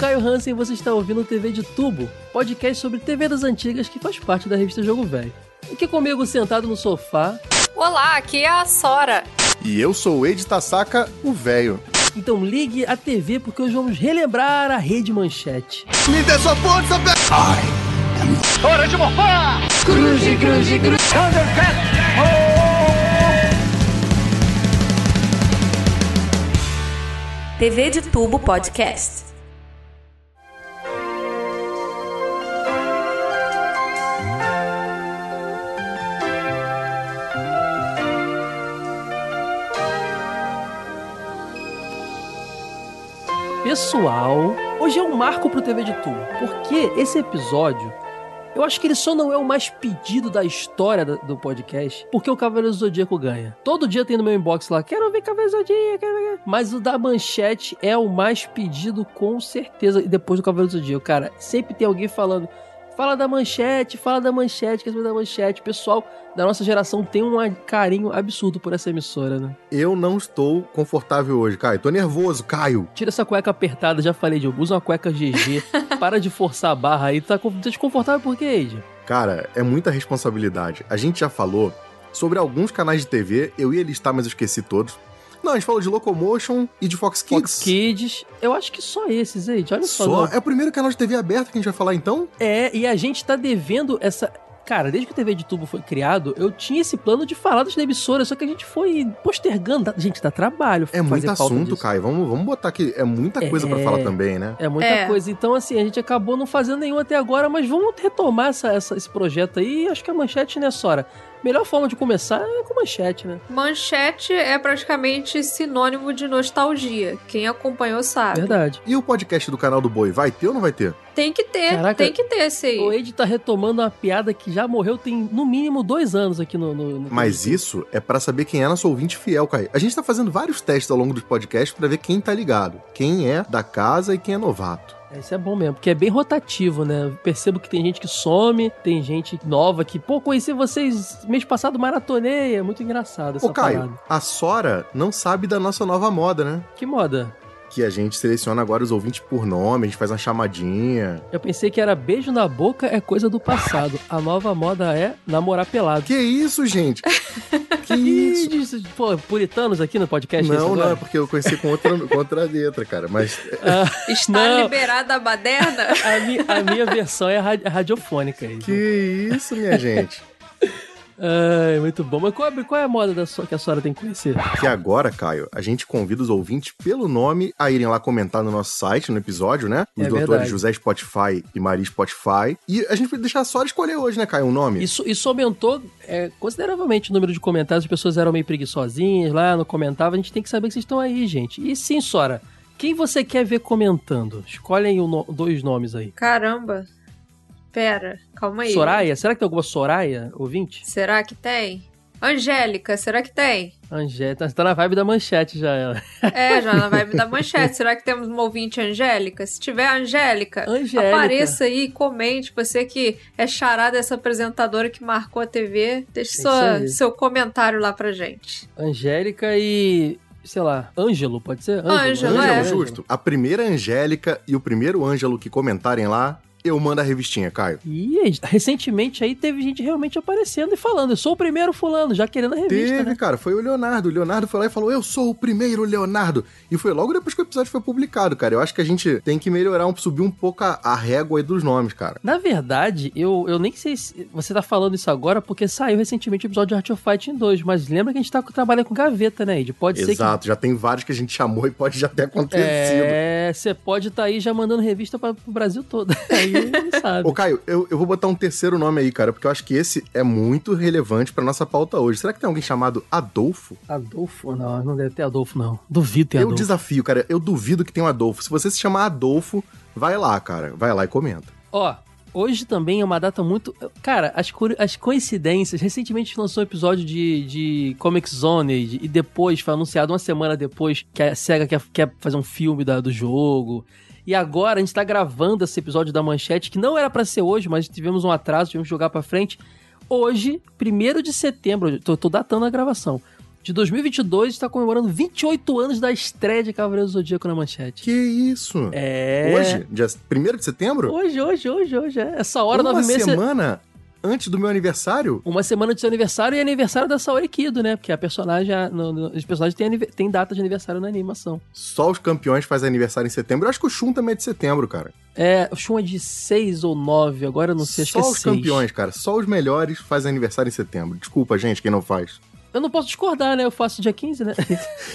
Caio Hansen e você está ouvindo o TV de Tubo, podcast sobre TV das antigas que faz parte da revista Jogo Velho. Aqui comigo, sentado no sofá. Olá, aqui é a Sora. E eu sou o Ed Tasaka, o velho. Então ligue a TV porque hoje vamos relembrar a Rede Manchete. Me dê sua força, velho! Hora de morfar! Cruze, cruze, cruze. TV de Tubo Podcast. Pessoal, hoje é um marco pro TV de Tubo, porque esse episódio, eu acho que ele só não é o mais pedido da história do podcast, porque o Cavaleiro do Zodíaco ganha. Todo dia tem no meu inbox lá, quero ver Cavaleiro do Zodíaco, quero ver. Mas o da Manchete é o mais pedido com certeza, e depois do Cavaleiro do Zodíaco, cara, sempre tem alguém falando, fala da Manchete, fala da Manchete, quer saber da Manchete. O pessoal da nossa geração tem um carinho absurdo por essa emissora, né? Eu não estou confortável hoje, Caio. Tô nervoso, Caio. Tira essa cueca apertada, já falei, Diogo. Usa uma cueca GG. Para de forçar a barra aí. Tá tá desconfortável por quê, Ed? Cara, é muita responsabilidade. A gente já falou sobre alguns canais de TV, eu ia listar, mas eu esqueci todos. Não, a gente falou de Locomotion e de Fox Kids. Fox Kids. Eu acho que só esses, Ed. Olha só. Só? É o primeiro canal de TV aberto que a gente vai falar então? É, e a gente tá devendo essa. Cara, desde que o TV de tubo foi criado, eu tinha esse plano de falar das emissoras, só que a gente foi postergando. Gente, dá trabalho. É fazer muito assunto, disso. Caio. Vamos, vamos botar aqui. É muita coisa pra É. falar também, né? É muita É. coisa. Então, assim, a gente acabou não fazendo nenhum até agora, mas vamos retomar essa, essa- esse projeto aí. Acho que a manchete, né, Sora? Melhor forma de começar é com manchete, né? Manchete é praticamente sinônimo de nostalgia. Quem acompanhou sabe. Verdade. E o podcast do canal do Boi, vai ter ou não vai ter? Tem que ter, Caraca. tem que ter esse aí. O Ed tá retomando uma piada que já morreu tem no mínimo dois anos aqui no. no, no Mas isso é pra saber quem é nosso ouvinte fiel, Caio. A gente tá fazendo vários testes ao longo dos podcasts pra ver quem tá ligado. Quem é da casa e quem é novato. Isso é bom mesmo, porque é bem rotativo, né? Eu percebo que tem gente que some, tem gente nova que, pô, conheci vocês mês passado, maratonei. É muito engraçado essa Ô, Caio, parada. a Sora não sabe da nossa nova moda, né? Que moda? Que a gente seleciona agora os ouvintes por nome, a gente faz uma chamadinha. Eu pensei que era beijo na boca é coisa do passado. A nova moda é namorar pelado. Que isso, gente? que isso? Pô, puritanos aqui no podcast? Não, não, é porque eu conheci com outra, com outra letra, cara. Mas Ah, Está Não. liberada a baderna? a, mi- a minha versão é ra- radiofônica. que isso, minha gente? Ai, muito bom. Mas qual, é- qual é a moda da sua, que a senhora tem que conhecer? Que agora, Caio, a gente convida os ouvintes pelo nome a irem lá comentar no nosso site, no episódio, né? Os É doutores verdade. José Spotify e Maria Spotify. E a gente vai deixar a Sora escolher hoje, né, Caio, um nome? Isso, isso aumentou é, consideravelmente o número de comentários. As pessoas eram meio preguiçosinhas lá, não comentavam. A gente tem que saber que vocês estão aí, gente. E sim, Sora, quem você quer ver comentando? Escolhem no- dois nomes aí. Caramba. Pera, calma aí. Soraya? Será que tem alguma Soraya, ouvinte? Será que tem? Angélica, será que tem? Angélica, tá na vibe da manchete já ela. É, já na vibe da manchete. Será que temos uma ouvinte Angélica? Se tiver Angélica, Angélica. apareça aí, comente. Você que é charada dessa apresentadora que marcou a TV, deixe sua, seu comentário lá pra gente. Angélica e. sei lá, Ângelo, pode ser? Ângelo, Ângelo, é. justo. A primeira Angélica e o primeiro Ângelo que comentarem lá, eu mando a revistinha, Caio. E recentemente aí teve gente realmente aparecendo e falando, eu sou o primeiro fulano, já querendo a revista, Teve, né? cara, foi o Leonardo. O Leonardo foi lá e falou: Eu sou o primeiro Leonardo. E foi logo depois que o episódio foi publicado, cara. Eu acho que a gente tem que melhorar, um, subir um pouco a, a régua aí dos nomes, cara. Na verdade, eu, eu nem sei se você tá falando isso agora porque saiu recentemente o episódio de Art of Fighting 2, mas lembra que a gente tá trabalhando com gaveta, né, Ed? Pode ser Exato, já tem vários que a gente chamou e pode já ter que. acontecido. É, você pode estar aí já mandando revista para pro Brasil todo. Aí não sabe. Ô, Caio, eu, eu vou botar um terceiro nome aí, cara, porque eu acho que esse é muito relevante pra nossa pauta hoje. Será que tem alguém chamado Adolfo? Adolfo? Não, não deve ter Adolfo, não. Duvido ter eu Adolfo. desafio, cara. Eu duvido que tenha um Adolfo. Se você se chamar Adolfo, vai lá, cara. Vai lá e comenta. Ó, hoje também é uma data muito. Cara, as, curi- as coincidências. Recentemente a gente lançou um episódio de, de Comic Zone e, e depois foi anunciado uma semana depois que a SEGA quer, quer fazer um filme da- do jogo. E agora a gente tá gravando esse episódio da Manchete, que não era pra ser hoje, mas tivemos um atraso, tivemos que jogar pra frente. Hoje, 1 de setembro, tô, tô datando a gravação. de 2022 está comemorando 28 anos da estreia de Cavaleiros do Zodíaco na manchete. Que isso? É. Hoje? Dia 1 de setembro? Hoje, hoje, hoje, hoje. É. Essa hora, Uma nove meses. semana antes do meu aniversário? Uma semana de seu aniversário e aniversário da Saori Kido, né? Porque a personagem, no, no, os personagens têm, têm data de aniversário na animação. Só os campeões fazem aniversário em setembro. Eu acho que o Shun também é de setembro, cara. É, o Shun é de 6 ou 9, agora eu não sei, acho Só que é os 6. campeões, cara. Só os melhores fazem aniversário em setembro. Desculpa, gente, quem não faz. Eu não posso discordar, né? Eu faço dia 15, né?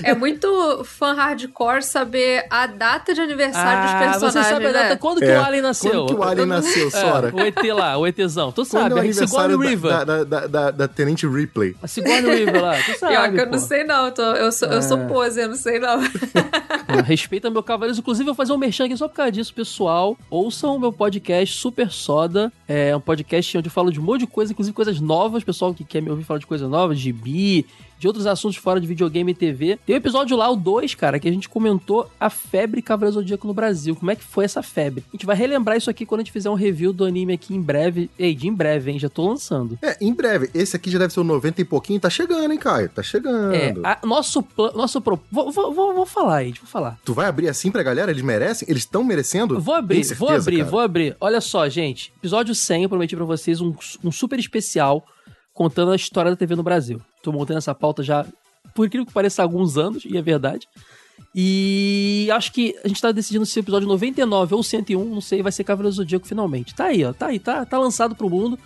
É muito fã hardcore saber a data de aniversário dos Ah, personagens, você sabe a né? data quando que É, o Alien nasceu? Quando que o Alien nasceu, Sora? É, o ET lá, o ETzão. Tu Quando sabe, é Sigourney aniversário River. da, da, da, da, da Tenente Ripley? A Sigourney River lá, tu sabe, Pior que eu pô. não sei não, eu, tô- eu sou, eu sou É. pose, eu não sei não. Respeita meu Cavaleiros. Inclusive, eu vou fazer um merchan aqui só por causa disso, pessoal. Ouçam o meu podcast Super Soda. É um podcast onde eu falo de um monte de coisa, inclusive coisas novas. Pessoal que quer me ouvir falar de coisas novas, de bi, de outros assuntos fora de videogame e TV. Tem um episódio lá, o 2, cara, que a gente comentou a febre Cavaleiros do Zodíaco no Brasil. Como é que foi essa febre? A gente vai relembrar isso aqui quando a gente fizer um review do anime aqui em breve. Ei, de em breve, hein? Já tô lançando. É, em breve. Esse aqui já deve ser o 90 e pouquinho. Tá chegando, hein, Caio? Tá chegando. É, a- nosso plano. Nosso pro... vou, vou, vou, vou falar aí, vou falar. Tu vai abrir assim pra galera? Eles merecem? Eles estão merecendo? Vou abrir, certeza, vou abrir, cara? vou abrir. Olha só, gente. Episódio 100, eu prometi pra vocês um, um super especial contando a história da TV no Brasil. Tô montando essa pauta já, por incrível que pareça, há alguns anos, e é verdade. E acho que a gente tá decidindo se o episódio 99 ou 101, não sei, vai ser Cavaleiros do Zodíaco finalmente. Tá aí, ó, tá aí, tá, tá lançado pro mundo.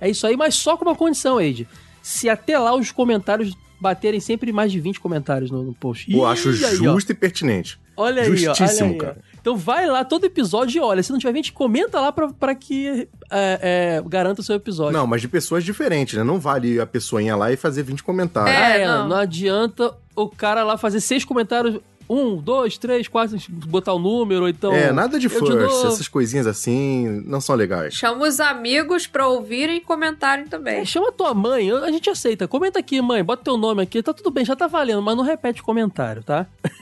É isso aí, mas só com uma condição, Eide. Se até lá os comentários baterem sempre mais de 20 comentários no, no post. Pô, acho aí, ó. justo e pertinente. Olha aí, ó, olha Justíssimo, aí, ó. Então vai lá todo episódio e olha. Se não tiver 20, comenta lá pra, pra que é, é, garanta o seu episódio. Não, mas de pessoas diferentes, né? Não vale a pessoinha lá e fazer 20 comentários. É, Ah, é, não. não. adianta o cara lá fazer seis comentários. Um, dois, três, quatro, botar o número, ou então. É, nada de first, dou- essas coisinhas assim não são legais. Chama os amigos pra ouvirem e comentarem também. É, chama tua mãe, a gente aceita. Comenta aqui, mãe, bota teu nome aqui, tá tudo bem, já tá valendo, mas não repete o comentário, tá?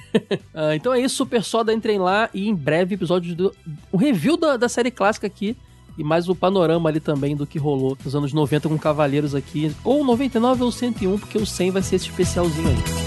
Ah, então é isso, Super Soda, entrem lá e em breve episódio do. Um review da, da série clássica aqui. E mais o panorama ali também do que rolou nos anos 90 com Cavaleiros aqui. Ou 99 ou 101, porque o 100 vai ser esse especialzinho aí.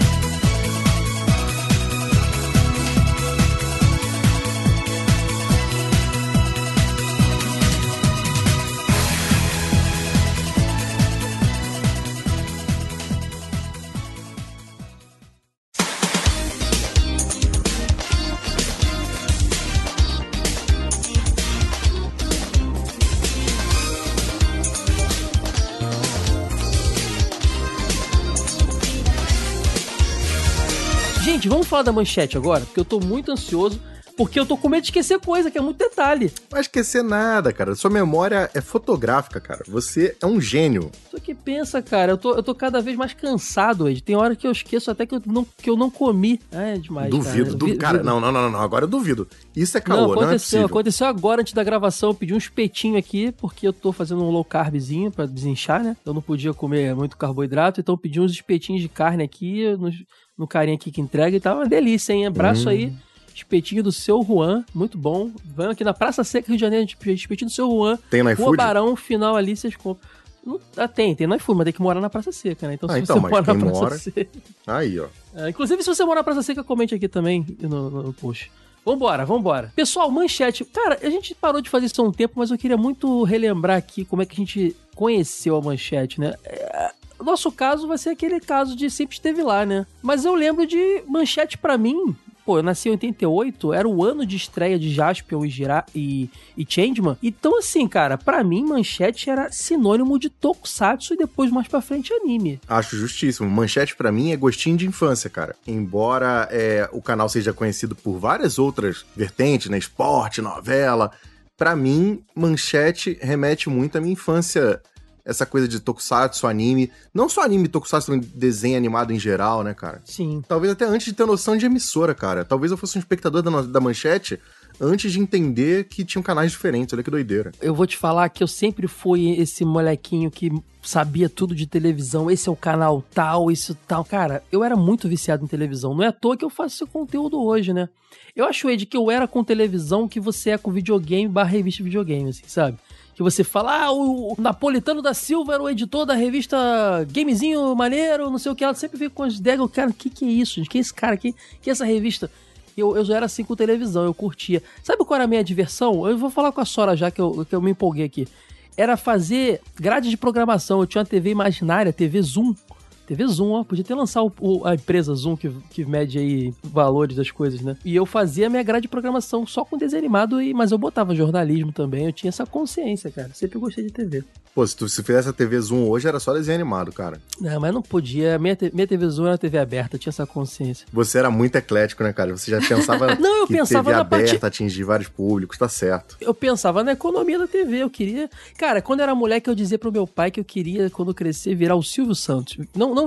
Falar da manchete agora, porque eu tô muito ansioso, porque eu tô com medo de esquecer coisa, que é muito detalhe. Não vai esquecer nada, cara. Sua memória é fotográfica, cara. Você é um gênio. Só que pensa, cara, eu tô, eu tô cada vez mais cansado, Ed. Tem hora que eu esqueço até que eu não, que eu não comi. É demais, duvido, cara. duvido. Vi- Não, não, não, não. Agora eu duvido. Isso é caô, Não, não, é aconteceu, aconteceu agora antes da gravação. Eu pedi um espetinho aqui, porque eu tô fazendo um low carbzinho pra desinchar, né? Eu não podia comer muito carboidrato, então eu pedi uns espetinhos de carne aqui, no, no carinha aqui que entrega e tava uma delícia, hein? Abraço Hum. aí. Espetinho do seu Juan, muito bom. Vão aqui na Praça Seca, Rio de Janeiro, espetinho do seu Juan. Tem Rua iFood? Barão, final ali, vocês compram. Não, ah, tem, tem no iFood, mas tem que morar na Praça Seca, né? Então Ah, se então, você mora na Praça mora- Seca... Aí, ó. É, inclusive, se você mora na Praça Seca, comente aqui também no, no post. Vambora, vambora. Pessoal, manchete. Cara, a gente parou de fazer isso há um tempo, mas eu queria muito relembrar aqui como é que a gente conheceu a manchete, né? Nosso caso vai ser aquele caso de sempre esteve lá, né? Mas eu lembro de manchete pra mim. Pô, eu nasci em 88, era o ano de estreia de Jaspion e, Gira e, e Changeman. Então, assim, cara, pra mim, manchete era sinônimo de tokusatsu e depois, mais pra frente, anime. Acho justíssimo. Manchete pra mim é gostinho de infância, cara. Embora é, o canal seja conhecido por várias outras vertentes, né? Esporte, novela. Pra mim, Manchete remete muito à minha infância. Essa coisa de tokusatsu, anime. Não só anime, tokusatsu, desenho animado em geral, né, cara? Sim. Talvez até antes de ter noção de emissora, cara. Talvez eu fosse um espectador da, da Manchete antes de entender que tinham canais diferentes. Olha que doideira. Eu vou te falar que eu sempre fui esse molequinho que sabia tudo de televisão. Esse é o canal tal, isso tal. Cara, eu era muito viciado em televisão. Não é à toa que eu faço esse conteúdo hoje, né? Eu acho, Ed, que eu era com televisão que você é com videogame barra revista de videogame, assim, sabe? Que você fala, ah, o Napolitano da Silva era o editor da revista Gamezinho Maneiro, não sei o que, ela sempre fica com as ideias, cara, o que que é isso, gente? Que é esse cara aqui? Que é essa revista? Eu, eu já era assim com televisão, eu curtia. Sabe qual era a minha diversão? Eu vou falar com a Sora já, que eu, que eu me empolguei aqui. Era fazer grade de programação. Eu tinha uma TV imaginária, TV Zoom, TV Zoom, ó, podia ter lançado o, a empresa Zoom que, que mede aí valores das coisas, né? E eu fazia a minha grade de programação só com desenho animado, e, mas eu botava jornalismo também, eu tinha essa consciência, cara. Sempre gostei de TV. Pô, se tu se fizesse a TV Zoom hoje, era só desenho animado, cara. Não, mas não podia. Minha, minha TV Zoom era TV aberta, eu tinha essa consciência. Você era muito eclético, né, cara? Você já pensava não, eu que pensava TV na aberta, parte... atingir vários públicos, tá certo. Eu pensava na economia da TV, eu queria... Cara, quando eu era moleque, eu dizia pro meu pai que eu queria, quando crescer, virar o Silvio Santos. Não, não,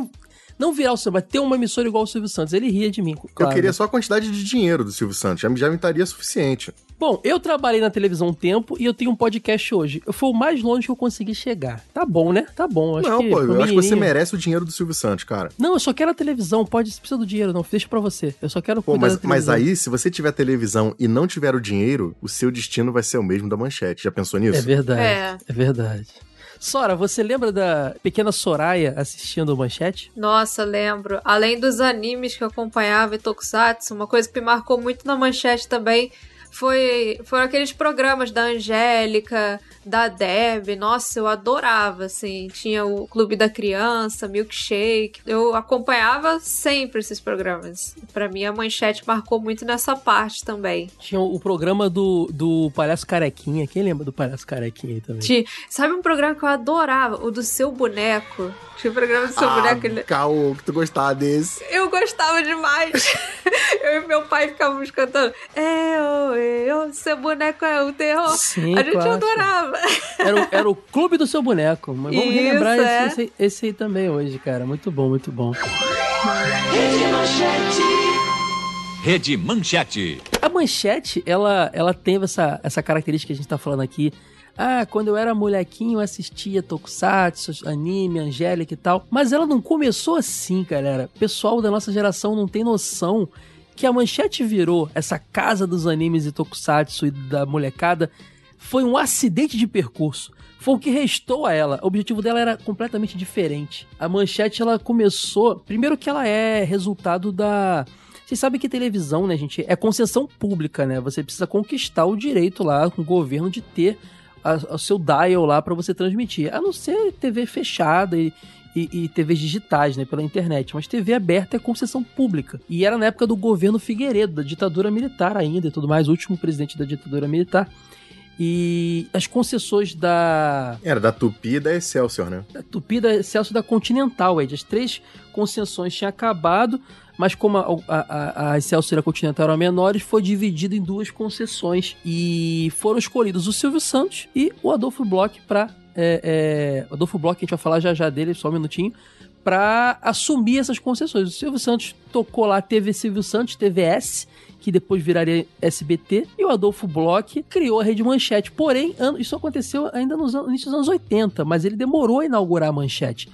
não virar o Silvio, mas ter uma emissora igual o Silvio Santos. Ele ria de mim. Claro. Eu queria só a quantidade de dinheiro do Silvio Santos, já, já me estaria suficiente. Bom, eu trabalhei na televisão um tempo e eu tenho um podcast hoje. Foi o mais longe que eu consegui chegar. Tá bom, né? Tá bom. Acho não, que, pô, eu acho que você merece o dinheiro do Silvio Santos, cara. Não, eu só quero a televisão. Pode, precisa do dinheiro, não. Deixa pra você. Eu só quero Pô, mas, mas aí, se você tiver televisão e não tiver o dinheiro, o seu destino vai ser o mesmo da manchete. Já pensou nisso? É verdade. É, é verdade. Sora, você lembra da pequena Soraya assistindo o Manchete? Nossa, lembro. Além dos animes que eu acompanhava e Tokusatsu, uma coisa que me marcou muito na Manchete também foi foram aqueles programas da Angélica, da Deb, nossa, eu adorava, assim. Tinha o Clube da Criança, Milkshake. Eu acompanhava sempre esses programas. Para mim, a manchete marcou muito nessa parte também. Tinha o programa do, do Palhaço Carequinha. Quem lembra do Palhaço Carequinha aí também? Tinha. Sabe um programa que eu adorava? O do seu boneco. Tinha o programa do seu ah, boneco. Caô, que tu gostava desse. Eu gostava demais. eu e meu pai ficávamos cantando. Eu, eu, seu boneco é o terror. Sim, a gente clássico. adorava. Era o, era o Clube do Seu Boneco. Mas vamos Isso, relembrar é. esse, esse, esse aí também hoje, cara. Muito bom, muito bom. Rede Manchete. A manchete, ela, ela tem essa, essa característica que a gente tá falando aqui. Ah, quando eu era molequinho eu assistia Tokusatsu, anime, Angélica e tal. Mas ela não começou assim, galera. O pessoal da nossa geração não tem noção que a manchete virou essa casa dos animes e Tokusatsu e da molecada. Foi um acidente de percurso. Foi o que restou a ela. O objetivo dela era completamente diferente. A manchete ela começou. Primeiro que ela é resultado da vocês sabem que televisão, né, gente, é concessão pública, né? Você precisa conquistar o direito lá com o governo de ter o seu dial lá para você transmitir. A não ser TV fechada e, e, e, TVs digitais, né, pela internet. Mas TV aberta é concessão pública. E era na época do governo Figueiredo, da ditadura militar ainda e tudo mais, o último presidente da ditadura militar. E as concessões da. Era da Tupi e da Excelsior, né? Da Tupi, da Excelsior e da Continental, Ed. As três concessões tinham acabado, mas como a, a, a Excelsior e a Continental eram menores, foi dividido em duas concessões. E foram escolhidos o Silvio Santos e o Adolfo Bloch para. É, é, Adolfo Bloch, a gente vai falar já já dele, só um minutinho para assumir essas concessões. O Silvio Santos tocou lá TV Silvio Santos, TVS, que depois viraria SBT, e o Adolfo Bloch criou a Rede Manchete. Porém, isso aconteceu ainda nos início dos anos 80, mas ele demorou a inaugurar a Manchete.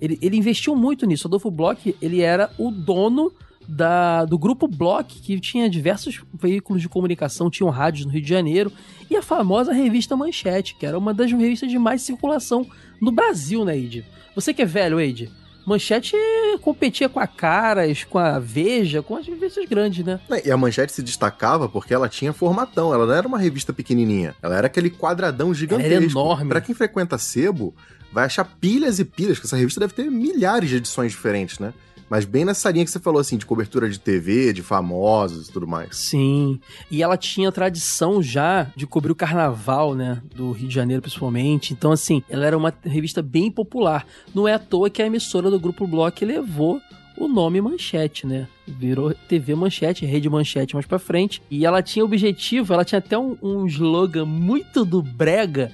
Ele, ele investiu muito nisso. Adolfo Bloch, ele era o dono da, do grupo Bloch, que tinha diversos veículos de comunicação, tinham rádios no Rio de Janeiro, e a famosa revista Manchete, que era uma das revistas de mais circulação no Brasil, né, Eide? Você que é velho, Eide, Manchete competia com a Caras, com a Veja, com as revistas grandes, né? E a Manchete se destacava porque ela tinha formatão, ela não era uma revista pequenininha, ela era aquele quadradão gigantesco. Ela era enorme. Pra quem frequenta sebo, vai achar pilhas e pilhas, que essa revista deve ter milhares de edições diferentes, né? Mas bem nessa linha que você falou, assim, de cobertura de TV, de famosos e tudo mais. Sim. E ela tinha tradição já de cobrir o carnaval, né? Do Rio de Janeiro, principalmente. Então, assim, ela era uma revista bem popular. Não é à toa que a emissora do Grupo Block levou o nome Manchete, né? Virou TV Manchete, Rede Manchete mais pra frente. E ela tinha objetivo, ela tinha até um, um slogan muito do brega,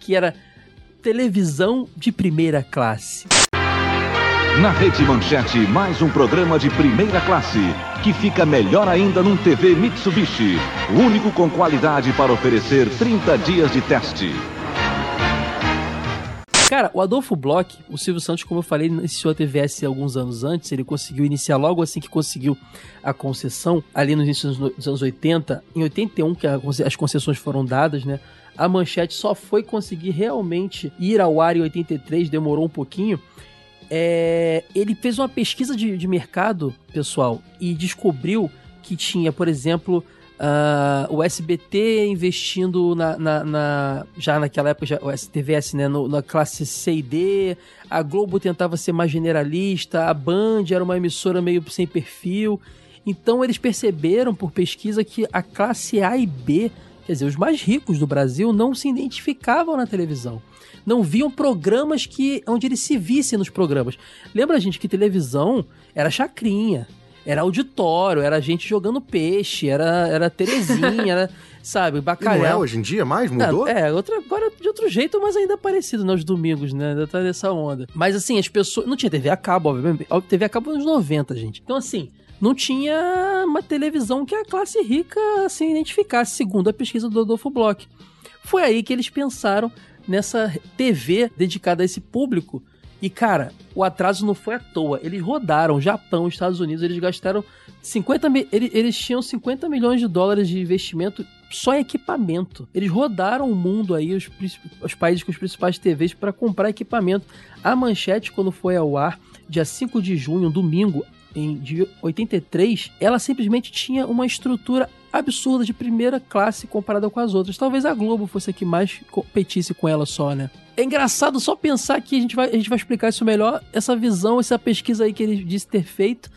que era televisão de primeira classe. Na Rede Manchete, mais um programa de primeira classe, que fica melhor ainda num TV Mitsubishi, o único com qualidade para oferecer 30 dias de teste. Cara, o Adolfo Bloch, o Silvio Santos, como eu falei, iniciou a TVS alguns anos antes, ele conseguiu iniciar logo assim que conseguiu a concessão, ali nos inícios dos anos 80, em 81 que as concessões foram dadas, né? A Manchete só foi conseguir realmente ir ao ar em 83, demorou um pouquinho. É, ele fez uma pesquisa de, de mercado, pessoal, e descobriu que tinha, por exemplo, Uh, o SBT investindo na, na, na, já naquela época, já, o STVS, né, no, na classe C e D, a Globo tentava ser mais generalista, a Band era uma emissora meio sem perfil. Então eles perceberam por pesquisa que a classe A e B, quer dizer, os mais ricos do Brasil, não se identificavam na televisão. Não viam programas que onde eles se vissem nos programas. Lembra, gente, que televisão era chacrinha era auditório, era gente jogando peixe, era, era Terezinha, era, sabe, bacalhau. E não é hoje em dia mais? Mudou? É, é outra, agora de outro jeito, mas ainda parecido nos domingos, né? Ainda tá nessa onda. Mas assim, as pessoas. Não tinha TV a cabo, obviamente. TV a cabo nos 90, gente. Então, assim, não tinha uma televisão que a classe rica se assim, identificasse, segundo a pesquisa do Adolfo Bloch. Foi aí que eles pensaram nessa TV dedicada a esse público e, cara, o atraso não foi à toa. Eles rodaram Japão, Estados Unidos, eles gastaram 50 eles, eles tinham 50 milhões de dólares de investimento só em equipamento. Eles rodaram o mundo aí, os, os países com os principais TVs, para comprar equipamento. A Manchete, quando foi ao ar, dia 5 de junho, domingo, em, de 83, ela simplesmente tinha uma estrutura absurda de primeira classe comparada com as outras. Talvez a Globo fosse a que mais competisse com ela só, né? É engraçado só pensar que a gente vai, a gente vai explicar isso melhor. Essa visão, essa pesquisa aí que ele disse ter feito,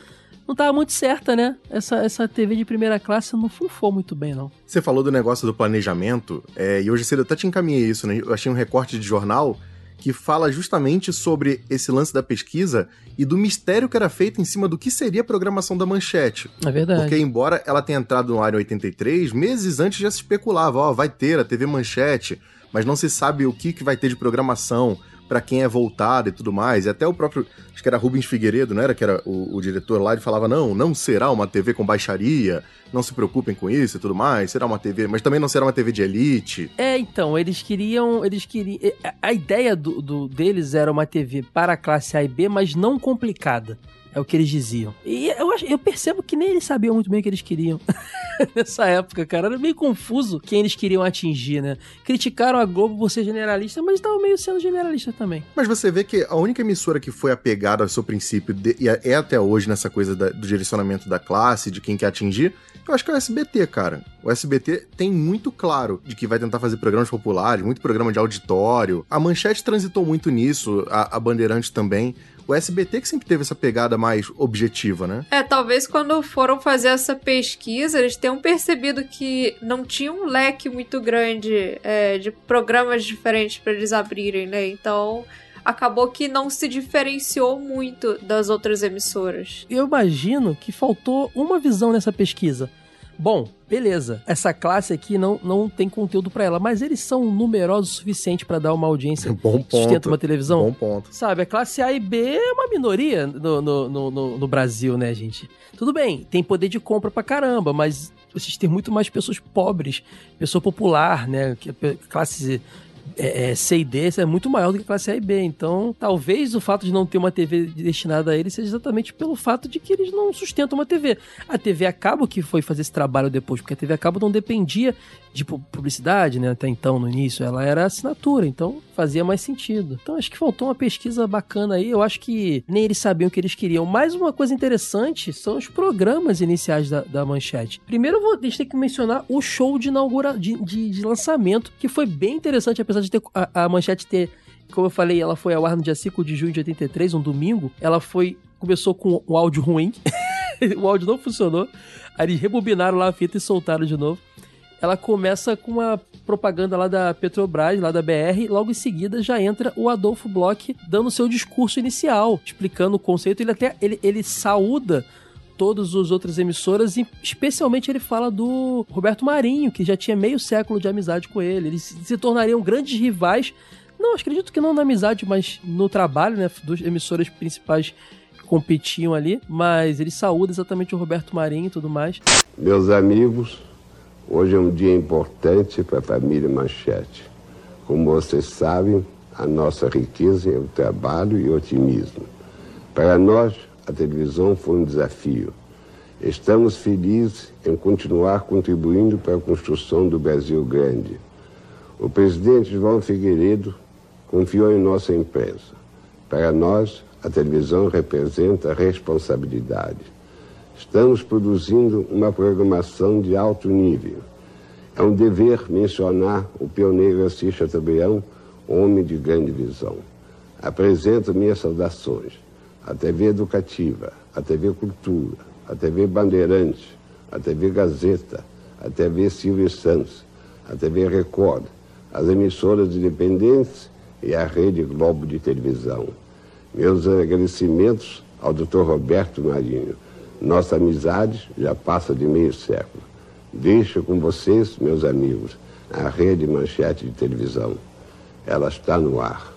não estava muito certa, né? Essa, essa TV de primeira classe não funfou muito bem, não. Você falou do negócio do planejamento, é, e hoje cedo eu até te encaminhei isso, né? Eu achei um recorte de jornal que fala justamente sobre esse lance da pesquisa e do mistério que era feito em cima do que seria a programação da manchete. É verdade. Porque, embora ela tenha entrado no ar em 83, meses antes já se especulava, ó, vai ter a TV Manchete, mas não se sabe o que, que vai ter de programação, para quem é voltado e tudo mais. E até o próprio, acho que era Rubens Figueiredo, não era? Que era o, o, diretor lá, ele falava: não, não será uma TV com baixaria, não se preocupem com isso e tudo mais, será uma TV, mas também não será uma TV de elite. É, então, eles queriam. Eles queriam. A ideia do, do deles era uma TV para a classe A e B, mas não complicada. É o que eles diziam. E eu, eu percebo que nem eles sabiam muito bem o que eles queriam. Nessa época, cara. Era meio confuso quem eles queriam atingir, né? Criticaram a Globo por ser generalista, mas estavam meio sendo generalista também. Mas você vê que a única emissora que foi apegada ao seu princípio, de, e é até hoje nessa coisa da, do direcionamento da classe, de quem quer atingir, eu acho que é o SBT, cara. O SBT tem muito claro de que vai tentar fazer programas populares, muito programa de auditório. A Manchete transitou muito nisso, a, a Bandeirante também o SBT que sempre teve essa pegada mais objetiva, né? É, talvez quando foram fazer essa pesquisa, eles tenham percebido que não tinha um leque muito grande é, de programas diferentes para eles abrirem, né? Então acabou que não se diferenciou muito das outras emissoras. Eu imagino que faltou uma visão nessa pesquisa. Bom, beleza. Essa classe aqui não, não tem conteúdo para ela, mas eles são numerosos o suficiente para dar uma audiência Bom ponto. sustenta uma televisão. Bom ponto. Sabe, a classe A e B é uma minoria no, no, no, no Brasil, né, gente? Tudo bem, tem poder de compra pra caramba, mas vocês têm muito mais pessoas pobres, pessoa popular, né? Classe é, é, C e D é muito maior do que a classe A e B. Então, talvez o fato de não ter uma TV destinada a eles seja exatamente pelo fato de que eles não sustentam uma TV. A TV a cabo que foi fazer esse trabalho depois, porque a TV a cabo não dependia de publicidade, né? Até então, no início, ela era assinatura, então fazia mais sentido. Então acho que faltou uma pesquisa bacana aí. Eu acho que nem eles sabiam o que eles queriam. Mais uma coisa interessante são os programas iniciais da, da Manchete. Primeiro, vou, a gente tem que mencionar o show de inaugura de, de, de lançamento, que foi bem interessante, apesar de ter a, a Manchete ter como eu falei, ela foi ao ar no dia 5 de junho de 83, um domingo. Ela foi. Começou com um áudio ruim. o áudio não funcionou. Aí eles rebobinaram lá a fita e soltaram de novo ela começa com uma propaganda lá da Petrobras, lá da BR, logo em seguida já entra o Adolfo Bloch dando seu discurso inicial, explicando o conceito, ele até ele, ele saúda todas as outras emissoras, e especialmente ele fala do Roberto Marinho, que já tinha meio século de amizade com ele. Eles se tornariam grandes rivais. Não, acredito que não na amizade, mas no trabalho, né? Duas emissoras principais competiam ali, mas ele saúda exatamente o Roberto Marinho e tudo mais. Meus amigos, Hoje é um dia importante para a família Manchete. Como vocês sabem, A nossa riqueza é o trabalho e o otimismo. Para nós, a televisão foi um desafio. Estamos felizes em continuar contribuindo para a construção do Brasil grande. O presidente João Figueiredo confiou em nossa empresa. Para nós, a televisão representa responsabilidade. Estamos produzindo uma programação de alto nível. É um dever mencionar o pioneiro Assis Chateaubriand, homem de grande visão. Apresento minhas saudações à TV Educativa, à TV Cultura, à TV Bandeirantes, à TV Gazeta, à TV Silvio Santos, à TV Record, às emissoras independentes e à Rede Globo de Televisão. Meus agradecimentos ao Dr. Roberto Marinho. Nossa amizade já passa de meio século. Deixo com vocês, meus amigos, a Rede Manchete de Televisão. Ela está no ar.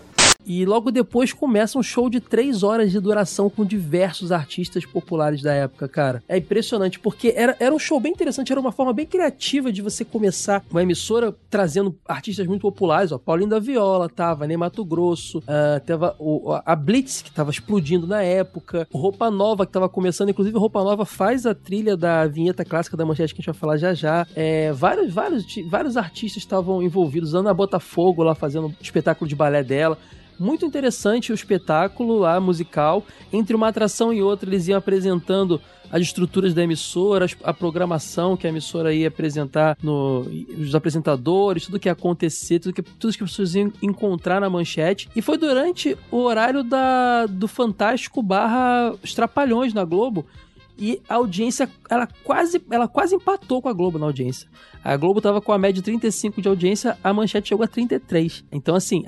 E logo depois começa um show de três horas de duração com diversos artistas populares da época, cara. É impressionante, porque era, era um show bem interessante, era uma forma bem criativa de você começar uma emissora trazendo artistas muito populares, ó. Paulinho da Viola tava, Ney Mato Grosso, uh, tava o, a Blitz, que tava explodindo na época, o Roupa Nova, que tava começando, inclusive Roupa Nova faz a trilha da vinheta clássica da manchete que a gente vai falar já já. É, vários, vários, vários artistas estavam envolvidos, Ana Botafogo lá fazendo espetáculo de balé dela muito interessante o espetáculo lá, musical. Entre uma atração e outra, eles iam apresentando as estruturas da emissora, a programação que a emissora ia apresentar, no, os apresentadores, tudo que ia acontecer, tudo que, tudo que as pessoas iam encontrar na manchete. E foi durante o horário da, do Fantástico barra Os Trapalhões na Globo. E a audiência, ela quase, ela quase empatou com a Globo na audiência. A Globo tava com a média de 35 de audiência, a manchete chegou a 33. Então, assim,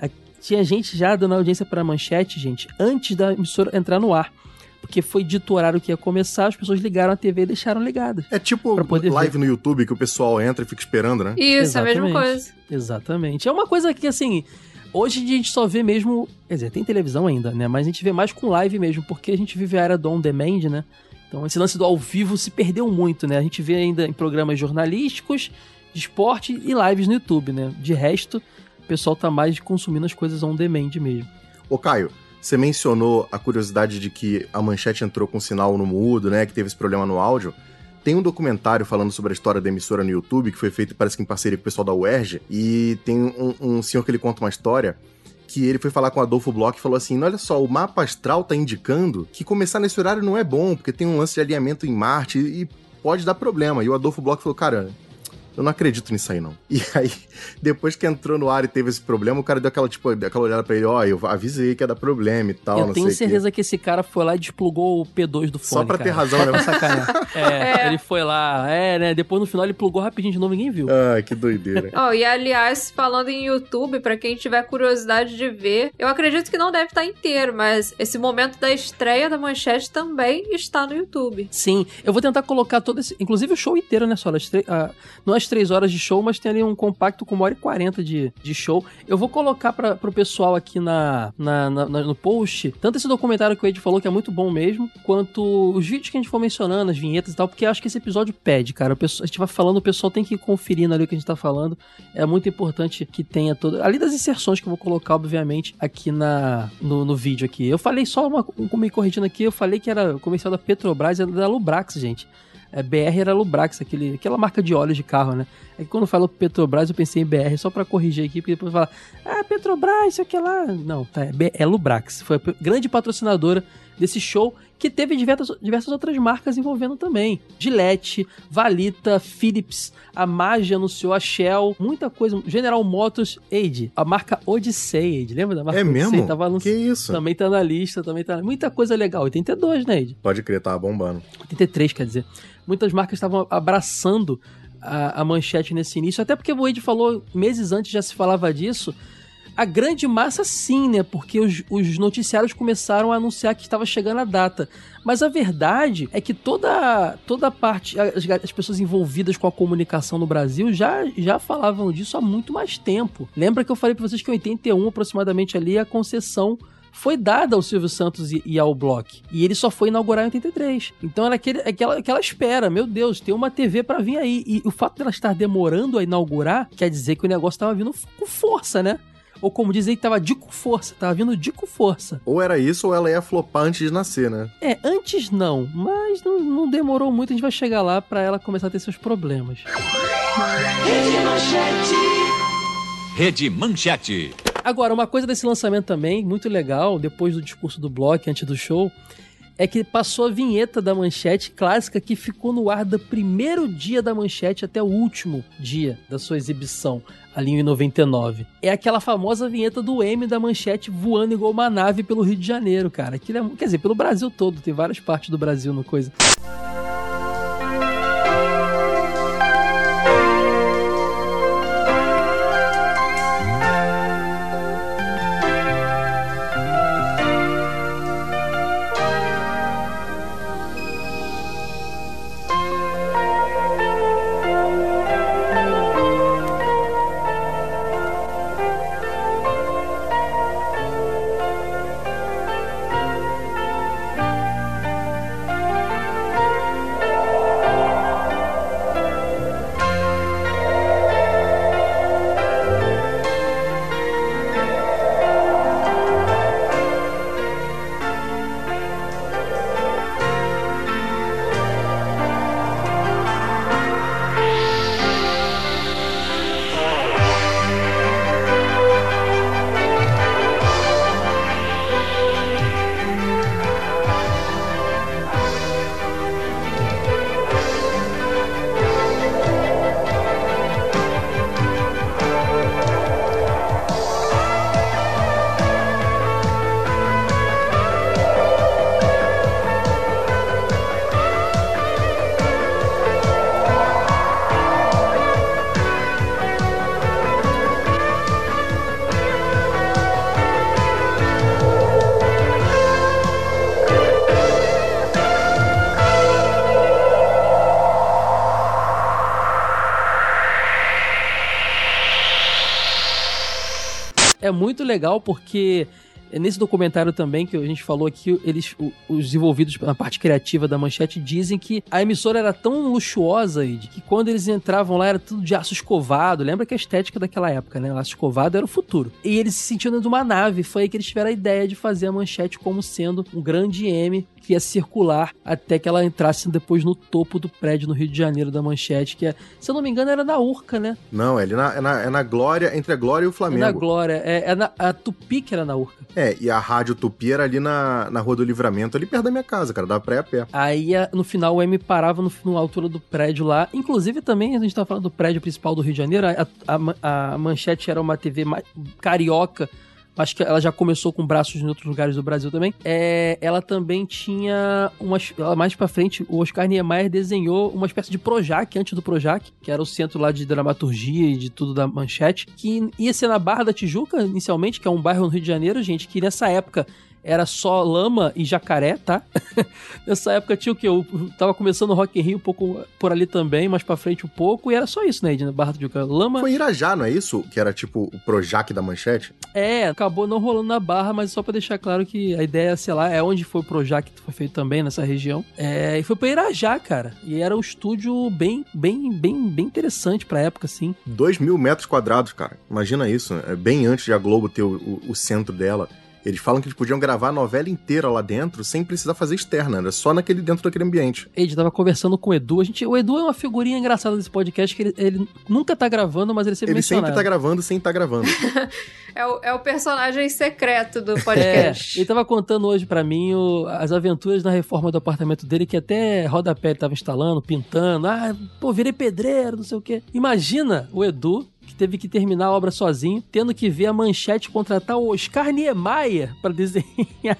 tinha gente já dando audiência para manchete, gente, antes da emissora entrar no ar. Porque foi dito o horário que ia começar, as pessoas ligaram a TV e deixaram ligadas. É tipo live ver. no YouTube que o pessoal entra e fica esperando, né? Isso, Exatamente. é a mesma coisa. Exatamente. É uma coisa que, assim, hoje a gente só vê mesmo. Quer dizer, tem televisão ainda, né? Mas a gente vê mais com live mesmo, porque a gente vive a era do on demand, né? Então esse lance do ao vivo se perdeu muito, né? A gente vê ainda em programas jornalísticos, de esporte e lives no YouTube, né? De resto, o pessoal tá mais consumindo as coisas on demand mesmo. Ô Caio, você mencionou a curiosidade de que a manchete entrou com sinal no mudo, né? Que teve esse problema no áudio. Tem um documentário falando sobre a história da emissora no YouTube, que foi feito, parece que em parceria com o pessoal da UERJ, e tem um, um senhor que ele conta uma história que ele foi falar com o Adolfo Bloch e falou assim: olha só, o mapa astral tá indicando que começar nesse horário não é bom, porque tem um lance de alinhamento em Marte e pode dar problema. E o Adolfo Bloch falou: cara, eu não acredito nisso aí, não. E aí, depois que entrou no ar e teve esse problema, o cara deu aquela, tipo, aquela olhada pra ele, ó, oh, eu avisei que ia dar problema e tal, eu tenho certeza que. que. esse cara foi lá e desplugou o P2 do fone, Só pra cara. ter razão, né? é, é, ele foi lá, é, né, depois no final ele plugou rapidinho de novo, ninguém viu. Ah, que doideira. oh, e aliás, falando em YouTube, para quem tiver curiosidade de ver, eu acredito que não deve estar inteiro, mas esse momento da estreia da manchete também está no YouTube. Sim, eu vou tentar colocar todo esse, inclusive o show inteiro, né, só, as, uh, não três horas de show, mas tem ali um compacto com uma hora e quarenta de, de show. Eu vou colocar para pro pessoal aqui na, na, na, no post, tanto esse documentário que o Ed falou, que é muito bom mesmo, quanto os vídeos que a gente for mencionando, as vinhetas e tal, porque acho que esse episódio pede, cara. Pessoal, a gente vai falando, o pessoal tem que ir conferindo ali o que a gente tá falando. É muito importante que tenha todo. Ali das inserções que eu vou colocar, obviamente, aqui na, no, no vídeo aqui. Eu falei só uma. Me corrigindo aqui, eu falei que era comercial da Petrobras, era da Lubrax, gente é, BR era Lubrax, aquele, aquela marca de óleos de carro, né? É que quando falou Petrobras, eu pensei em BR, só para corrigir aqui, porque depois fala, ah, Petrobras, isso aqui lá. Não, tá, é, é Lubrax. Foi a grande patrocinadora desse show que teve diversas, diversas outras marcas envolvendo também. Gillette, Valita, Philips, a Mage anunciou a Shell, muita coisa. General Motors, Aide, a marca Odyssey, Aide, lembra da marca é Odyssey? mesmo? Tava que isso? Também tá na lista, também tá. Muita coisa legal. 82, né, Aide? Pode crer, tava bombando. 83, quer dizer muitas marcas estavam abraçando a, a, manchete nesse início, até porque o Wade falou meses antes já se falava disso. A grande massa sim, né? Porque os, os noticiários começaram a anunciar que estava chegando a data. Mas a verdade é que toda, toda a parte, as, as pessoas envolvidas com a comunicação no Brasil já, já falavam disso há muito mais tempo. Lembra que eu falei para vocês que em 81 aproximadamente ali a concessão foi dada ao Silvio Santos e, e, ao Block. E ele só foi inaugurar em 83. Então era aquele, aquela, aquela espera, meu Deus, tem uma TV para vir aí. E o fato dela estar demorando a inaugurar quer dizer que o negócio estava vindo com força, né? Ou como dizem, tava de com força, tava vindo de com força. Ou era isso, ou ela ia flopar antes de nascer, né? É, antes não, mas não, não demorou muito, a gente vai chegar lá pra ela começar a ter seus problemas. Rede Manchete. Agora, uma coisa desse lançamento também, muito legal, depois do discurso do bloco, antes do show, é que passou a vinheta da manchete clássica que ficou no ar do primeiro dia da manchete até o último dia da sua exibição, ali em 99. É aquela famosa vinheta do M da manchete voando igual uma nave pelo Rio de Janeiro, cara. Aquilo é, quer dizer, pelo Brasil todo, tem várias partes do Brasil no coisa. É muito legal porque nesse documentário também que a gente falou aqui, eles, os envolvidos na parte criativa da manchete dizem que a emissora era tão luxuosa que quando eles entravam lá era tudo de aço escovado. Lembra que a estética daquela época, né? O aço escovado era o futuro. E eles se sentiam dentro de uma nave. Foi aí que eles tiveram a ideia de fazer a manchete como sendo um grande M que ia circular até que ela entrasse depois no topo do prédio no Rio de Janeiro da Manchete, que é, se eu não me engano, era na Urca, né? Não, é, na, é, na, é na Glória, entre a Glória e o Flamengo. É na Glória, é, é na, a Tupi que era na Urca. É, e a Rádio Tupi era ali na, na Rua do Livramento, ali perto da minha casa, cara, pra ir a pé. Aí, no final, o M parava no, na altura do prédio lá. Inclusive, também, a gente tava falando do prédio principal do Rio de Janeiro, a, a, a Manchete era uma TV carioca, acho que ela já começou com braços em outros lugares do Brasil também. É, ela também tinha umas. Mais pra frente, o Oscar Niemeyer desenhou uma espécie de Projac, antes do Projac, que era o centro lá de dramaturgia e de tudo da manchete, que ia ser na Barra da Tijuca, inicialmente, que é um bairro no Rio de Janeiro, gente, que nessa época era só lama e jacaré, tá? Nessa época tinha o que? Eu tava começando o Rock in Rio um pouco por ali também, mais pra frente um pouco, e era só isso, né, Edna? Barra do Juca. Lama... Foi Irajá, não é isso? Que era tipo o Projac da Manchete? É, acabou não rolando na Barra, mas só pra deixar claro que a ideia, sei lá, é onde foi o Projac que foi feito também, nessa região. É, e foi pra Irajá, cara. E era um estúdio bem, bem, bem, bem interessante pra época, assim. Dois mil metros quadrados, cara. Imagina isso. É bem antes de a Globo ter o, o, o centro dela. Eles falam que eles podiam gravar a novela inteira lá dentro sem precisar fazer externa, era só naquele dentro daquele ambiente. Ed tava conversando com o Edu. A gente, o Edu é uma figurinha engraçada desse podcast que ele, ele nunca tá gravando, mas ele sempre Ele mencionado. sempre tá gravando sem tá gravando. é, o, é o personagem secreto do podcast. É, ele tava contando hoje para mim o, as aventuras na reforma do apartamento dele, que até rodapé ele tava instalando, pintando. Ah, pô, virei pedreiro, não sei o quê. Imagina o Edu teve que terminar a obra sozinho, tendo que ver a manchete contratar o Oscar Niemeyer para desenhar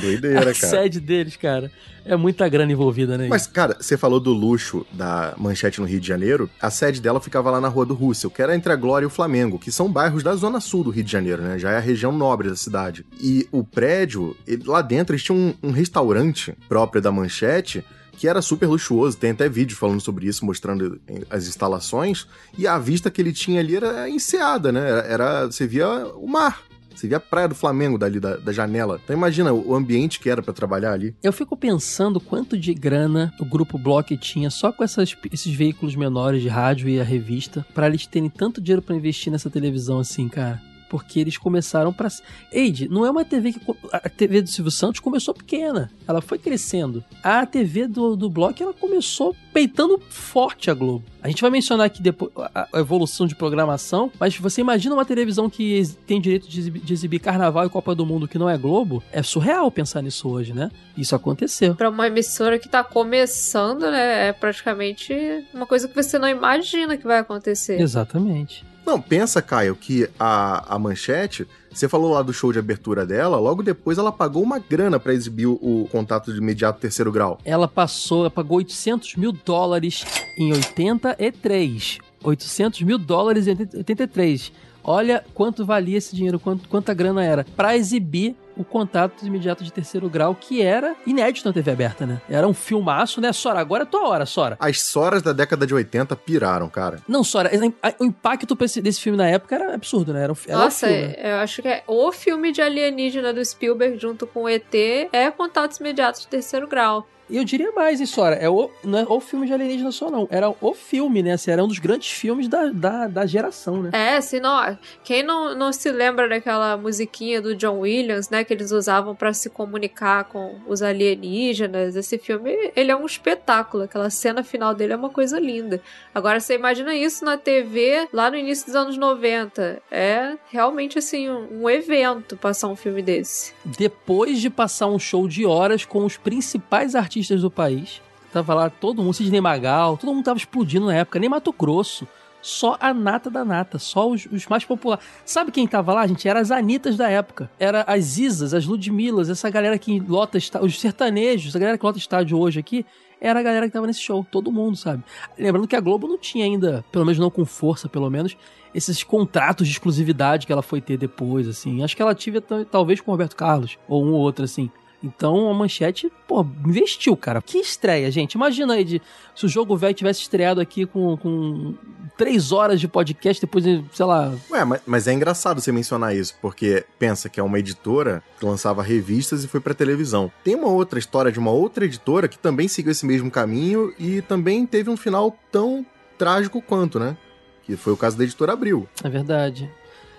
Doideira, a cara. sede deles, cara. É muita grana envolvida, né? Mas, cara, você falou do luxo da Manchete no Rio de Janeiro. A sede dela ficava lá na Rua do Russell, que era entre a Glória e o Flamengo, que são bairros da zona sul do Rio de Janeiro, né? Já é a região nobre da cidade. E o prédio, lá dentro, eles tinham um, um restaurante próprio da Manchete que era super luxuoso, tem até vídeo falando sobre isso, mostrando as instalações, e a vista que ele tinha ali era enseada, né? Era, era você via o mar. Você via a praia do Flamengo dali da, da janela. Então imagina o ambiente que era para trabalhar ali. Eu fico pensando quanto de grana o grupo Block tinha só com essas, esses veículos menores de rádio e a revista para eles terem tanto dinheiro para investir nessa televisão assim, cara. Porque eles começaram para Eide, não é uma TV que. A TV do Silvio Santos começou pequena. Ela foi crescendo. A TV do, do Block, ela começou peitando forte a Globo. A gente vai mencionar aqui depois a evolução de programação, mas você imagina uma televisão que tem direito de exibir, de exibir Carnaval e Copa do Mundo que não é Globo? É surreal pensar nisso hoje, né? Isso aconteceu. Para uma emissora que tá começando, né? É praticamente uma coisa que você não imagina que vai acontecer. Exatamente. Não, pensa, Caio, que a, a manchete, você falou lá do show de abertura dela, logo depois ela pagou uma grana para exibir o, o, contato de imediato terceiro grau. Ela passou, ela pagou 800 mil dólares em 83. 800 mil dólares em 83. Olha quanto valia esse dinheiro, quanto, quanta grana era para exibir o contato imediato de terceiro grau, que era inédito na TV aberta, né? Era um filmaço, né, Sora? Agora é tua hora, Sora. As Soras da década de 80 piraram, cara. Não, Sora, o impacto desse filme na época era absurdo, né? Era um, era Nossa, um filme. eu acho que é o filme de alienígena do Spielberg junto com o ET é Contatos Imediatos de Terceiro Grau. E eu diria mais, hein, Sora? É o, não é o filme de alienígena só, não. Era o filme, né? Assim, era um dos grandes filmes da, da, da geração, né? É, assim, não, quem não, não se lembra daquela musiquinha do John Williams, né? Que eles usavam para se comunicar com os alienígenas. Esse filme, ele é um espetáculo. Aquela cena final dele é uma coisa linda. Agora, você imagina isso na TV lá no início dos anos 90. É realmente, assim, um, evento passar um filme desse. Depois de passar um show de horas com os principais artistas artistas do país. Tava lá todo mundo, Sidney Magal, todo mundo tava explodindo na época, nem Mato Grosso. Só a nata da nata, só os, os mais populares. Sabe quem tava lá, gente? Era as Anitas da época. Era as Isas, as Ludmilas, essa galera que lota os sertanejos, a galera que lota estádio hoje aqui, era a galera que tava nesse show, todo mundo, sabe? Lembrando que a Globo não tinha ainda, pelo menos não com força, pelo menos, esses contratos de exclusividade que ela foi ter depois, assim. Acho que ela tive talvez com o Roberto Carlos, ou um ou outro, assim. Então a manchete, pô, investiu, cara. Que estreia, gente. Imagina aí de, se o jogo velho tivesse estreado aqui com, com três horas de podcast, depois, sei lá. Ué, mas, mas é engraçado você mencionar isso, porque pensa que é uma editora que lançava revistas e foi pra televisão. Tem uma outra história de uma outra editora que também seguiu esse mesmo caminho e também teve um final tão trágico quanto, né? Que foi o caso da editora Abril. É verdade.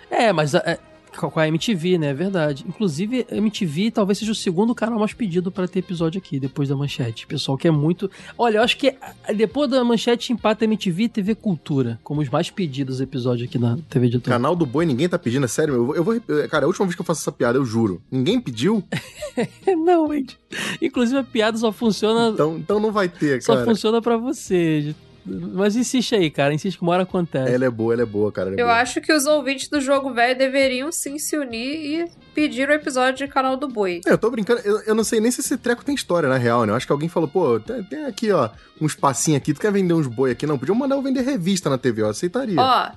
É, mas é, com a MTV, né? É verdade. Inclusive, a MTV talvez seja o segundo canal mais pedido para ter episódio aqui, depois da Manchete. Pessoal que é muito. Olha, eu acho que depois da Manchete empata MTV e TV Cultura, como os mais pedidos episódios aqui na TV Editor. Canal do Boi, ninguém tá pedindo, é sério? Eu, eu vou. Cara, a última vez que eu faço essa piada, eu juro. Ninguém pediu? não, gente. Inclusive, a piada só funciona. Então, então não vai ter, cara. Só funciona para você. Mas insiste aí, cara. Insiste que uma hora acontece. Ela é boa, ela é boa, cara. É eu boa. acho que os ouvintes do Jogo Velho deveriam sim se unir e pedir o episódio de Canal do Boi. É, eu tô brincando. Eu, eu, não sei nem se esse treco tem história, na real, né? Eu acho que alguém falou, pô, tem, tem aqui, ó, um espacinho aqui. Tu quer vender uns boi aqui? Não, podiam mandar eu vender revista na TV, eu aceitaria. Ó,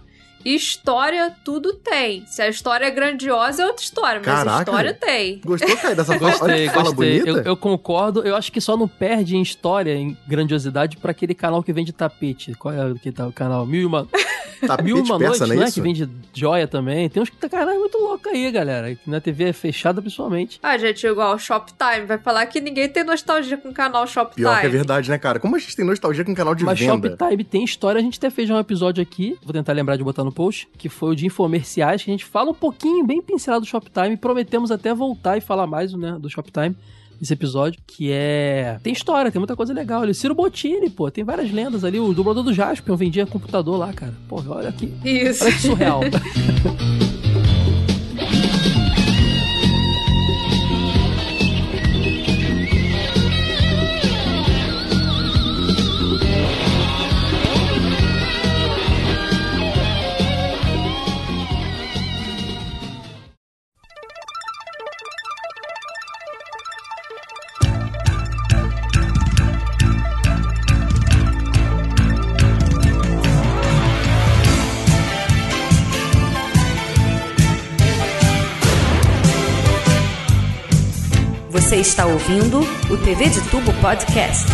História, tudo tem. Se a história é grandiosa, é outra história, mas Caraca, história tem. Gostou, Caio, dessa gostei, fala, fala bonita? Eu, eu, concordo. Eu acho que só não perde em história, em grandiosidade, para aquele canal que vende tapete. Qual é que tá o canal? Mil e uma... Tapete Mil uma peça, noite, não é? Que vende joia também. Tem uns que tá caralho muito louco aí, galera. Que na TV é fechada, principalmente. Ah, gente, igual Shoptime. Vai falar que ninguém tem nostalgia com o canal Shoptime. Pior que é verdade, né, cara? Como a gente tem nostalgia com o canal de Mas venda? Mas Shoptime tem história. A gente até fez um episódio aqui. Vou tentar lembrar de botar no post. Que foi o de infomerciais. Que a gente fala um pouquinho, bem pincelado do Shoptime. Prometemos até voltar e falar mais né, do Shoptime esse episódio, que é. Tem história, tem muita coisa legal ali. Ciro Bottini, pô, tem várias lendas ali. O dublador do Jaspion vendia computador lá, cara. Porra, olha aqui. Isso. Olha que surreal. está ouvindo o TV de Tubo Podcast.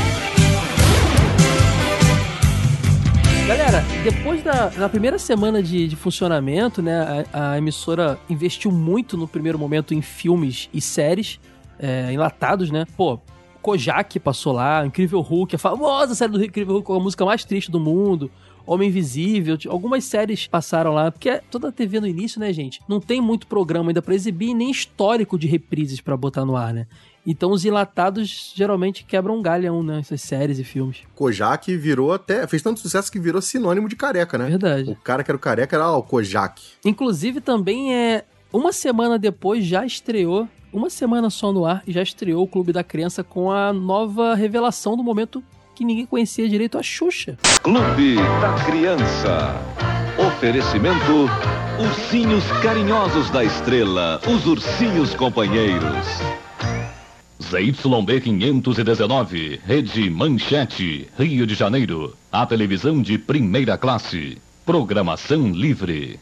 Galera, depois da, da primeira semana de, de funcionamento, né, a, a, emissora investiu muito no primeiro momento em filmes e séries é, enlatados, né? Pô, Kojak passou lá, Incrível Hulk, a famosa série do Incrível Hulk com a música mais triste do mundo. Homem Invisível, algumas séries passaram lá, porque toda a TV no início, né, gente, não tem muito programa ainda pra exibir, nem histórico de reprises pra botar no ar, né? Então os enlatados geralmente quebram um galhão, né? Essas séries e filmes. Kojak virou até. fez tanto sucesso que virou sinônimo de careca, né? Verdade. O cara que era o careca era ó, o Kojak. Inclusive também é uma semana depois já estreou, uma semana só no ar, e já estreou o Clube da Criança com a nova revelação do momento que ninguém conhecia direito, a Xuxa. Clube da Criança. Oferecimento: Ursinhos Carinhosos da Estrela, os Ursinhos Companheiros. ZYB 519, Rede Manchete, Rio de Janeiro. A televisão de primeira classe. Programação livre.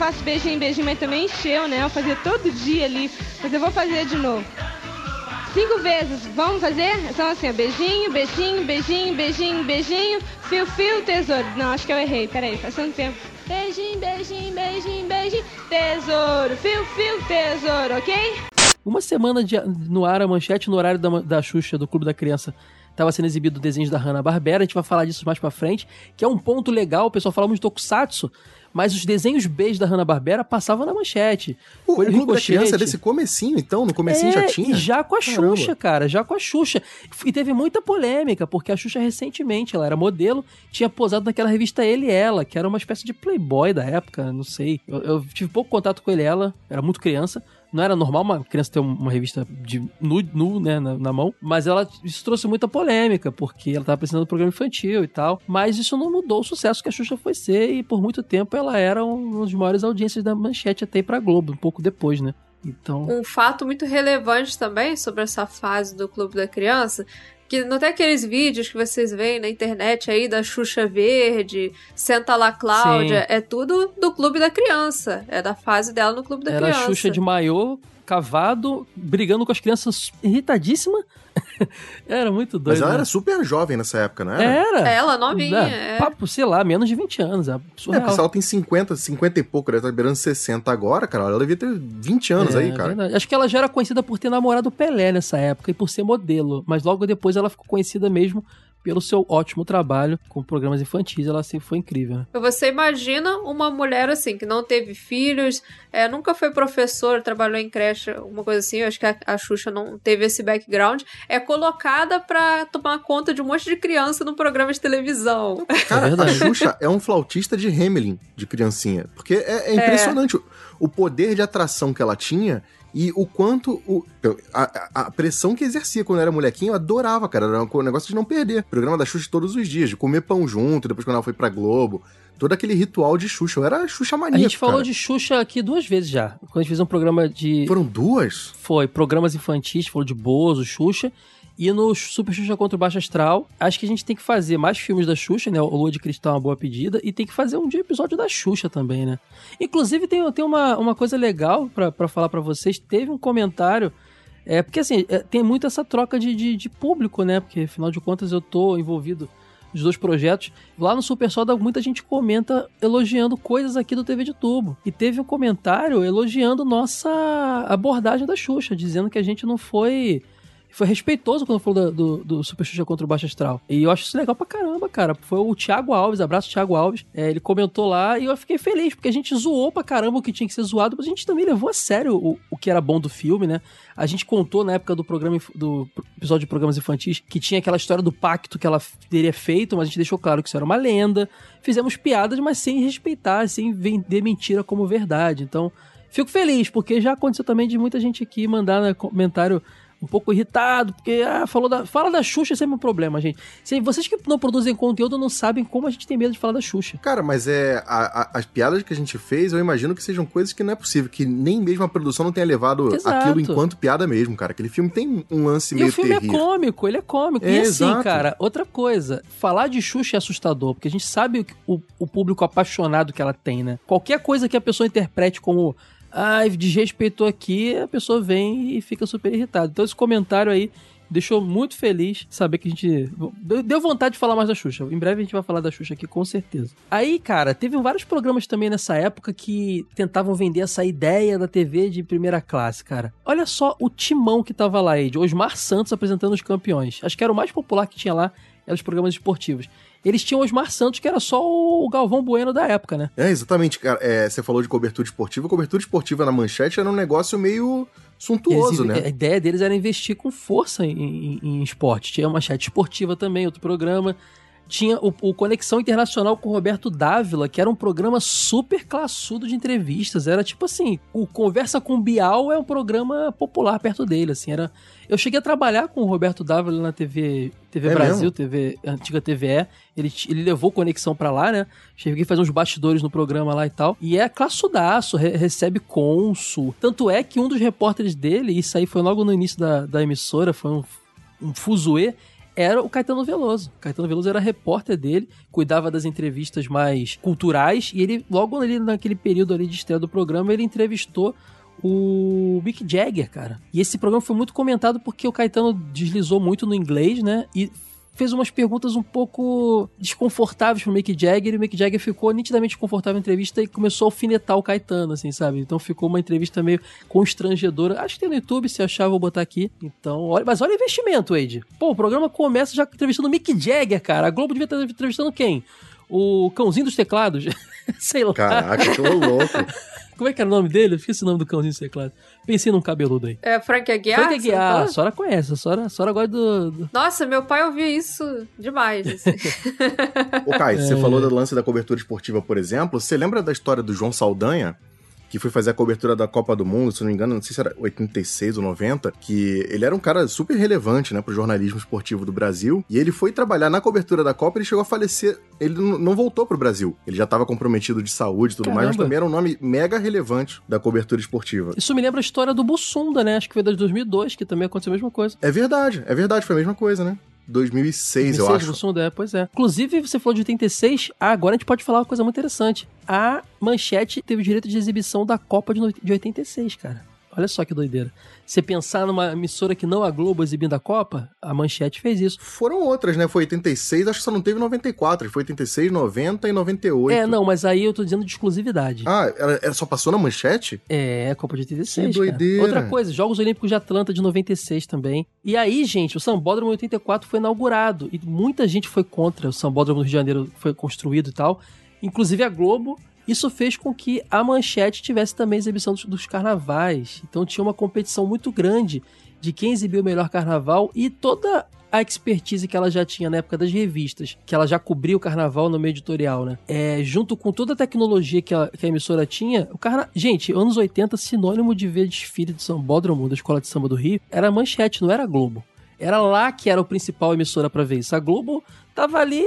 Faço beijinho, beijinho, mas também encheu, né? Eu fazia todo dia ali, mas eu vou fazer de novo. Cinco vezes, vamos fazer? São assim, ó, beijinho, beijinho, beijinho, beijinho, beijinho, fio, fio, tesouro. Não, acho que eu errei, peraí, faz tanto tempo. Beijinho, beijinho, beijinho, beijinho, tesouro, fio, fio, tesouro, ok? Uma semana de- no ar, a manchete no horário da, da Xuxa, do Clube da Criança, tava sendo exibido desenhos da Hanna-Barbera, a gente vai falar disso mais pra frente, que é um ponto legal, o pessoal fala muito de Tokusatsu, mas os desenhos Bs da Hanna-Barbera passavam na manchete. O, o Coelho Clube da Ricochete. Criança é desse comecinho, então? No comecinho É, já tinha? Já com a Caramba. Xuxa, cara, já com a Xuxa. E teve muita polêmica, porque a Xuxa recentemente, ela era modelo, tinha posado naquela revista Ele e Ela, que era uma espécie de playboy da época, não sei. Eu, eu tive pouco contato com ele e ela, era muito criança. Não era normal uma criança ter um- uma revista de nu, nu né, na, na mão, mas ela isso trouxe muita polêmica, porque ela tava precisando de programa infantil e tal. Mas isso não mudou o sucesso que a Xuxa foi ser, e por muito tempo ela era um dos maiores audiências da manchete até ir pra Globo, um pouco depois, né? Então. Um fato muito relevante também sobre essa fase do Clube da Criança, que não tem aqueles vídeos que vocês veem na internet aí da Xuxa Verde, Senta lá Cláudia, é tudo do Clube da Criança, é da fase dela no Clube da Era Criança. Xuxa de maiô, cavado, brigando com as crianças irritadíssima. era muito doido. Mas ela né? era super jovem nessa época, não era? Era. Ela novinha, É, é. Papo, sei lá, menos de 20 anos. É É, surreal. porque se ela tem 50, 50 e pouco, ela tá beirando 60 agora, cara, ela devia ter 20 anos É, aí, cara. verdade. Acho que ela já era conhecida por ter namorado o Pelé nessa época e por ser modelo. Mas logo depois ela ficou conhecida mesmo pelo seu ótimo trabalho com programas infantis. Ela assim, foi incrível. né? Você imagina uma mulher assim, que não teve filhos, é, nunca foi professora, trabalhou em creche, uma coisa assim, eu acho que a, a Xuxa não teve esse background, é colocada pra tomar conta de um monte de criança num programa de televisão. Cara, É a. Xuxa é um flautista de Hamelin, de criancinha. Porque é, é impressionante o, o poder de atração que ela tinha e o quanto. O, a, a- a pressão que exercia quando era molequinho, eu adorava, cara. Era um negócio de não perder. Programa da Xuxa todos os dias, de comer pão junto, depois quando ela foi pra Globo. todo aquele ritual de Xuxa. Eu era Xuxa A maníaco, gente falou cara. de Xuxa aqui duas vezes já. Quando a gente fez um programa de. Foram duas? Foi, programas infantis, falou de Bozo, Xuxa. E no Super Xuxa contra o Baixo Astral, acho que a gente tem que fazer mais filmes da Xuxa, né? O Lua de Cristal é uma boa pedida. E tem que fazer um dia episódio da Xuxa também, né? Inclusive, tem, tem uma, uma coisa legal pra falar pra vocês. Teve um comentário. É, porque assim, é, tem muito essa troca de, de, de público, né? Porque afinal de contas eu tô envolvido nos dois projetos. Lá no Super Soda, muita gente comenta elogiando coisas aqui do TV de Tubo. E teve um comentário elogiando nossa abordagem da Xuxa, dizendo que a gente não foi. Foi respeitoso quando falou do, do, do Super Xuxa contra o Baixo Astral. E eu acho isso legal pra caramba, cara. Foi o Thiago Alves, abraço Thiago Alves. É, ele comentou lá e eu fiquei feliz, porque a gente zoou pra caramba o que tinha que ser zoado, mas a gente também levou a sério o, o que era bom do filme, né? A gente contou na época do programa do episódio de programas infantis que tinha aquela história do pacto que ela teria feito, mas a gente deixou claro que isso era uma lenda. Fizemos piadas, mas sem respeitar, sem vender mentira como verdade. Então, fico feliz, porque já aconteceu também de muita gente aqui mandar né, comentário um pouco irritado, porque ah, falou da, fala da Xuxa é sempre um problema, gente. Se vocês que não produzem conteúdo não sabem como a gente tem medo de falar da Xuxa. Cara, mas é. a- a- as piadas que a gente fez, eu imagino que sejam coisas que não é possível, que nem mesmo a produção não tenha levado Exato. aquilo enquanto piada mesmo, cara. Aquele filme tem um lance E meio o filme é terrível. cômico, ele é cômico. É, e assim, exato. cara, outra coisa, falar de Xuxa é assustador, porque a gente sabe o, o, o público apaixonado que ela tem, né? Qualquer coisa que a pessoa interprete como. Ai, desrespeitou aqui, a pessoa vem e fica super irritada. Então esse comentário aí deixou muito feliz saber que a gente. deu- Deu vontade de falar mais da Xuxa. Em breve a gente vai falar da Xuxa aqui, com certeza. Aí, cara, teve vários programas também nessa época que tentavam vender essa ideia da TV de primeira classe, cara. Olha só o timão que tava lá, Ed. Osmar Santos apresentando os campeões. Acho que era o mais popular que tinha lá, eram os programas esportivos. Eles tinham Osmar Santos, que era só o Galvão Bueno da época, né? É, exatamente, cara. É, você falou de cobertura esportiva. Cobertura esportiva na manchete era um negócio meio suntuoso, Eles- né? A ideia deles era investir com força em, em- em esporte. Tinha uma chat esportiva também, outro programa. Tinha o, o Conexão Internacional com o Roberto Dávila, que era um programa super classudo de entrevistas. Era tipo assim, o Conversa com Bial é um programa popular perto dele, assim. Era... Eu cheguei a trabalhar com o Roberto Dávila na TV, TV É Brasil, mesmo? TV, antiga TVE. Ele, ele levou Conexão pra lá, né? Cheguei a fazer uns bastidores no programa lá e tal. E é classudaço, re- recebe cônsul. Tanto é que um dos repórteres dele, isso aí foi logo no início da, da emissora, foi um, um fuzuê, era o Caetano Veloso. O Caetano Veloso era repórter dele, cuidava das entrevistas mais culturais, e ele, logo ali naquele período ali de estreia do programa, ele entrevistou o Mick Jagger, cara. E esse programa foi muito comentado porque o Caetano deslizou muito no inglês, né? E fez umas perguntas um pouco desconfortáveis pro Mick Jagger e o Mick Jagger ficou nitidamente desconfortável na entrevista e começou a alfinetar o Caetano, assim, sabe? Então ficou uma entrevista meio constrangedora. Acho que tem no YouTube, se achar, vou botar aqui. Então, olha, mas olha o investimento, Wade. Pô, o programa começa já entrevistando o Mick Jagger, cara. A Globo devia estar entrevistando quem? O cãozinho dos teclados? Sei lá. Caraca, que louco. Como é que era o nome dele? Eu esqueci o nome do cãozinho dos teclados. Pensei num cabeludo aí. É Frank Aguiar? Frank você Aguiar, falou? a Sora conhece, a Sora, a Sora gosta do, do- Nossa, meu pai ouvia isso demais. assim. Ô, Caio, você É. falou do lance da cobertura esportiva, por exemplo. Você lembra da história do João Saldanha? Que foi fazer a cobertura da Copa do Mundo, se não me engano, não sei se era 86 ou 90, que ele era um cara super relevante, né, pro jornalismo esportivo do Brasil, e ele foi trabalhar na cobertura da Copa e ele chegou a falecer. Ele não voltou pro Brasil. Ele já tava comprometido de saúde e tudo mais, mas Caramba. também era um nome mega relevante da cobertura esportiva. Isso me lembra a história do Bussunda, né? Acho que foi de 2002, que também aconteceu a mesma coisa. É verdade, é verdade, foi a mesma coisa, né? 2006, eu 2006, acho. Bussunda, é, pois é. Inclusive, você falou de 86, ah, agora a gente pode falar uma coisa muito interessante. A Manchete teve o direito de exibição da Copa de 86, cara. Olha só que doideira. Você pensar numa emissora que não a Globo exibindo a Copa, a Manchete fez isso. Foram outras, né? Foi 86, acho que só não teve 94. Foi 86, 90 e 98. É, não, mas aí eu tô dizendo de exclusividade. Ah, ela, ela só passou na manchete? É, Copa de 86. Que cara. doideira. Outra coisa, Jogos Olímpicos de Atlanta de 96 também. E aí, gente, o Sambódromo em 84 foi inaugurado. E muita gente foi contra. O Sambódromo do Rio de Janeiro foi construído e tal. Inclusive a Globo. Isso fez com que a Manchete tivesse também exibição dos, dos carnavais. Então tinha uma competição muito grande de quem exibiu o melhor carnaval e toda a expertise que ela já tinha na época das revistas, que ela já cobria o carnaval no meio editorial, né? É, junto com toda a tecnologia que a, que a emissora tinha, o carna... Gente, anos 80, sinônimo de ver desfile de sambódromo da Escola de Samba do Rio, era a Manchete, não era Globo. Era lá que era o principal emissora pra ver isso. A Globo tava ali,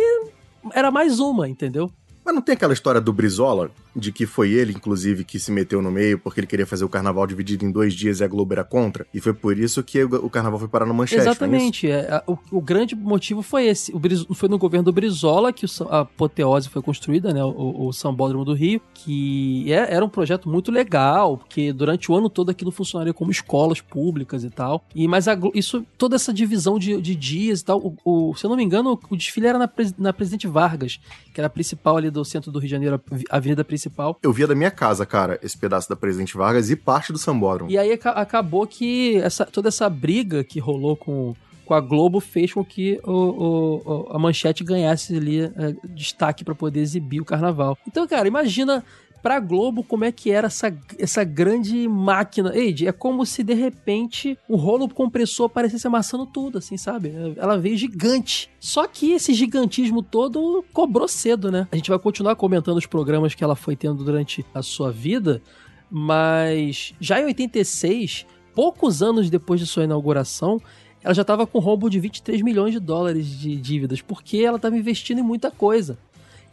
era mais uma, entendeu? Mas não tem aquela história do Brizola, de que foi ele, inclusive, que se meteu no meio porque ele queria fazer o carnaval dividido em dois dias e a Globo era contra? E foi por isso que o carnaval foi parar no manchete, é? Exatamente. é, a- o, o grande motivo foi esse. O Briz- foi no governo do Brizola que o a apoteose foi construída, né? O, o Sambódromo do Rio, que é- era um projeto muito legal, porque durante o ano todo aquilo funcionaria como escolas públicas e tal. E mas a isso, toda essa divisão de, de dias e tal, o, se eu não me engano, o desfile era na, na Presidente Vargas, que era a principal ali do centro do Rio de Janeiro, a avenida principal. Eu via da minha casa, cara, esse pedaço da Presidente Vargas e parte do Sambódromo. E aí aca- acabou que essa, toda essa briga que rolou com, com a Globo fez com que o, o- a manchete ganhasse ali é, destaque pra poder exibir o carnaval. Então, cara, imagina pra Globo como é que era essa, essa grande máquina. Eide, é como se de repente o rolo compressor parecesse amassando tudo, assim, sabe? Ela veio gigante. Só que esse gigantismo todo cobrou cedo, né? A gente vai continuar comentando os programas que ela foi tendo durante a sua vida, mas já em 86, poucos anos depois de sua inauguração, ela já estava com rombo de 23 milhões de dólares de dívidas, porque ela estava investindo em muita coisa.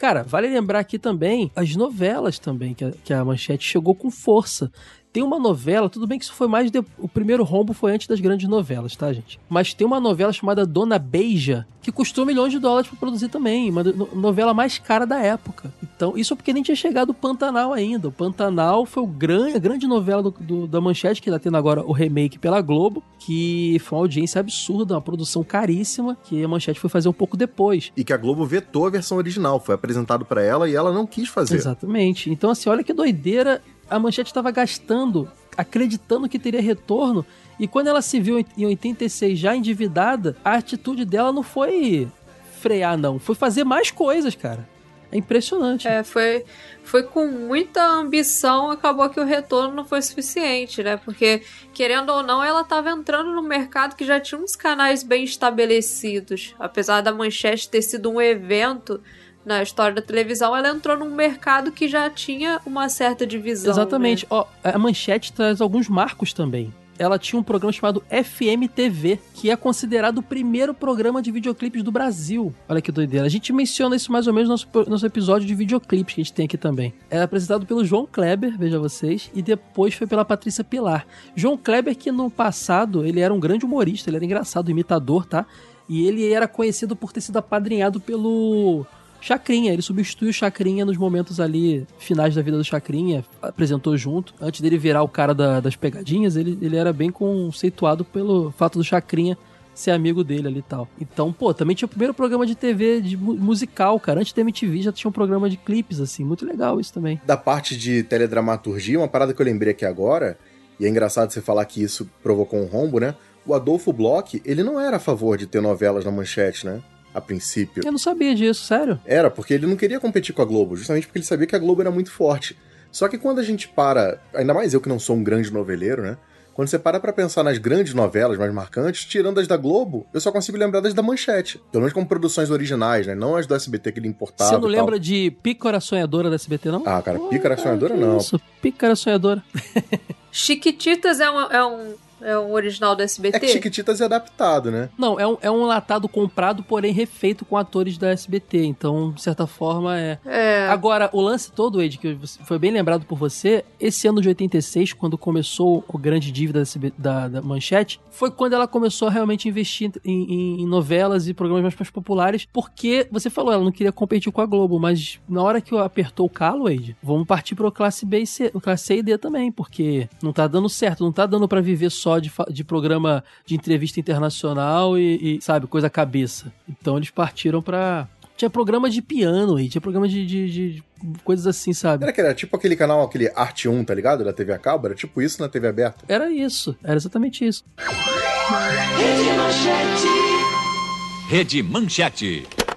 Cara, vale lembrar aqui também as novelas também, que a, que a Manchete chegou com força. Tem uma novela, tudo bem que isso foi mais. de- o primeiro rombo foi antes das grandes novelas, tá, gente? Mas tem uma novela chamada Dona Beija, que custou milhões de dólares pra produzir também. Uma no- novela mais cara da época. Então, isso porque nem tinha chegado o Pantanal ainda. O Pantanal foi o gran, a grande novela do- do- da Manchete, que tá tendo agora o remake pela Globo, que foi uma audiência absurda, uma produção caríssima, que a Manchete foi fazer um pouco depois. E que a Globo vetou a versão original, foi apresentado pra ela e ela não quis fazer. Exatamente. Então, assim, olha que doideira. A Manchete estava gastando, acreditando que teria retorno. E quando ela se viu em- em 86 já endividada, a atitude dela não foi frear, não. Foi fazer mais coisas, cara. É impressionante. É, foi, foi com muita ambição, acabou que o retorno não foi suficiente, né? Porque, querendo ou não, ela estava entrando no mercado que já tinha uns canais bem estabelecidos. Apesar da Manchete ter sido um evento na história da televisão, ela entrou num mercado que já tinha uma certa divisão. Exatamente. né? Ó, a Manchete traz alguns marcos também. Ela tinha um programa chamado FMTV, que é considerado o primeiro programa de videoclipes do Brasil. Olha que doideira. A gente menciona isso mais ou menos no nosso, nosso episódio de videoclipes que a gente tem aqui também. É apresentado pelo João Kleber, veja vocês, e depois foi pela Patrícia Pilar. João Kleber, que no passado ele era um grande humorista, ele era engraçado, imitador, tá? E ele era conhecido por ter sido apadrinhado pelo Chacrinha, ele substituiu o Chacrinha nos momentos ali finais da vida do Chacrinha, apresentou junto. Antes dele virar o cara da- das pegadinhas, ele, ele era bem conceituado pelo fato do Chacrinha ser amigo dele ali e tal. Então, pô, também tinha o primeiro programa de TV de mu- musical, cara. Antes da MTV já tinha um programa de clipes, assim. Muito legal isso também. Da parte de teledramaturgia, uma parada que eu lembrei aqui agora, e é engraçado você falar que isso provocou um rombo, né? O Adolfo Bloch, ele não era a favor de ter novelas na manchete, né? A princípio. Eu não sabia disso, sério. Era, porque ele não queria competir com a Globo, justamente porque ele sabia que a Globo era muito forte. Só que quando a gente para, ainda mais eu que não sou um grande noveleiro, né? Quando você para pra pensar nas grandes novelas mais marcantes, tirando as da Globo, eu só consigo lembrar das da Manchete. Pelo menos como produções originais, né? Não as do SBT que ele importava. Você não e tal. lembra de Pícara Sonhadora da SBT, não? Ah, cara, Pícara Pô, Sonhadora que não. Isso, Pícara Sonhadora. Chiquititas é um, é um, é um original do SBT? É que Chiquititas é adaptado, né? Não, é um, é um latado comprado, porém refeito com atores da SBT. Então, de certa forma, é. É. Agora, o lance todo, Ed, que foi bem lembrado por você, esse ano de 86, quando começou o grande dívida da, da, Manchete, foi quando ela começou a realmente investir em, em- em novelas e programas mais, mais populares, porque você falou, ela não queria competir com a Globo, mas na hora que apertou o calo, Ed, vamos partir pro classe B e C, o classe C e D também, porque não tá dando certo, não tá dando pra viver só de, fa- de programa de entrevista internacional e, e, sabe, coisa cabeça. Então eles partiram pra. Tinha programa de piano aí, tinha programa de, de- de- de coisas assim, sabe? Era, que era tipo aquele canal, aquele Arte 1, tá ligado? Da TV a cabo, era tipo isso na TV aberta. Era isso, era exatamente isso. Rede Manchete.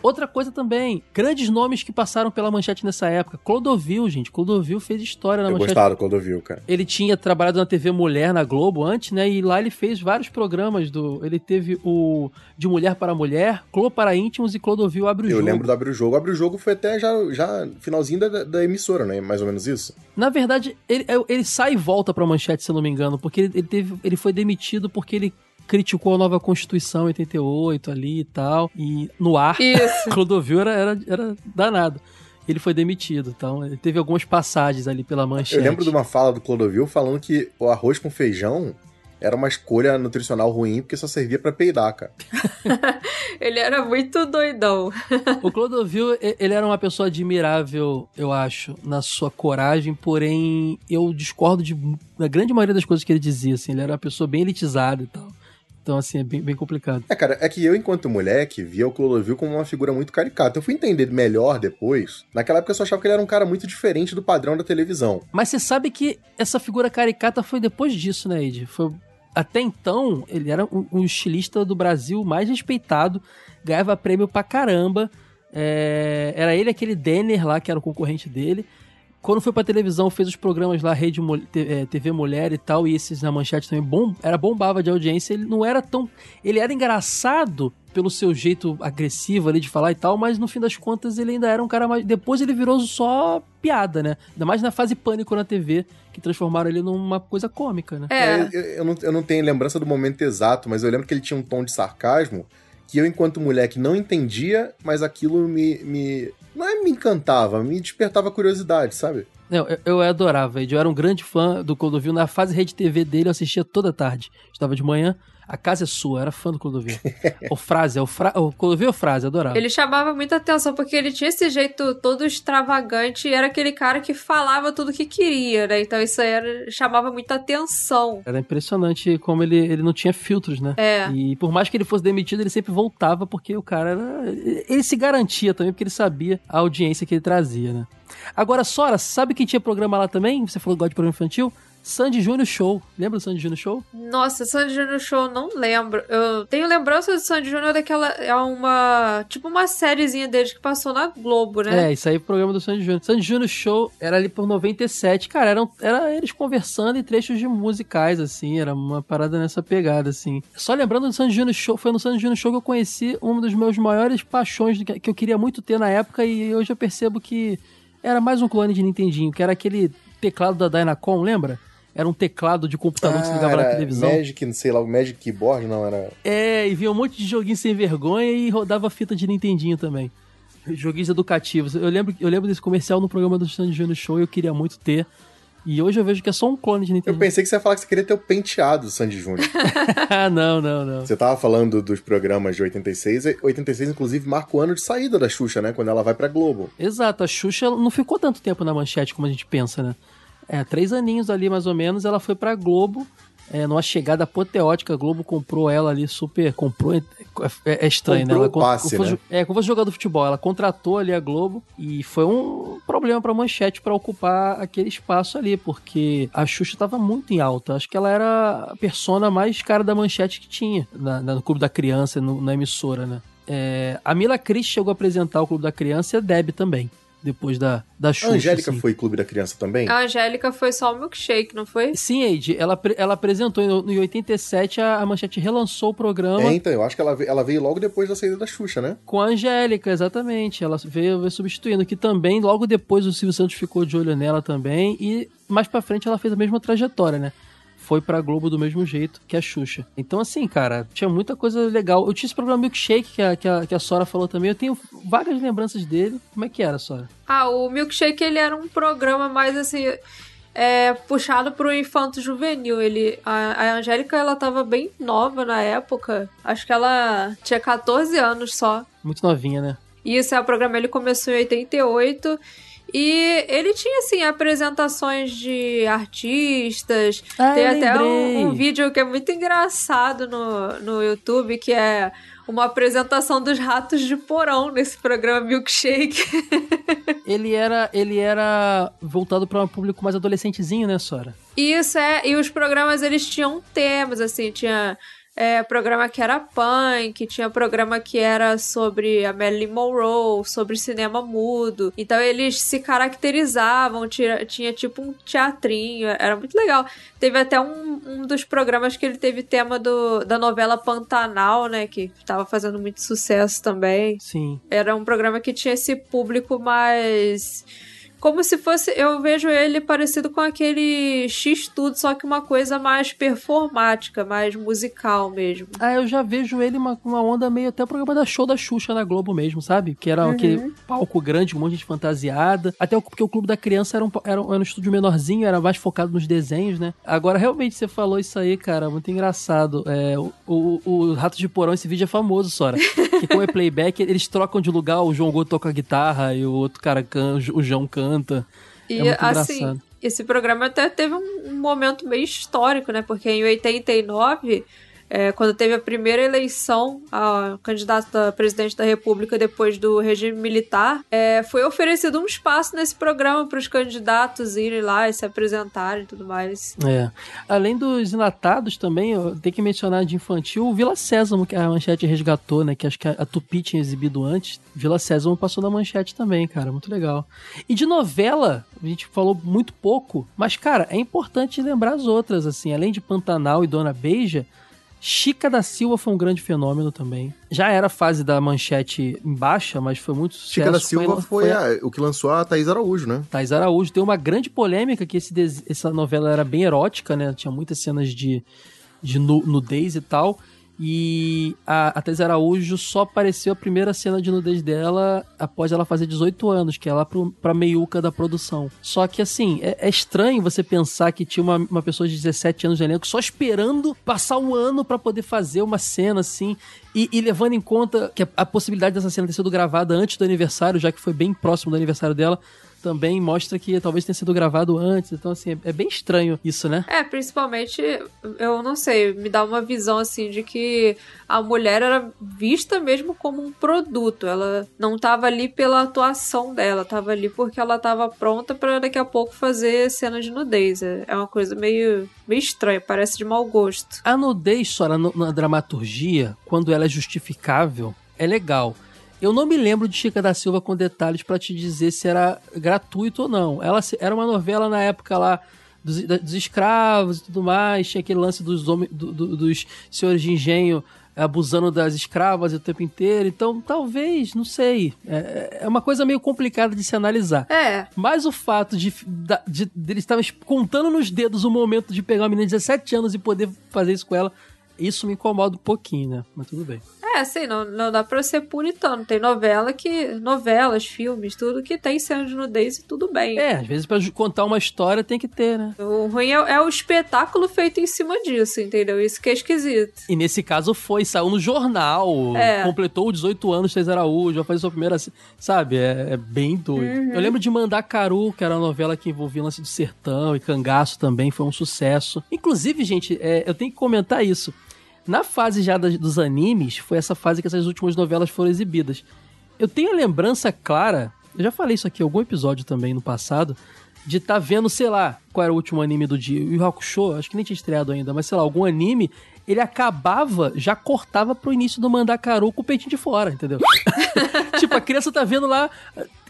Outra coisa também, grandes nomes que passaram pela manchete nessa época. Clodovil, gente. Clodovil fez história na eu manchete. gostava eu vi, cara. Ele tinha trabalhado na TV Mulher na Globo antes, né? E lá ele fez vários programas do. Ele teve o De Mulher para Mulher, Clô para Íntimos e Clodovil abre o Eu jogo. lembro do Abre o Jogo. Abre o Jogo foi até já, já finalzinho da, da emissora, né? Mais ou menos isso. Na verdade, ele, ele sai e volta pra manchete, se eu não me engano, porque ele, ele teve, ele foi demitido porque ele criticou a nova Constituição em 88 ali e tal, e no ar, Isso. Clodovil era, era, era danado. ele foi demitido. Então, ele teve algumas passagens ali pela manchete. Eu lembro de uma fala do Clodovil falando que o arroz com feijão era uma escolha nutricional ruim porque só servia pra peidar, cara. Ele era muito doidão. O Clodovil, ele era uma pessoa admirável, eu acho, na sua coragem, porém eu discordo de na grande maioria das coisas que ele dizia, assim, ele era uma pessoa bem elitizada e tal. Então, assim, é bem, bem complicado. É, cara, é que eu, enquanto moleque, via o Clodovil como uma figura muito caricata. Eu fui entender melhor depois. Naquela época eu só achava que ele era um cara muito diferente do padrão da televisão. Mas você sabe que essa figura caricata foi depois disso, né, Ed? Foi... Até então, ele era um, um estilista do Brasil mais respeitado, ganhava prêmio pra caramba. É, Era ele aquele Denner lá, que era o concorrente dele. Quando foi pra televisão, fez os programas lá, Rede Mul- T- é, TV Mulher e tal, e esses na manchete também, bom, era bombava de audiência. Ele não era tão. Ele era engraçado pelo seu jeito agressivo ali de falar e tal, mas no fim das contas ele ainda era um cara mais. Depois ele virou só piada, né? Ainda mais na fase pânico na TV, que transformaram ele numa coisa cômica, né? É. eu, eu não, eu não tenho lembrança do momento exato, mas eu lembro que ele tinha um tom de sarcasmo que eu, enquanto moleque, não entendia, mas aquilo me. me não é me encantava, me despertava curiosidade, sabe? Não, eu, eu adorava. Eu era um grande fã do Clodovil. Na fase rede TV dele, eu assistia toda tarde. Estava de manhã. A casa é sua, eu era fã do Clodovil. o frase, é o, fra... o Clodovil ou frase, adorava. Ele chamava muita atenção porque ele tinha esse jeito todo extravagante e era aquele cara que falava tudo que queria, né? Então isso aí era, chamava muita atenção. Era impressionante como ele, ele não tinha filtros, né? É. E por mais que ele fosse demitido, ele sempre voltava porque o cara era. Ele se garantia também, porque ele sabia a audiência que ele trazia, né? Agora, Sora, sabe quem tinha programa lá também? Você falou que gosta de programa infantil? Sandy Júnior Show. Lembra do Sandy Júnior Show? Nossa, Sandy Júnior Show, não lembro. Eu tenho lembrança do Sandy Júnior daquela. É uma. Tipo uma sériezinha deles que passou na Globo, né? É, isso aí é o programa do Sandy Júnior. Sandy Júnior Show era ali por 97. Cara, eram, era eles conversando em trechos de musicais, assim. Era uma parada nessa pegada, assim. Só lembrando do Sandy Júnior Show, foi no Sandy Júnior Show que eu conheci um dos meus maiores paixões que que eu queria muito ter na época e hoje eu percebo que era mais um clone de Nintendinho, que era aquele teclado da Dynacon, lembra? Era um teclado de computador que se ligava na era televisão. Magic, não sei lá, o Magic Keyboard, não, era. É, e via um monte de joguinho sem vergonha e rodava fita de Nintendinho também. Joguinhos educativos. Eu lembro, eu lembro desse comercial no programa do Sandy Júnior Show e eu queria muito ter. E hoje eu vejo que é só um clone de Eu Nintendo. pensei que você ia falar que você queria ter o penteado do Sandy Júnior. ah, não, não, não. Você tava falando dos programas de 86, e 86 inclusive marca o ano de saída da Xuxa, né? Quando ela vai pra Globo. Exato, a Xuxa não ficou tanto tempo na manchete como a gente pensa, né? É, três aninhos ali mais ou menos, ela foi pra Globo, é, numa chegada apoteótica. A Globo comprou ela ali super. Comprou. É, é estranho, Comprou né? Ela passe, como né? É, como fosse jogador de futebol. Ela contratou ali a Globo e foi um problema pra manchete pra ocupar aquele espaço ali, porque a Xuxa tava muito em alta. Acho que ela era a persona mais cara da manchete que tinha na, na- no Clube da Criança, no- na emissora, né? É, a Mila Cris chegou a apresentar o Clube da Criança e a Deb também, depois da, da A Xuxa. Angélica assim. foi Clube da Criança também? A Angélica foi só o milkshake, não foi? Sim, Eide, ela, ela apresentou em, em 87, a, a Manchete relançou o programa É, então, eu acho que ela veio, ela veio logo depois da saída da Xuxa, né? com a Angélica, exatamente. Ela veio, veio substituindo, que também, logo depois, o Silvio Santos ficou de olho nela também, e mais pra frente ela fez a mesma trajetória, né? Foi pra Globo do mesmo jeito que a Xuxa. Então, assim, cara, tinha muita coisa legal. Eu tinha esse programa Milkshake, que a, que a, que a Sora falou também. Eu tenho várias lembranças dele. Como é que era, Sora? Ah, o milkshake ele era um programa mais assim. É, puxado pro infanto juvenil. Ele, a, a Angélica ela tava bem nova na época. Acho que ela tinha 14 anos só. Muito novinha, né? E esse é o programa, ele começou em 88. E ele tinha, assim, apresentações de artistas. Ah, Tem até um, um vídeo que é muito engraçado no, no YouTube, que é uma apresentação dos ratos de porão nesse programa Milkshake. Ele era, ele era voltado pra um público mais adolescentezinho, né, Sora? Isso é, e os programas eles tinham temas, assim, tinha é, programa que era punk, tinha programa que era sobre a Marilyn Monroe, sobre cinema mudo. Então eles se caracterizavam, tinha, tinha tipo um teatrinho, era muito legal. Teve até um, um dos programas que ele teve tema do, da novela Pantanal, né, que tava fazendo muito sucesso também. Sim. Era um programa que tinha esse público mais como se fosse. Eu vejo ele parecido com aquele X-Tudo, só que uma coisa mais performática, mais musical mesmo. Ah, eu já vejo ele uma, uma onda meio até o programa da show da Xuxa na Globo mesmo, sabe? Que era Uhum. aquele palco grande, um monte de gente fantasiada. Até o- porque o Clube da Criança era um, era, um- era um estúdio menorzinho, era mais focado nos desenhos, né? Agora, realmente, você falou isso aí, cara, muito engraçado. É, o, o, o Rato de Porão, esse vídeo é famoso, Sora. que como é playback, eles trocam de lugar, o João Gordo toca a guitarra e o outro cara canta, o João canta. E é assim, engraçado. esse programa até teve um, um momento meio histórico, né? Porque em 89, é, quando teve a primeira eleição a candidato a presidente da República depois do regime militar, é, foi oferecido um espaço nesse programa para os candidatos irem lá e se apresentarem e tudo mais. É. Além dos enlatados também, tenho que mencionar de infantil o Vila Sésamo, que a manchete resgatou, né? Que acho que a Tupi tinha exibido antes. Vila Sésamo passou na manchete também, cara. Muito legal. E de novela, a gente falou muito pouco, mas, cara, é importante lembrar as outras, assim. Além de Pantanal e Dona Beija, Chica da Silva foi um grande fenômeno também. Já era a fase da manchete em baixa, mas foi muito sucesso. Chica da Silva foi, a- a- o que lançou a Thaís Araújo, né? Thais Araújo. Tem uma grande polêmica que esse essa novela era bem erótica, né? Tinha muitas cenas de, de nu- nudez e tal. E a, a Thais Araújo só apareceu a primeira cena de nudez dela após ela fazer 18 anos, que é lá pro, pra meiuca da produção. Só que assim, é, é estranho você pensar que tinha uma, uma pessoa de 17 anos no elenco só esperando passar um ano pra poder fazer uma cena assim. E, e levando em conta que a, a possibilidade dessa cena ter sido gravada antes do aniversário, já que foi bem próximo do aniversário dela, também mostra que talvez tenha sido gravado antes. Então, assim, é, é bem estranho isso, né? É, principalmente, eu não sei, me dá uma visão assim de que a mulher era vista mesmo como um produto. Ela não tava ali pela atuação dela, tava ali porque ela tava pronta pra daqui a pouco fazer cena de nudez. É é uma coisa meio, meio estranha, parece de mau gosto. A nudez, só na, na dramaturgia, quando ela é justificável, é legal. Eu não me lembro de Chica da Silva com detalhes pra te dizer se era gratuito ou não. Ela era uma novela na época lá dos, dos escravos e tudo mais, tinha aquele lance dos, homens, do- do- dos senhores de engenho abusando das escravas o tempo inteiro. Então, talvez, não sei. É, é uma coisa meio complicada de se analisar. É, Mas o fato de, de, de eles estarem contando nos dedos o momento de pegar uma menina de 17 anos e poder fazer isso com ela, isso me incomoda um pouquinho, né? Mas tudo bem. É assim, não, não dá pra ser puritano. Tem novela que. novelas, filmes, tudo que tem cena de nudez e tudo bem. É, às vezes pra contar uma história tem que ter, né? O ruim é, é o espetáculo feito em cima disso, entendeu? Isso que é esquisito. E nesse caso foi, saiu no jornal, É. completou 18 anos, Thais Araújo, vai fazer sua primeira. Sabe? É, é bem doido. Uhum. Eu lembro de Mandacaru, que era uma novela que envolvia lance do sertão e cangaço também, foi um sucesso. Inclusive, gente, é, eu tenho que comentar isso. Na fase já das- dos animes, foi essa fase que essas últimas novelas foram exibidas. Eu tenho a lembrança clara, eu já falei isso aqui em algum episódio também no passado, de estar vendo, sei lá, qual era o último anime do dia. O Hakusho, acho que nem tinha estreado ainda, mas sei lá, algum anime, ele acabava, já cortava pro início do Mandacaru com o peitinho de fora, entendeu? tipo, a criança tá vendo lá,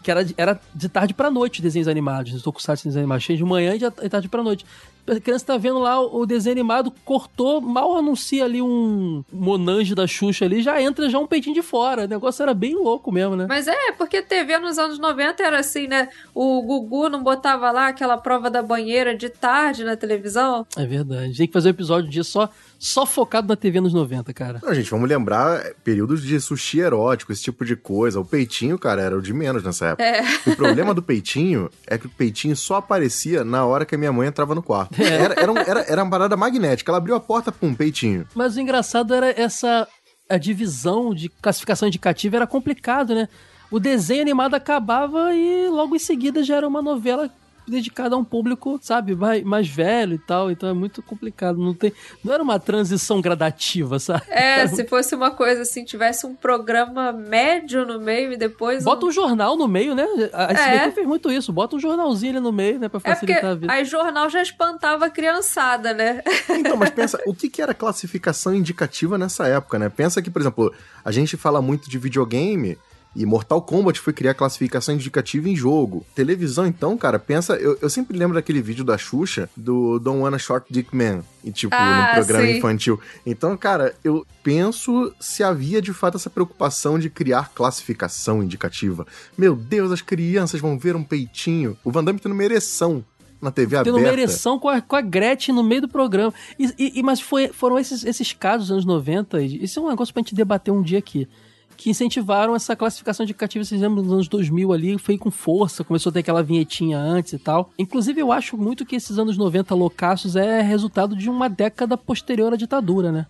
que era, de- era de tarde pra noite desenhos animados, tokusatsu desenhos animados, cheio de manhã e de tarde pra noite. A criança tá vendo lá o desenho animado, cortou, mal anuncia ali um Monange da Xuxa ali, já entra já um peitinho de fora. O negócio era bem louco mesmo, né? Mas é, porque TV nos anos 90 era assim, né? O Gugu não botava lá aquela prova da banheira de tarde na televisão? É verdade. Tem que fazer um episódio dia só, só focado na TV nos 90, cara. Não, gente, vamos lembrar é, períodos de sushi erótico, esse tipo de coisa. O peitinho, cara, era o de menos nessa época. É. O problema do peitinho é que o peitinho só aparecia na hora que a minha mãe entrava no quarto. Era, era, um- era, era uma parada magnética. Ela abriu a porta, pum, peitinho. Mas o engraçado era essa. A divisão de classificação indicativa era complicado, né? O desenho animado acabava e logo em seguida já era uma novela dedicada a um público, sabe, mais, mais velho e tal. Então é muito complicado. Não, tem, não era uma transição gradativa, sabe? É, se fosse uma coisa assim, tivesse um programa médio no meio e depois. Bota um... um jornal no meio, né? A É. SBT fez muito isso. Bota um jornalzinho ali no meio, né? Pra É porque facilitar a vida. aí jornal já espantava a criançada, né? Então, mas pensa, o que, que era classificação indicativa nessa época, né? Pensa que, por exemplo, a gente fala muito de videogame E Mortal Kombat foi criar classificação indicativa em jogo. Televisão, então, cara, pensa. Eu, eu sempre lembro daquele vídeo da Xuxa, do Don't Wanna Short Dick Man. E, tipo, Ah, no programa sim. infantil. Então, cara, eu penso se havia de fato essa preocupação de criar classificação indicativa. Meu Deus, as crianças vão ver um peitinho. O Van Damme tendo uma ereção na TV Tendo aberta. uma ereção com a, com a Gretchen no meio do programa. E, e- e- mas foi, foram esses, esses casos dos anos 90, e isso é um negócio pra gente debater um dia aqui, que incentivaram essa classificação indicativa, vocês lembram, nos anos 2000 ali, foi com força, começou a ter aquela vinhetinha antes e tal. Inclusive, eu acho muito que esses anos 90 loucaços é resultado de uma década posterior à ditadura, né?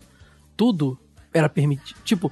Tudo era permitido. Tipo,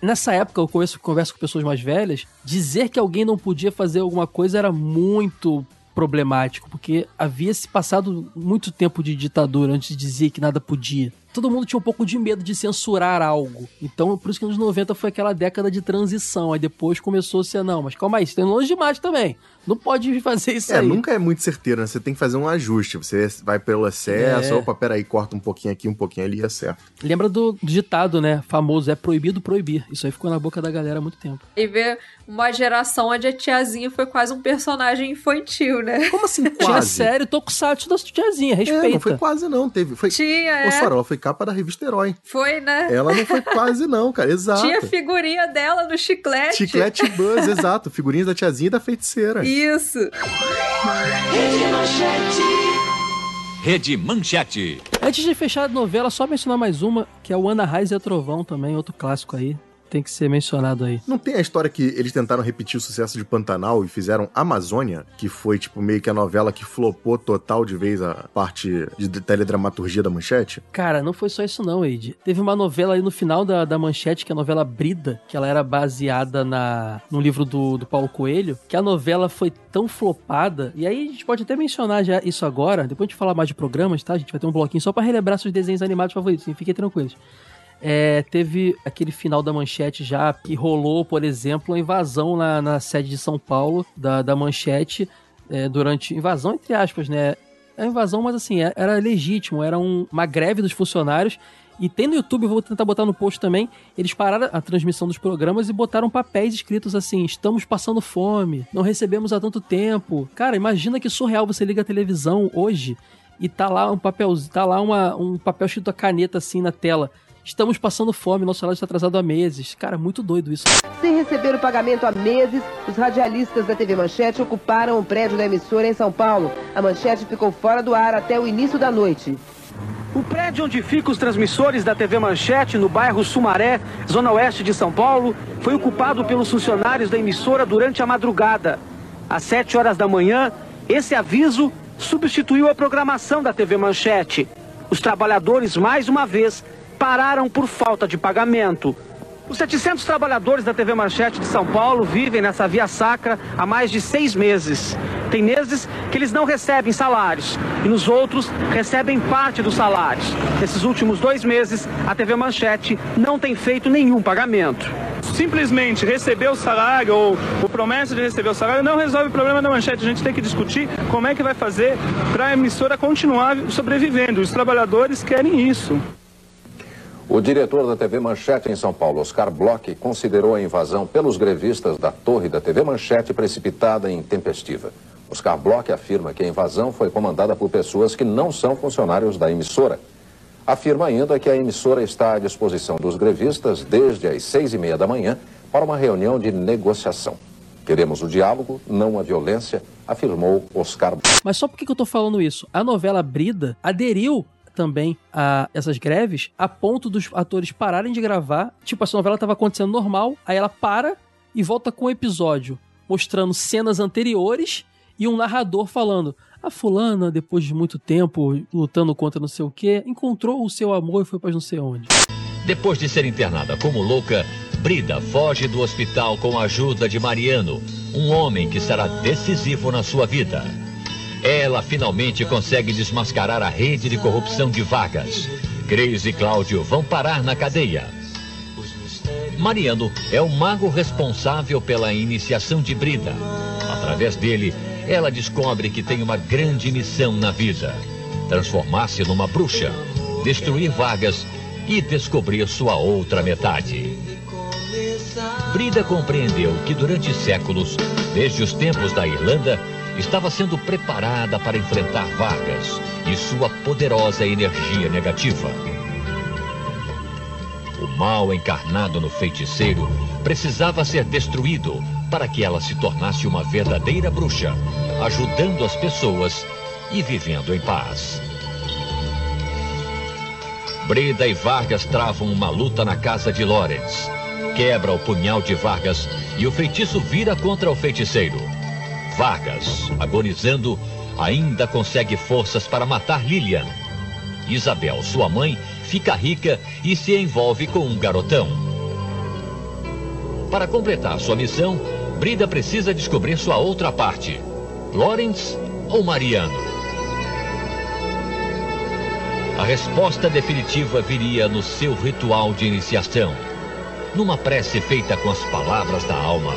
nessa época, eu converso, converso com pessoas mais velhas, dizer que alguém não podia fazer alguma coisa era muito problemático, porque havia se passado muito tempo de ditadura antes de dizer que nada podia. Todo mundo tinha um pouco de medo de censurar algo. Então, por isso que nos 90 foi aquela década de transição. Aí depois começou a ser, não, mas calma aí, você tem longe demais também. Não pode fazer isso É, aí. nunca é muito certeiro, né? Você tem que fazer um ajuste. Você vai pelo excesso, É. opa, peraí, corta um pouquinho aqui, um pouquinho ali e acerta. Lembra do, do ditado, né? Famoso, é proibido proibir. Isso aí ficou na boca da galera há muito tempo. E ver uma geração onde a tiazinha foi quase um personagem infantil, né? Como assim? Tinha Quase. sério Tokusatsu da tiazinha, respeita. É, não foi quase não, teve. Foi... Tinha, Ô, é. Sora, ela foi capa da revista Herói. Foi, né? Ela não foi quase não, cara, exato. Tinha figurinha dela no chiclete. Chiclete Buzz, exato. Figurinhas da tiazinha e da feiticeira. Isso. Rede Manchete. Antes de fechar a novela, só mencionar mais uma, que é o Ana Raiz e a Trovão também, outro clássico aí. Tem que ser mencionado aí. Não tem a história que eles tentaram repetir o sucesso de Pantanal e fizeram Amazônia, que foi tipo meio que a novela que flopou total de vez a parte de teledramaturgia da manchete? Cara, não foi só isso não, Eide. Teve uma novela aí no final da, da manchete, que é a novela Brida, que ela era baseada na, no livro do, do Paulo Coelho, que a novela foi tão flopada, e aí a gente pode até mencionar já isso agora, depois a gente falar mais de programas, tá? A gente vai ter um bloquinho só pra relembrar seus desenhos animados favoritos, hein? fiquem tranquilos. É, teve aquele final da manchete já que rolou, por exemplo, a invasão na, na sede de São Paulo da, da manchete é, durante. Invasão, entre aspas, né? É invasão, mas assim, é- era legítimo, era um- uma greve dos funcionários. E tem no YouTube, vou tentar botar no post também. Eles pararam a transmissão dos programas e botaram papéis escritos assim: estamos passando fome, não recebemos há tanto tempo. Cara, imagina que surreal você liga a televisão hoje e tá lá um papel, tá lá uma- um papel escrito a caneta assim na tela. Estamos passando fome, nosso salário está atrasado há meses. Cara, muito doido isso. Sem receber o pagamento há meses, os radialistas da TV Manchete ocuparam o prédio da emissora em São Paulo. A Manchete ficou fora do ar até o início da noite. O prédio onde ficam os transmissores da TV Manchete, no bairro Sumaré, zona oeste de São Paulo, foi ocupado pelos funcionários da emissora durante a madrugada. Às 7 horas da manhã, esse aviso substituiu a programação da TV Manchete. Os trabalhadores, mais uma vez, pararam por falta de pagamento. Os 700 trabalhadores da TV Manchete de São Paulo vivem nessa via sacra há mais de seis meses. Tem meses que eles não recebem salários e nos outros recebem parte dos salários. Nesses últimos dois meses, a TV Manchete não tem feito nenhum pagamento. simplesmente receber o salário ou o promessa de receber o salário não resolve o problema da manchete. A gente tem que discutir como é que vai fazer para a emissora continuar sobrevivendo. Os trabalhadores querem isso. O diretor da TV Manchete em São Paulo, Oscar Bloch, considerou a invasão pelos grevistas da torre da TV Manchete precipitada e intempestiva. Oscar Bloch afirma que a invasão foi comandada por pessoas que não são funcionários da emissora. Afirma ainda que a emissora está à disposição dos grevistas desde as seis e meia da manhã para uma reunião de negociação. Queremos o diálogo, não a violência, afirmou Oscar. Mas só por que eu tô falando isso? A novela Brida aderiu também a essas greves a ponto dos atores pararem de gravar. Tipo, essa novela tava acontecendo normal, aí ela para e volta com um episódio mostrando cenas anteriores e um narrador falando: A fulana, depois de muito tempo lutando contra não sei o que, encontrou o seu amor e foi pra não sei onde. Depois de ser internada como louca, Brida foge do hospital com a ajuda de Mariano, um homem que será decisivo na sua vida. Ela finalmente consegue desmascarar a rede de corrupção de Vargas. Cris e Cláudio vão parar na cadeia. Mariano é o mago responsável pela iniciação de Brida. Através dele, ela descobre que tem uma grande missão na vida: transformar-se numa bruxa, destruir Vargas e descobrir sua outra metade. Brida compreendeu que durante séculos, desde os tempos da Irlanda, estava sendo preparada para enfrentar Vargas e sua poderosa energia negativa. O mal encarnado no feiticeiro precisava ser destruído para que ela se tornasse uma verdadeira bruxa, ajudando as pessoas e vivendo em paz. Breda e Vargas travam uma luta na casa de Lawrence. Quebra o punhal de Vargas e o feitiço vira contra o feiticeiro. Vargas, agonizando, ainda consegue forças para matar Lilian. Isabel, sua mãe, fica rica e se envolve com um garotão. Para completar sua missão, Brida precisa descobrir sua outra parte: Lawrence ou Mariano. A resposta definitiva viria no seu ritual de iniciação. Numa prece feita com as palavras da alma,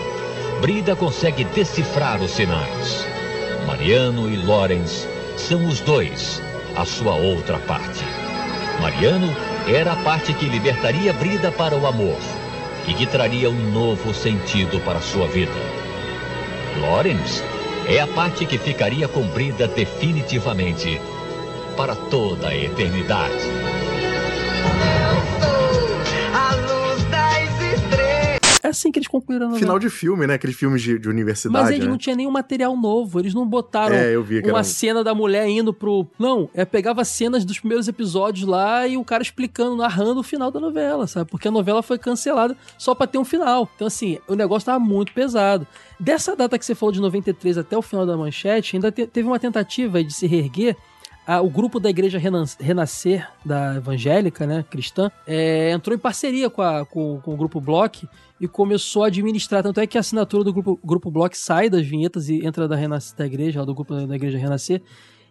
Brida consegue decifrar os sinais. Mariano e Lawrence são os dois, a sua outra parte. Mariano era a parte que libertaria Brida para o amor e que traria um novo sentido para sua vida. Lawrence é a parte que ficaria com Brida definitivamente para toda a eternidade. Assim que eles concluíram novela. Final de filme, né? Aqueles filmes de, de universidade. Mas eles né? não tinham nenhum material novo, eles não botaram É, uma era cena da mulher indo pro. Não, é pegava cenas dos primeiros episódios lá e o cara explicando, narrando o final da novela, sabe? Porque a novela foi cancelada só pra ter um final. Então, assim, o negócio tava muito pesado. Dessa data que você falou de 93 até o final da manchete, ainda te- teve uma tentativa de se reerguer. O grupo da igreja Renascer, da evangélica, né, cristã, é, entrou em parceria com, a- com- com o grupo Block e começou a administrar. Tanto é que a assinatura do grupo, grupo Block sai das vinhetas e entra da, da igreja, do grupo da igreja Renascer.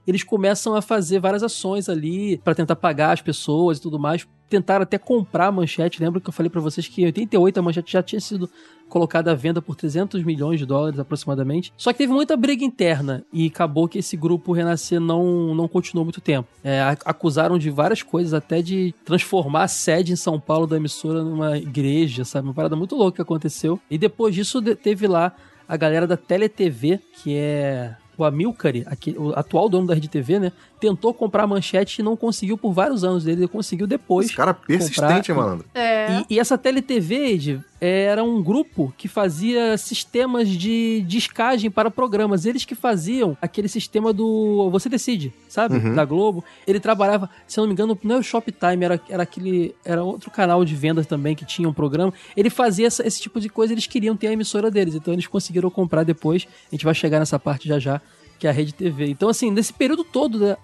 Eles começam a fazer várias ações ali para tentar pagar as pessoas e tudo mais. Tentaram até comprar a manchete. Lembra que eu falei para vocês que em 88 a manchete já tinha sido colocada à venda por 300 milhões de dólares aproximadamente. Só que teve muita briga interna e acabou que esse grupo Renascer não, não continuou muito tempo. É, acusaram de várias coisas, até de transformar a sede em São Paulo da emissora numa igreja, sabe? Uma parada muito louca que aconteceu. E depois disso teve lá a galera da TeleTV, que é o Amilcari, aqui, o atual dono da Rede TV, né? Tentou comprar a manchete e não conseguiu por vários anos dele. Ele conseguiu depois. Esse cara persistente, comprar. malandro. É. E, e essa TeleTV, Ed, era um grupo que fazia sistemas de discagem para programas. Eles que faziam aquele sistema do Você Decide, sabe? Uhum. Da Globo. Ele trabalhava, se eu não me engano, não era o Shoptime, era, era aquele. Era outro canal de vendas também que tinha um programa. Ele fazia essa- esse tipo de coisa, eles queriam ter a emissora deles. Então eles conseguiram comprar depois. A gente vai chegar nessa parte já já. Que é a Rede TV. Então, assim, nesse período todo, né,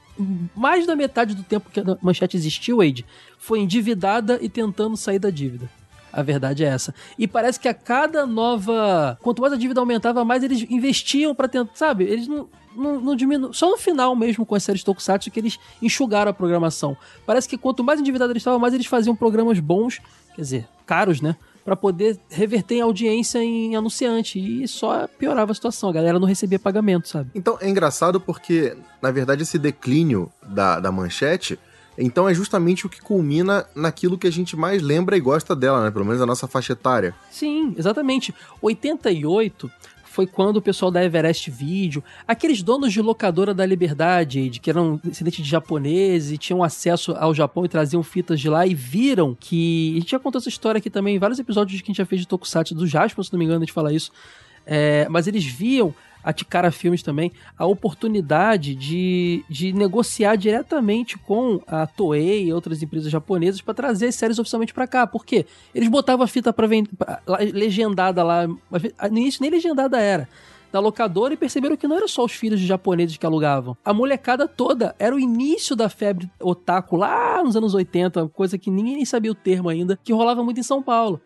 mais da metade do tempo que a manchete existiu, Wade, foi endividada e tentando sair da dívida. A verdade é essa. E parece que a cada nova. Quanto mais a dívida aumentava, mais eles investiam pra tentar. Sabe? Eles não. Não, não diminu... Só no final mesmo com as séries Tokusatsu que eles enxugaram a programação. Parece que quanto mais endividado eles estavam, mais eles faziam programas bons, quer dizer, caros, né? Pra poder reverter em audiência em anunciante. E só piorava a situação. A galera não recebia pagamento, sabe? Então é engraçado porque, na verdade, esse declínio da, da manchete, então é justamente o que culmina naquilo que a gente mais lembra e gosta dela, né? Pelo menos a nossa faixa etária. Sim, exatamente. 88 foi quando o pessoal da Everest Video, aqueles donos de locadora da Liberdade, de que eram descendentes de japoneses e tinham acesso ao Japão e traziam fitas de lá e viram que. A gente já contou essa história aqui também em vários episódios que a gente já fez de Tokusatsu do Jasper, se não me engano, a gente fala isso. É, mas eles viam a Tikara Filmes também, a oportunidade de, de negociar diretamente com a Toei e outras empresas japonesas para trazer as séries oficialmente para cá. Por quê? Eles botavam a fita para vender legendada lá, no início nem legendada era. Da locadora e perceberam que não era só os filhos de japoneses que alugavam. A molecada toda era o início da febre otaku lá nos anos 80, coisa que ninguém sabia o termo ainda, que rolava muito em São Paulo.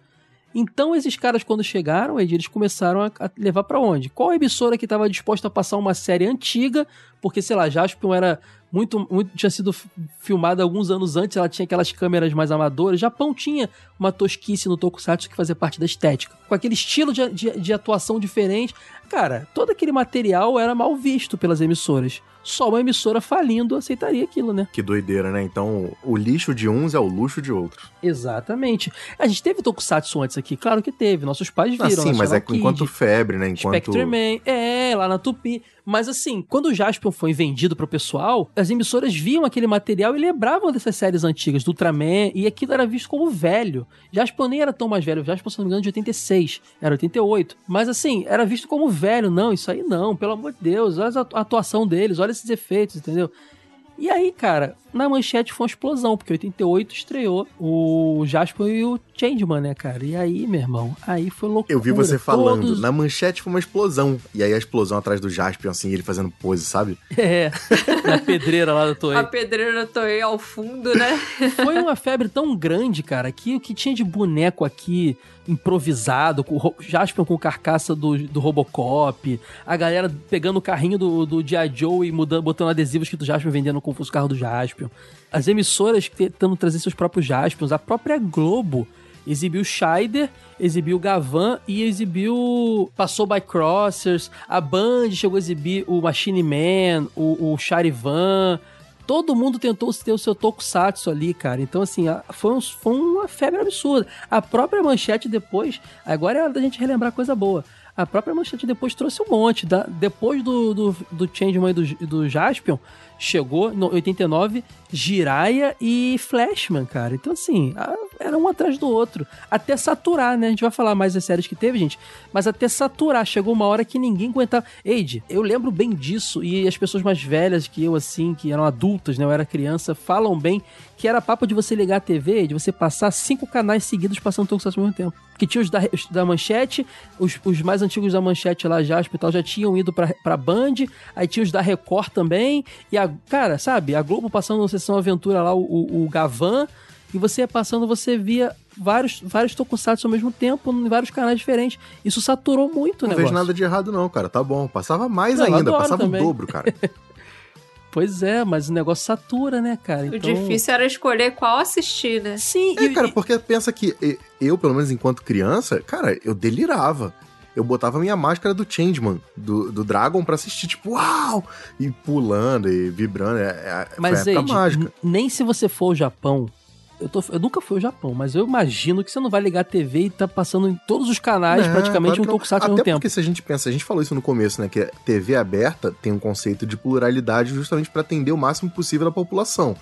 Então esses caras quando chegaram, eles começaram a, levar pra onde? Qual emissora que estava disposta a passar uma série antiga, porque sei lá, Jaspion era muito, muito tinha sido filmada alguns anos antes, ela tinha aquelas câmeras mais amadoras. Japão tinha uma tosquice no Tokusatsu que fazia parte da estética. Com aquele estilo de, de, de atuação diferente. Cara, todo aquele material era mal visto pelas emissoras. Só uma emissora falindo aceitaria aquilo, né? Que doideira, né? Então, o lixo de uns é o luxo de outros. Exatamente. A gente teve Tokusatsu antes aqui? Claro que teve. Nossos pais viram. Ah, sim, mas National é Kid. enquanto febre, né? Enquanto. Spectreman, é, lá na Tupi. Mas assim, quando o Jaspion foi vendido pro pessoal, as emissoras viam aquele material e lembravam dessas séries antigas, do Ultraman, e aquilo era visto como velho. Jaspion nem era tão mais velho, Jaspion, se não me engano, de 86, era 88. Mas assim, era visto como velho, não, isso aí não, pelo amor de Deus, olha a atuação deles, olha esses efeitos, entendeu? E aí, cara, na manchete foi uma explosão, porque em 88 estreou o Jasper e o Changeman, né, cara? E aí, meu irmão, aí foi loucura. Eu vi você falando, Todos- na manchete foi uma explosão. E aí a explosão atrás do Jaspion, assim, ele fazendo pose, sabe? É, na pedreira lá da Toei. A pedreira Toei ao fundo, né? Foi uma febre tão grande, cara, que o que tinha de boneco aqui improvisado, com o Jaspion com carcaça do, do Robocop, a galera pegando o carrinho do, do G.I. Joe e mudando, botando adesivos que do Jaspion vendendo com os carros do Jaspion. As emissoras tentando trazer seus próprios Jaspions, a própria Globo exibiu Scheider, exibiu Gavan e exibiu Passou by Crossers, a Band chegou a exibir o Machine Man, o, o Charivan, Todo mundo tentou ter o seu tokusatsu ali, cara. Então, assim, foi, um- foi uma febre absurda. A própria manchete depois. Agora é hora da gente relembrar coisa boa. A própria manchete depois trouxe um monte. Da, depois do, do, do e do, do Jaspion, chegou no 89 Jiraiya e Flashman, cara. Então, assim, era um atrás do outro. Até saturar, né? A gente vai falar mais das séries que teve, gente. Mas até saturar. Chegou uma hora que ninguém aguentava. Eide, eu lembro bem disso. E as pessoas mais velhas que eu, assim, que eram adultas, né? Eu era criança, falam bem que era papo de você ligar a TV, de você passar cinco canais seguidos passando Tokusatsu ao mesmo tempo. Que tinha os da, os da Manchete, os, os mais antigos da Manchete lá, já, hospital, já tinham ido pra, pra Band, aí tinha os da Record também, e a, cara, sabe, a Globo passando na Sessão Aventura lá, o, o, o Gavan, e você ia passando, você via vários, vários Tokusatsu ao mesmo tempo, em vários canais diferentes. Isso saturou muito o Não vejo nada de errado, não, cara. Tá bom. Passava mais Não, ainda, passava também. o dobro, cara. Pois é, mas o negócio satura, né, cara? O Então... difícil era escolher qual assistir, né? Sim, É, cara, porque pensa que e- eu, pelo menos enquanto criança, cara, eu delirava. Eu botava minha máscara do Changeman, do, do Dragon, pra assistir, tipo, uau! E pulando e vibrando. É, é, Mas, foi a época Eide, mágica. nem se você for ao Japão. Eu, tô, eu nunca fui ao Japão, mas eu imagino que você não vai ligar a TV e tá passando em todos os canais É, praticamente claro um não. Tokusatsu ao mesmo tempo. porque se a gente pensa, a gente falou isso no começo, né? Que TV aberta tem um conceito de pluralidade justamente pra atender o máximo possível da população.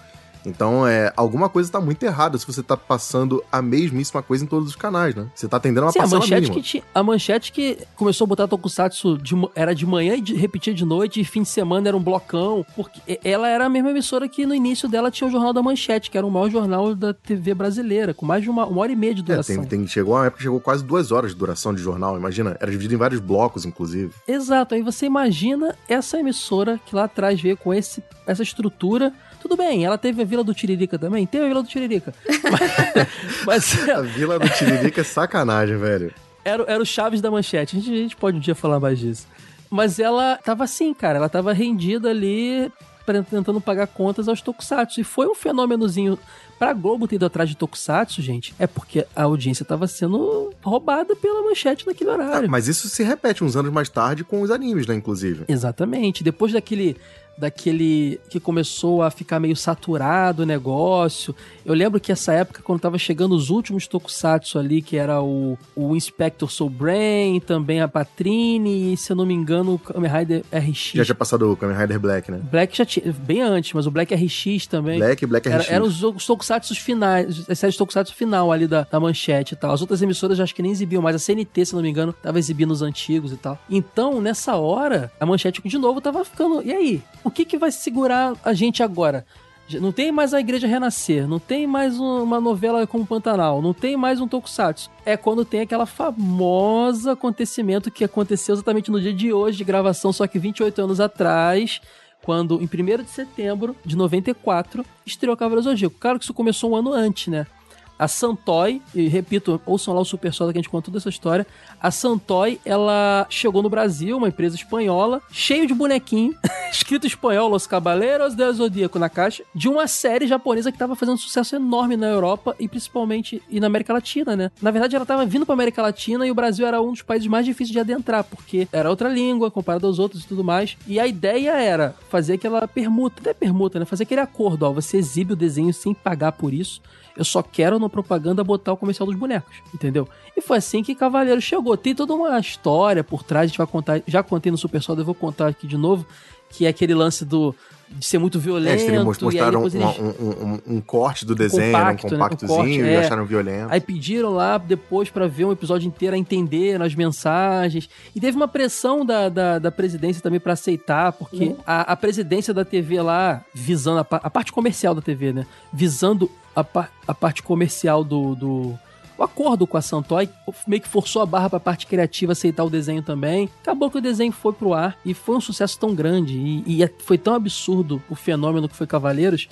Então, é, alguma coisa tá muito errada se você tá passando a mesmíssima coisa em todos os canais, né? Você tá atendendo uma Sim, a manchete, mínima. que tinha, a manchete que começou a botar Tokusatsu de era de manhã e de- repetia de noite, e fim de semana era um blocão. Porque ela era a mesma emissora que no início dela tinha o Jornal da Manchete, que era o maior jornal da TV brasileira, com mais de uma, uma hora e meia de É, duração. tem, tem, chegou uma época que chegou quase duas horas de duração de jornal, imagina. Era dividido em vários blocos, inclusive. Exato, aí você imagina essa emissora que lá atrás veio com esse, essa estrutura. Tudo bem, ela teve a Vila do Tiririca também? Teve a Vila do Tiririca. Mas, mas A Vila do Tiririca é sacanagem, velho. era, era o Chaves da Manchete. A gente, a gente pode um dia falar mais disso. Mas ela tava assim, cara. Ela tava rendida ali, tentando pagar contas aos Tokusatsu. E foi um fenômenozinho. Pra Globo ter ido atrás de Tokusatsu, gente, é porque a audiência tava sendo roubada pela manchete naquele horário. Mas isso se repete uns anos mais tarde com os animes, né, inclusive. Exatamente. Depois daquele daquele que começou a ficar meio saturado o negócio. Eu lembro que essa época, quando tava chegando os últimos tokusatsu ali, que era o, o Inspector Soul Brain, também a Patrine e, se eu não me engano, o Kamen Rider RX. Já tinha passado o Kamen Rider Black, né? Black já tinha, bem antes, mas o Black RX também. Black e Black Era- RX. Eram os, os tokusatsu finais, as séries tokusatsu final ali da, da manchete e tal. As outras emissoras eu acho que nem exibiam mais. A CNT, se não me engano, tava exibindo os antigos e tal. Então, nessa hora, a manchete de novo tava ficando. E aí? O que que vai segurar a gente agora? Não tem mais a Igreja Renascer, não tem mais um- uma novela como Pantanal, não tem mais um Tokusatsu. É quando tem aquela famosa acontecimento que aconteceu exatamente no dia de hoje de gravação, só que 28 anos atrás, quando em 1 de setembro de 94 estreou Cavaleiro Zodíaco. Claro que isso começou um ano antes, né? A Santoy, e repito, ouçam lá o Super Soda que a gente conta toda essa história. A Santoy, ela chegou no Brasil, uma empresa espanhola, cheio de bonequinho, escrito espanhol, Los Caballeros del Zodíaco na caixa, de uma série japonesa que tava fazendo sucesso enorme na Europa e principalmente e na América Latina, né? Na verdade, ela tava vindo pra América Latina e o Brasil era um dos países mais difíceis de adentrar, porque era outra língua comparado aos outros e tudo mais. E a ideia era fazer aquela permuta, até permuta, né? Fazer aquele acordo, ó, você exibe o desenho sem pagar por isso. Eu só quero na propaganda botar o comercial dos bonecos, entendeu? E foi assim que Cavaleiro chegou. Tem toda uma história por trás, a gente vai contar, já contei no Super Soda, eu vou contar aqui de novo, que é aquele lance do de ser muito É, violento. eles e aí mostraram eles- um, um- um corte do desenho, né, compacto, um né? Um compactozinho, corte, e é. acharam violento. Aí pediram lá depois pra ver um episódio inteiro, a entender as mensagens. E teve uma pressão da, da, da presidência também pra aceitar, porque Uhum. a, a presidência da TV lá, visando a, a parte comercial da TV, né? Visando a, a parte comercial do. do o acordo com a Santoy meio que forçou a barra pra parte criativa aceitar o desenho também. Acabou que o desenho foi pro ar e foi um sucesso tão grande. E, e é- foi tão absurdo o fenômeno que foi Cavaleiros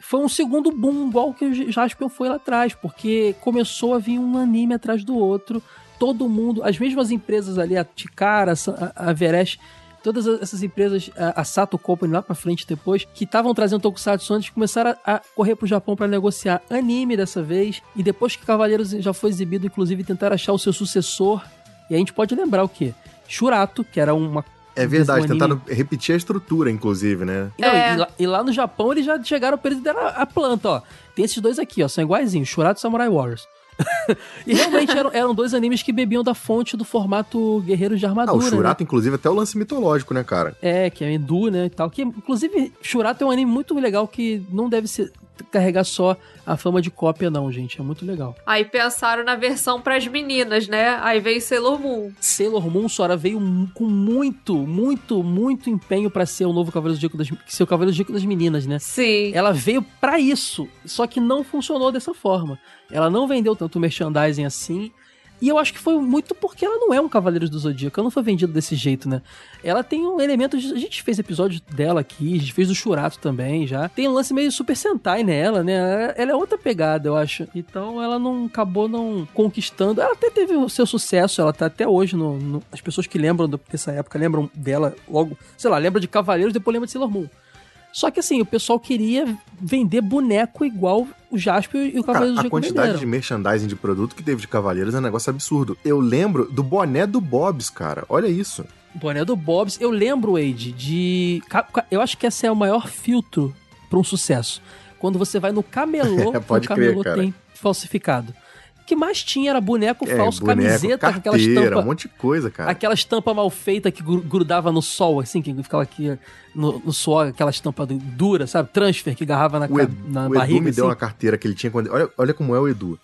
foi um segundo boom, igual que o Jaspion foi lá atrás, porque começou a vir um anime atrás do outro, todo mundo, as mesmas empresas ali, a Tikara, a a Everest, todas essas empresas, a a Sato Company lá pra frente depois, que estavam trazendo Tokusatsu antes, começaram a, a correr pro Japão pra negociar anime dessa vez, e depois que Cavaleiros já foi exibido, inclusive tentaram achar o seu sucessor, e a gente pode lembrar o quê? Shurato, que era uma É verdade, tentaram repetir a estrutura, inclusive, né? não, É. e, lá, e lá no Japão eles já chegaram pra eles deram a, a planta, ó. Tem esses dois aqui, ó, são iguaizinhos, Shurato e Samurai Warriors. e realmente eram, eram dois animes que bebiam da fonte do formato Guerreiros de Ah, Armadura. o né? Shurato, inclusive, até o lance mitológico, né, cara? É, que é Endu, né, e tal. Que, inclusive, Shurato é um anime muito legal que não deve ser carregar só a fama de cópia, não, gente. É muito legal. Aí pensaram na versão pras meninas, né? Aí veio Sailor Moon. Sailor Moon, Sora, veio com muito, muito, muito empenho pra ser o novo Cavaleiro Zodíaco das, ser o Cavaleiro Zodíaco das meninas, né? Sim. Ela veio pra isso, só que não funcionou dessa forma. Ela não vendeu tanto merchandising assim. E eu acho que foi muito porque ela não é um Cavaleiros do Zodíaco, ela não foi vendida desse jeito, né? Ela tem um elemento. de- a gente fez episódio dela aqui, a gente fez do Churato também já. Tem um lance meio Super Sentai nela, né? Ela é outra pegada, eu acho. Então ela não acabou não conquistando. Ela até teve o seu sucesso, ela tá até hoje no. no- as pessoas que lembram do- dessa época lembram dela logo, sei lá, lembra de Cavaleiros, depois lembra de Sailor Moon. Só que assim, o pessoal queria vender boneco igual o Jasper e o Cara, Cavaleiro do a Zodíaco quantidade venderam. de merchandising de produto que teve de Cavaleiros é um negócio absurdo. Eu lembro do boné do Bob's, cara. Olha isso. Boné do Bob's. Eu lembro, Wade, de. Eu acho que esse é o maior filtro pra um sucesso. Quando você vai no camelô, É, pode o camelô crer, cara. tem falsificado. O que mais tinha era boneco É, falso, boneco, camiseta, com aquela carteira, estampa. um monte de coisa, cara. Aquela estampa mal feita que gru- grudava no sol, assim, que ficava aqui no, no suor, aquela estampa du- dura, sabe? Transfer que agarrava na, O Edu, na o barriga. Edu me deu assim. uma carteira que ele tinha quando. Olha, olha como é o Edu.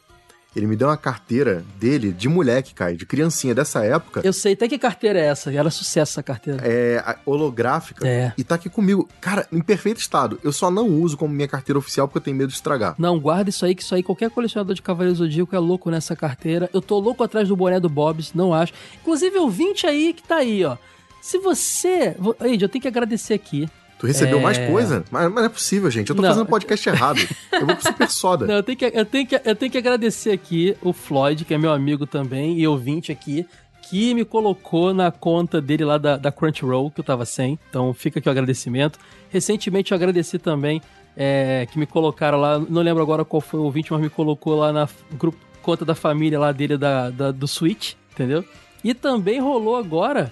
Ele me deu uma carteira dele de moleque, cara, de criancinha dessa época. Eu sei até que carteira é essa, era sucesso essa carteira. É holográfica. É. E tá aqui comigo. Cara, em perfeito estado. Eu só não uso como minha carteira oficial porque eu tenho medo de estragar. Não, guarda isso aí, que isso aí qualquer colecionador de Cavaleiros do Zodíaco é louco nessa carteira. Eu tô louco atrás do boné do Bob's, não acho. Inclusive, o 20 aí que tá aí, ó. Se você. Eide, eu tenho que agradecer aqui. Tu recebeu É. mais coisa? Mas, mas não é possível, gente. Eu tô Não. fazendo podcast errado. Eu vou pro Super Soda. Não, eu tenho, que, eu, tenho que, eu tenho que agradecer aqui o Floyd, que é meu amigo também, e ouvinte aqui, que me colocou na conta dele lá da, da Crunchyroll, que eu tava sem. Então fica aqui o agradecimento. Recentemente eu agradeci também é, que me colocaram lá, não lembro agora qual foi o ouvinte, mas me colocou lá na grupo, conta da família lá dele da, da- do Switch, entendeu? E também rolou agora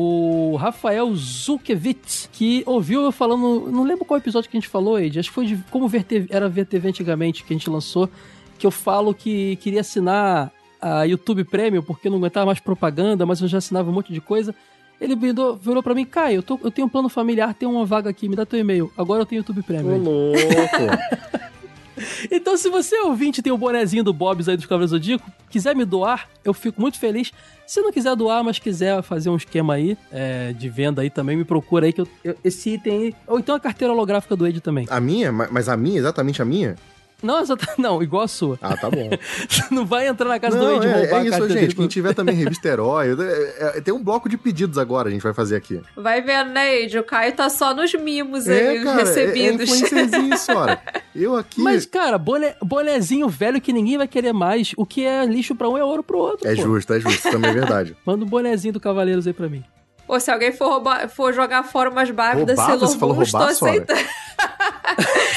o Rafael Zukevich, que ouviu eu falando, não lembro qual episódio que a gente falou, Ed, acho que foi de como era ver TV antigamente, que a gente lançou, que eu falo que queria assinar a YouTube Premium porque não aguentava mais propaganda, mas eu já assinava um monte de coisa. Ele virou, virou pra mim, Caio, eu, tô- eu tenho um plano familiar, tem uma vaga aqui, me dá teu e-mail. Agora eu tenho YouTube Premium. Ed. louco. Então, se você ouvinte tem o bonezinho do Bob's aí dos Cavaleiros Zodíaco, quiser me doar, eu fico muito feliz. Se não quiser doar, mas quiser fazer um esquema aí é, de venda aí também, me procura aí que eu, eu- esse item aí. Ou então a carteira holográfica do Ed também. A minha? Ma- Mas a minha, exatamente a minha? Não, exata- não, igual a sua. Ah, tá bom. não vai entrar na casa do Não, Wade e é, roubar é a isso, carteira gente. dele. Quem tiver também revista Herói, é- é- tem um bloco de pedidos agora a gente vai fazer aqui. Vai vendo, né, Ed? O Caio tá só nos mimos É, aí, os cara, é, é recebidos. influencerzinho isso, olha. Eu aqui... Mas, cara, boné, bonezinho velho que ninguém vai querer mais. O que é lixo pra um é ouro pro outro. É pô. justo, é justo. Isso também é verdade. Manda um bonezinho do Cavaleiros aí pra mim. Ou se alguém for, roubar- for jogar fora umas Barbie da? Sailor Moon, estou aceitando.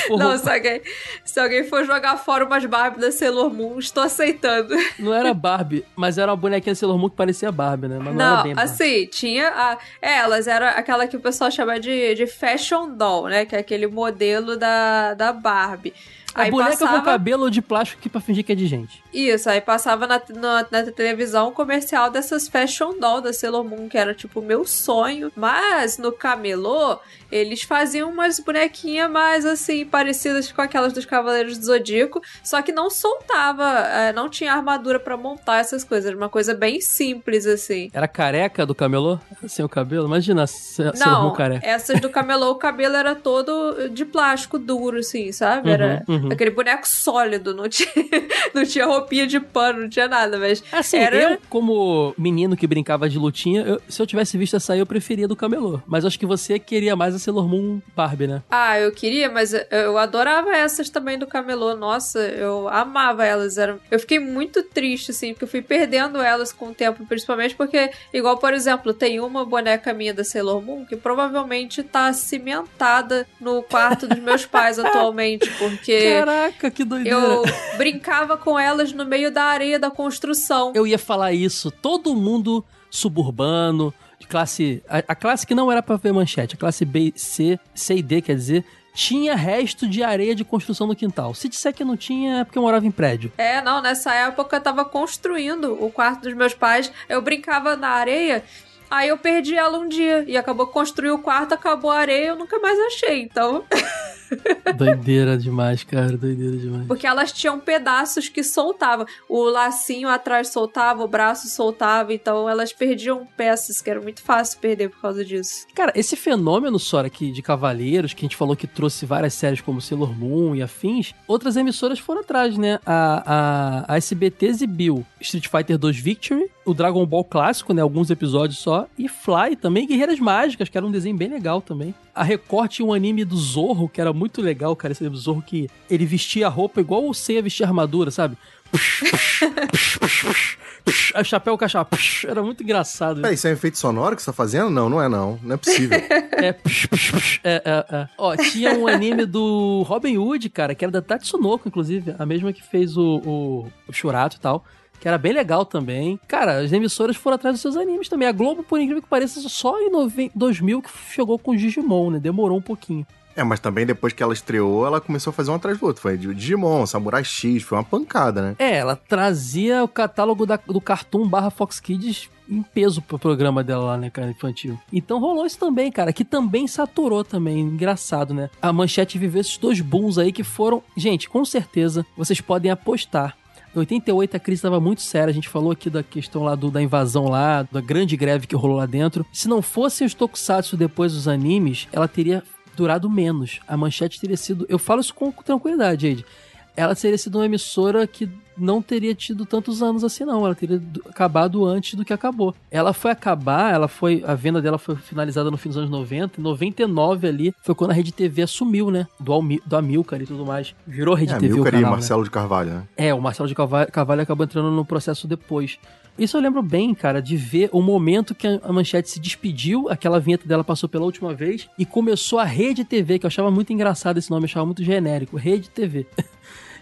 Não, se alguém, se alguém for jogar fora umas Barbie da Sailor Moon, estou aceitando. Não era Barbie, mas era uma bonequinha Sailor Moon que parecia Barbie, né? Mas não, era Não, bem Barbie. assim, tinha a. É, elas eram aquela que o pessoal chama de, de fashion doll, né? Que é aquele modelo da, da Barbie. A Aí boneca com passava- cabelo de plástico que pra fingir que é de gente. Isso, aí passava na, na, na televisão um comercial dessas fashion doll da Sailor Moon, que era tipo o meu sonho. Mas no camelô, eles faziam umas bonequinhas mais assim, parecidas com aquelas dos Cavaleiros do Zodíaco, só que não soltava, é, não tinha armadura pra montar essas coisas, era uma coisa bem simples assim. Era careca do camelô? Sem o cabelo? Imagina, Moon Não, careca. essas do camelô, o cabelo era todo de plástico duro, assim, sabe? Era Uhum, uhum. aquele boneco sólido, não tinha, não tinha roupinha de pano, não tinha nada, mas Assim, era... eu, como menino que brincava de lutinha, eu- se eu tivesse visto essa aí, eu preferia do camelô. Mas acho que você queria mais Sailor Moon Barbie, né? Ah, eu queria, mas eu- adorava essas também do camelô. Nossa, eu amava elas. Eram... Eu fiquei muito triste, assim, porque eu fui perdendo elas com o tempo, principalmente porque, igual, por exemplo, tem uma boneca minha da Sailor Moon que provavelmente tá cimentada no quarto dos meus pais atualmente, porque Caraca, que doideira. eu brincava com elas no meio da areia da construção. Eu ia falar isso. Todo mundo suburbano, classe. A, a classe que não era pra ver manchete, a classe B, C, C e D, quer dizer, tinha resto de areia de construção no quintal. Se disser que não tinha, é porque eu morava em prédio. É, não, nessa época eu tava construindo o quarto dos meus pais, eu brincava na areia, aí eu perdi ela um dia, e acabou que construiu o quarto, acabou a areia, eu nunca mais achei, então... doideira demais, cara, doideira demais. Porque elas tinham pedaços que soltavam, o lacinho atrás soltava, o braço soltava, então elas perdiam peças, que era muito fácil perder por causa disso. Cara, esse fenômeno, Sora, aqui de Cavaleiros, que a gente falou que trouxe várias séries como Sailor Moon e afins, outras emissoras foram atrás, né? A, a, a SBT exibiu Street Fighter 2 Victory, o Dragon Ball clássico, né? Alguns episódios só, e Fly também, Guerreiras Mágicas, que era um desenho bem legal também. A Record tinha um anime do Zorro, que era muito legal, cara, esse Zorro que ele vestia a roupa igual o Seiya vestia a armadura, sabe? O chapéu caixa, era muito engraçado. Peraí, isso é um efeito sonoro que você tá fazendo? Não, não é não. Não é possível. É, psh, psh, psh, é, é, é. Ó, tinha um anime do Robin Hood, cara, que era da Tatsunoko, inclusive, a mesma que fez o, o, o Shurato e tal. Que era bem legal também. Cara, as emissoras foram atrás dos seus animes também. A Globo, por incrível que pareça, só em noven- 2000 que chegou com Digimon, né? Demorou um pouquinho. É, mas também depois que ela estreou, ela começou a fazer um atrás do outro. Foi Digimon, Samurai X, foi uma pancada, né? É, ela trazia o catálogo da- do Cartoon barra Fox Kids em peso pro programa dela lá, né, cara, infantil. Então rolou isso também, cara, que também saturou também, engraçado, né? A Manchete viveu esses dois booms aí que foram... Gente, com certeza, vocês podem apostar. Em 88 a crise estava muito séria, a gente falou aqui da questão lá do, da invasão lá, da grande greve que rolou lá dentro. Se não fossem os tokusatsu depois dos animes, ela teria durado menos. A manchete teria sido. Eu falo isso com tranquilidade, Jade. Ela teria sido uma emissora que não teria tido tantos anos assim, não. Ela teria do- acabado antes do que acabou. Ela foi acabar, ela foi. A venda dela foi finalizada no fim dos anos 90. Em 99 ali foi quando a Rede TV assumiu, né? Do, Almi, do Amilcar e tudo mais. Virou Rede É, TV. o Milcar e canal, né? Marcelo de Carvalho, né? É, o Marcelo de Carvalho, Carvalho acabou entrando no processo depois. Isso eu lembro bem, cara, de ver o momento que a Manchete se despediu, aquela vinheta dela passou pela última vez, e começou a Rede TV, que eu achava muito engraçado esse nome, eu achava muito genérico, Rede TV.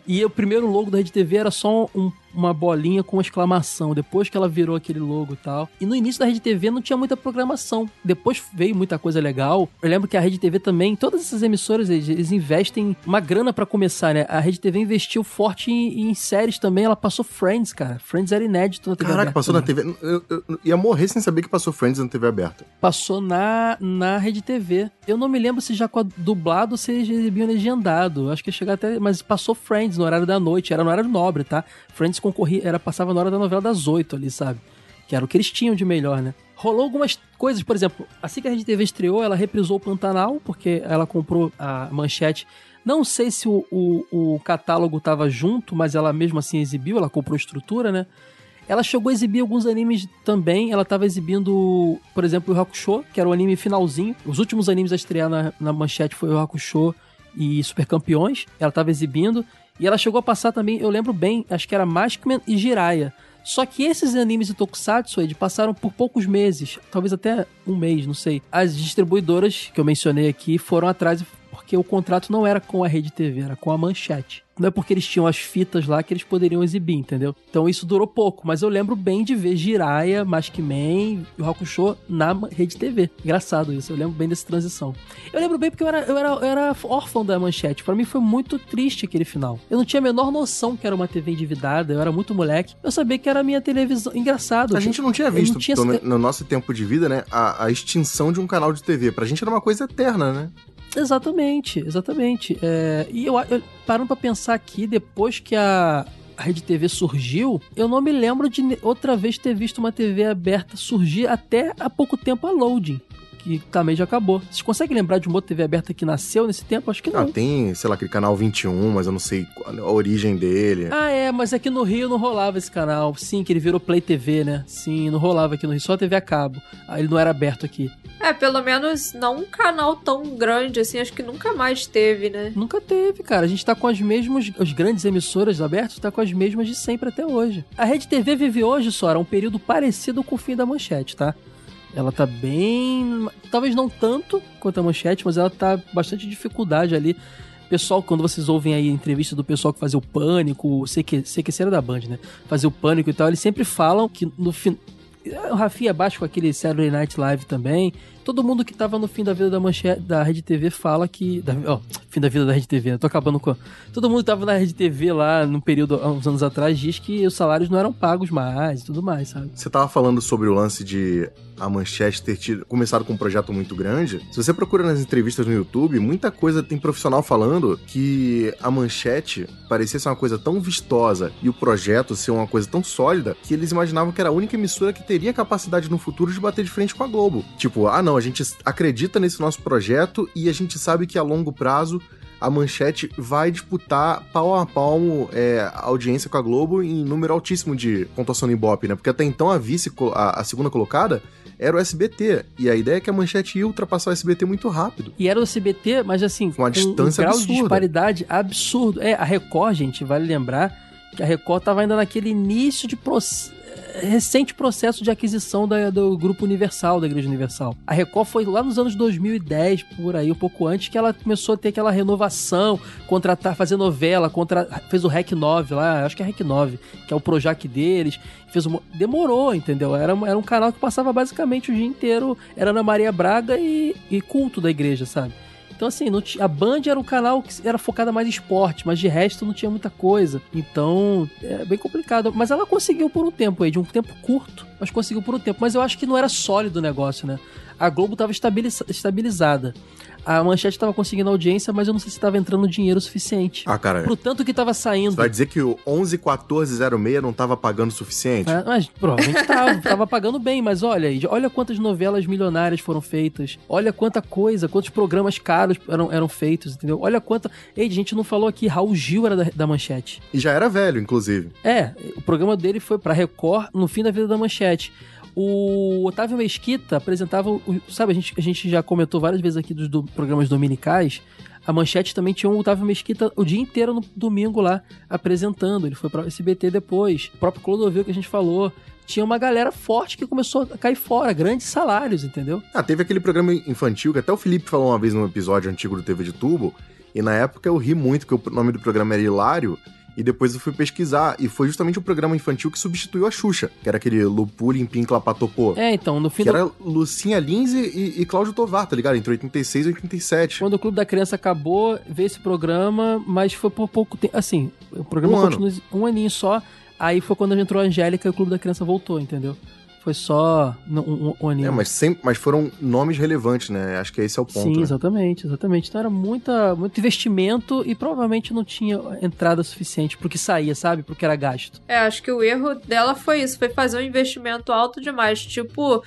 E o primeiro logo da Rede TV era só um- uma bolinha com uma exclamação, depois que ela virou aquele logo e tal. E no início da Rede TV não tinha muita programação. Depois veio muita coisa legal. Eu lembro que a Rede TV também, todas essas emissoras, eles, eles investem uma grana pra começar, né? A Rede TV investiu forte em, em séries também. Ela passou Friends, cara. Friends era inédito na TV Caraca, aberta passou na também. TV. Eu, eu- eu ia morrer sem saber que passou Friends na TV aberta. Passou na, na Rede TV. Eu não me lembro se já com a dublado ou se eles exibiam legendado. Acho que ia chegar até. Mas passou Friends no horário da noite. Era no horário nobre, tá? Friends concorria, era, passava na hora da novela das oito ali, sabe? que era o que eles tinham de melhor, né? Rolou algumas coisas, por exemplo, assim que a Rede TV estreou, ela reprisou o Pantanal, porque ela comprou a manchete. Não sei se o, o, o catálogo estava junto, mas ela mesmo assim exibiu, ela comprou estrutura, né? Ela chegou a exibir alguns animes também. Ela estava exibindo, por exemplo, o Hakusho, que era o anime finalzinho. Os últimos animes a estrear na, na manchete foi o Hakusho e Super Campeões. Ela estava exibindo. E ela chegou a passar também, eu lembro bem, acho que era Maskman e Jiraiya. Só que esses animes de Tokusatsu, Ed, passaram por poucos meses, talvez até um mês, não sei. As distribuidoras que eu mencionei aqui foram atrás porque o contrato não era com a Rede TV, era com a Manchete. Não é porque eles tinham as fitas lá que eles poderiam exibir, entendeu? Então isso durou pouco, mas eu lembro bem de ver Jiraiya, Maskman e o Hakusho na Rede TV. Engraçado isso, eu lembro bem dessa transição. Eu lembro bem porque eu era, eu era, eu era órfão da Manchete. Pra mim foi muito triste aquele final. Eu não tinha a menor noção que era uma TV endividada, eu era muito moleque. Eu sabia que era a minha televisão. Engraçado. A gente não tinha visto, tinha essa- menos no nosso tempo de vida, né, a, a extinção de um canal de TV. Pra gente era uma coisa eterna, né? Exatamente, exatamente. É, e eu, eu parando pra pensar aqui, depois que a, a Rede TV surgiu, eu não me lembro de outra vez ter visto uma TV aberta surgir até há pouco tempo a Loading, que também já acabou. Vocês conseguem lembrar de uma outra TV aberta que nasceu nesse tempo? Acho que não. Ah, tem, sei lá, aquele canal 21, mas eu não sei qual- a origem dele. Ah, é, mas aqui no Rio não rolava esse canal. Sim, que ele virou Play TV, né? Sim, não rolava aqui no Rio, só TV a cabo. Aí ele não era aberto aqui. É, pelo menos não um canal tão grande assim, acho que nunca mais teve, né? Nunca teve, cara. A gente tá com as mesmas. As grandes emissoras abertas tá com as mesmas de sempre até hoje. A Rede TV vive hoje, Sora, um período parecido com o fim da manchete, tá? Ela tá bem. Talvez não tanto quanto a manchete, mas ela tá bastante dificuldade ali. Pessoal, quando vocês ouvem aí a entrevista do pessoal que fazia o pânico, que esse era da Band, né? Fazia o pânico e tal, eles sempre falam que no fim. O Rafinha abaixo com aquele Saturday Night Live também. Todo mundo que tava no fim da vida da manchete da Rede TV fala que. Da, ó, fim da vida da Rede TV, né? Tô acabando com. Todo mundo que tava na Rede TV lá num período, uns anos atrás, diz que os salários não eram pagos mais e tudo mais, sabe? Você tava falando sobre o lance de a Manchete ter tido, começado com um projeto muito grande. Se você procura nas entrevistas no YouTube, muita coisa tem profissional falando que a Manchete parecia ser uma coisa tão vistosa e o projeto ser uma coisa tão sólida que eles imaginavam que era a única emissora que teria capacidade no futuro de bater de frente com a Globo. Tipo, ah não, a gente acredita nesse nosso projeto e a gente sabe que a longo prazo a Manchete vai disputar pau a pau é, a audiência com a Globo em número altíssimo de pontuação no Ibope, né? Porque até então a vice, a, a segunda colocada, era o SBT. E a ideia é que a Manchete ia ultrapassar o SBT muito rápido. E era o SBT, mas assim, Com uma distância um grau de absurda. disparidade absurdo. É, a Record, gente, vale lembrar que a Record tava ainda naquele início de proce- eh, recente processo de aquisição da- do Grupo Universal, da Igreja Universal. A Record foi lá nos anos 2010, por aí, um pouco antes, que ela começou a ter aquela renovação, contratar, fazer novela, contra, fez o REC 9 lá, acho que é REC 9, que é o Projac deles, fez demorou, entendeu? Era, era um canal que passava basicamente o dia inteiro, era Ana Maria Braga e, e culto da igreja, sabe? Então, assim, não a Band era um canal que era focada mais em esporte, mas de resto não tinha muita coisa. Então, é bem complicado. Mas ela conseguiu por um tempo aí, de um tempo curto, mas conseguiu por um tempo. Mas eu acho que não era sólido o negócio, né? A Globo estava estabilizada. A Manchete estava conseguindo audiência, mas eu não sei se estava entrando dinheiro suficiente. Ah, cara. Pro tanto que estava saindo. Você vai dizer que o 111406 não tava pagando o suficiente? É, mas provavelmente tava, tava pagando bem, mas olha aí, olha quantas novelas milionárias foram feitas, olha quanta coisa, quantos programas caros eram, eram feitos, entendeu? Olha quanta. Ei, a gente não falou aqui, Raul Gil era da, da Manchete. E já era velho, inclusive. É, o programa dele foi pra Record no fim da vida da Manchete. O Otávio Mesquita apresentava. o- Sabe, a gente, a gente já comentou várias vezes aqui dos do- programas dominicais. A Manchete também tinha o Otávio Mesquita o dia inteiro no domingo lá apresentando. Ele foi pra SBT depois. O próprio Clodovil que a gente falou. Tinha uma galera forte que começou a cair fora, grandes salários, entendeu? Ah, teve aquele programa infantil que até o Felipe falou uma vez num episódio antigo do TV de Tubo. E na época eu ri muito, porque o nome do programa era Hilário. E depois eu fui pesquisar. E foi justamente o programa infantil que substituiu a Xuxa. Que era aquele Lupulin Pinclapatopô. É, então, no fim Que do- era Lucinha Lins e, e Cláudio Tovar, tá ligado? Entre 86 e 87. Quando o Clube da Criança acabou, veio esse programa, mas foi por pouco tempo. Assim, o programa Um ano. continua um aninho só. Aí foi quando entrou a Angélica e o Clube da Criança voltou, entendeu? Foi só um, um, um anime. É, mas, sempre, mas foram nomes relevantes, né? Acho que esse é o ponto. Sim, né? exatamente, exatamente. Então era muita, muito investimento e provavelmente não tinha entrada suficiente pro que saía, sabe? Pro que era gasto. É, acho que o erro dela foi isso, foi fazer um investimento alto demais. Tipo,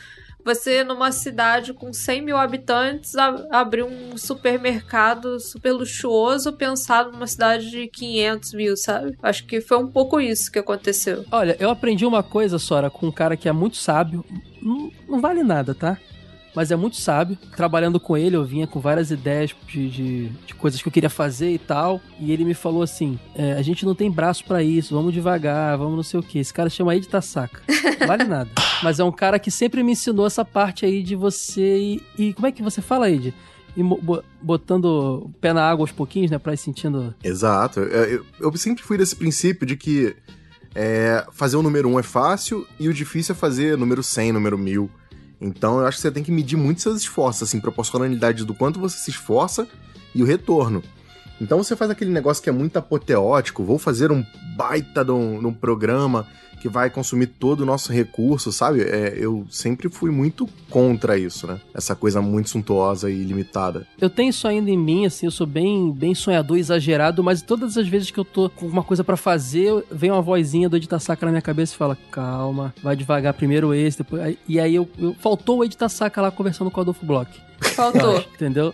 você numa cidade com 100 mil habitantes abrir um supermercado super luxuoso pensado numa cidade de 500 mil, sabe? Acho que foi um pouco isso que aconteceu. Olha, eu aprendi uma coisa, Sora, com um cara que é muito sábio. Não, não vale nada, tá? Mas é muito sábio. Trabalhando com ele, eu vinha com várias ideias de, de, de coisas que eu queria fazer e tal. E ele me falou assim: é, a gente não tem braço pra isso, vamos devagar, vamos não sei o que. Esse cara chama Ed. Não vale nada. Mas é um cara que sempre me ensinou essa parte aí de você ir. E como é que você fala, Ed? E botando o pé na água aos pouquinhos, né? Pra ir sentindo. Exato. Eu, eu- eu sempre fui desse princípio de que é, fazer o número 1 um é fácil e o difícil é fazer número 100, número 1000. Então eu acho que você tem que medir muito seus esforços, assim, proporcionalidade do quanto você se esforça e o retorno. Então você faz aquele negócio que é muito apoteótico, vou fazer um baita de um, de um programa que vai consumir todo o nosso recurso, sabe? É, eu sempre fui muito contra isso, né? Essa coisa muito suntuosa e limitada. Eu tenho isso ainda em mim, assim, eu sou bem, bem sonhador, exagerado, mas todas as vezes que eu tô com uma coisa pra fazer, vem uma vozinha do Edita Saca na minha cabeça e fala: calma, vai devagar, primeiro esse, depois. E aí eu, eu- faltou o Edita Saca lá conversando com o Adolfo Bloch. Faltou. Entendeu?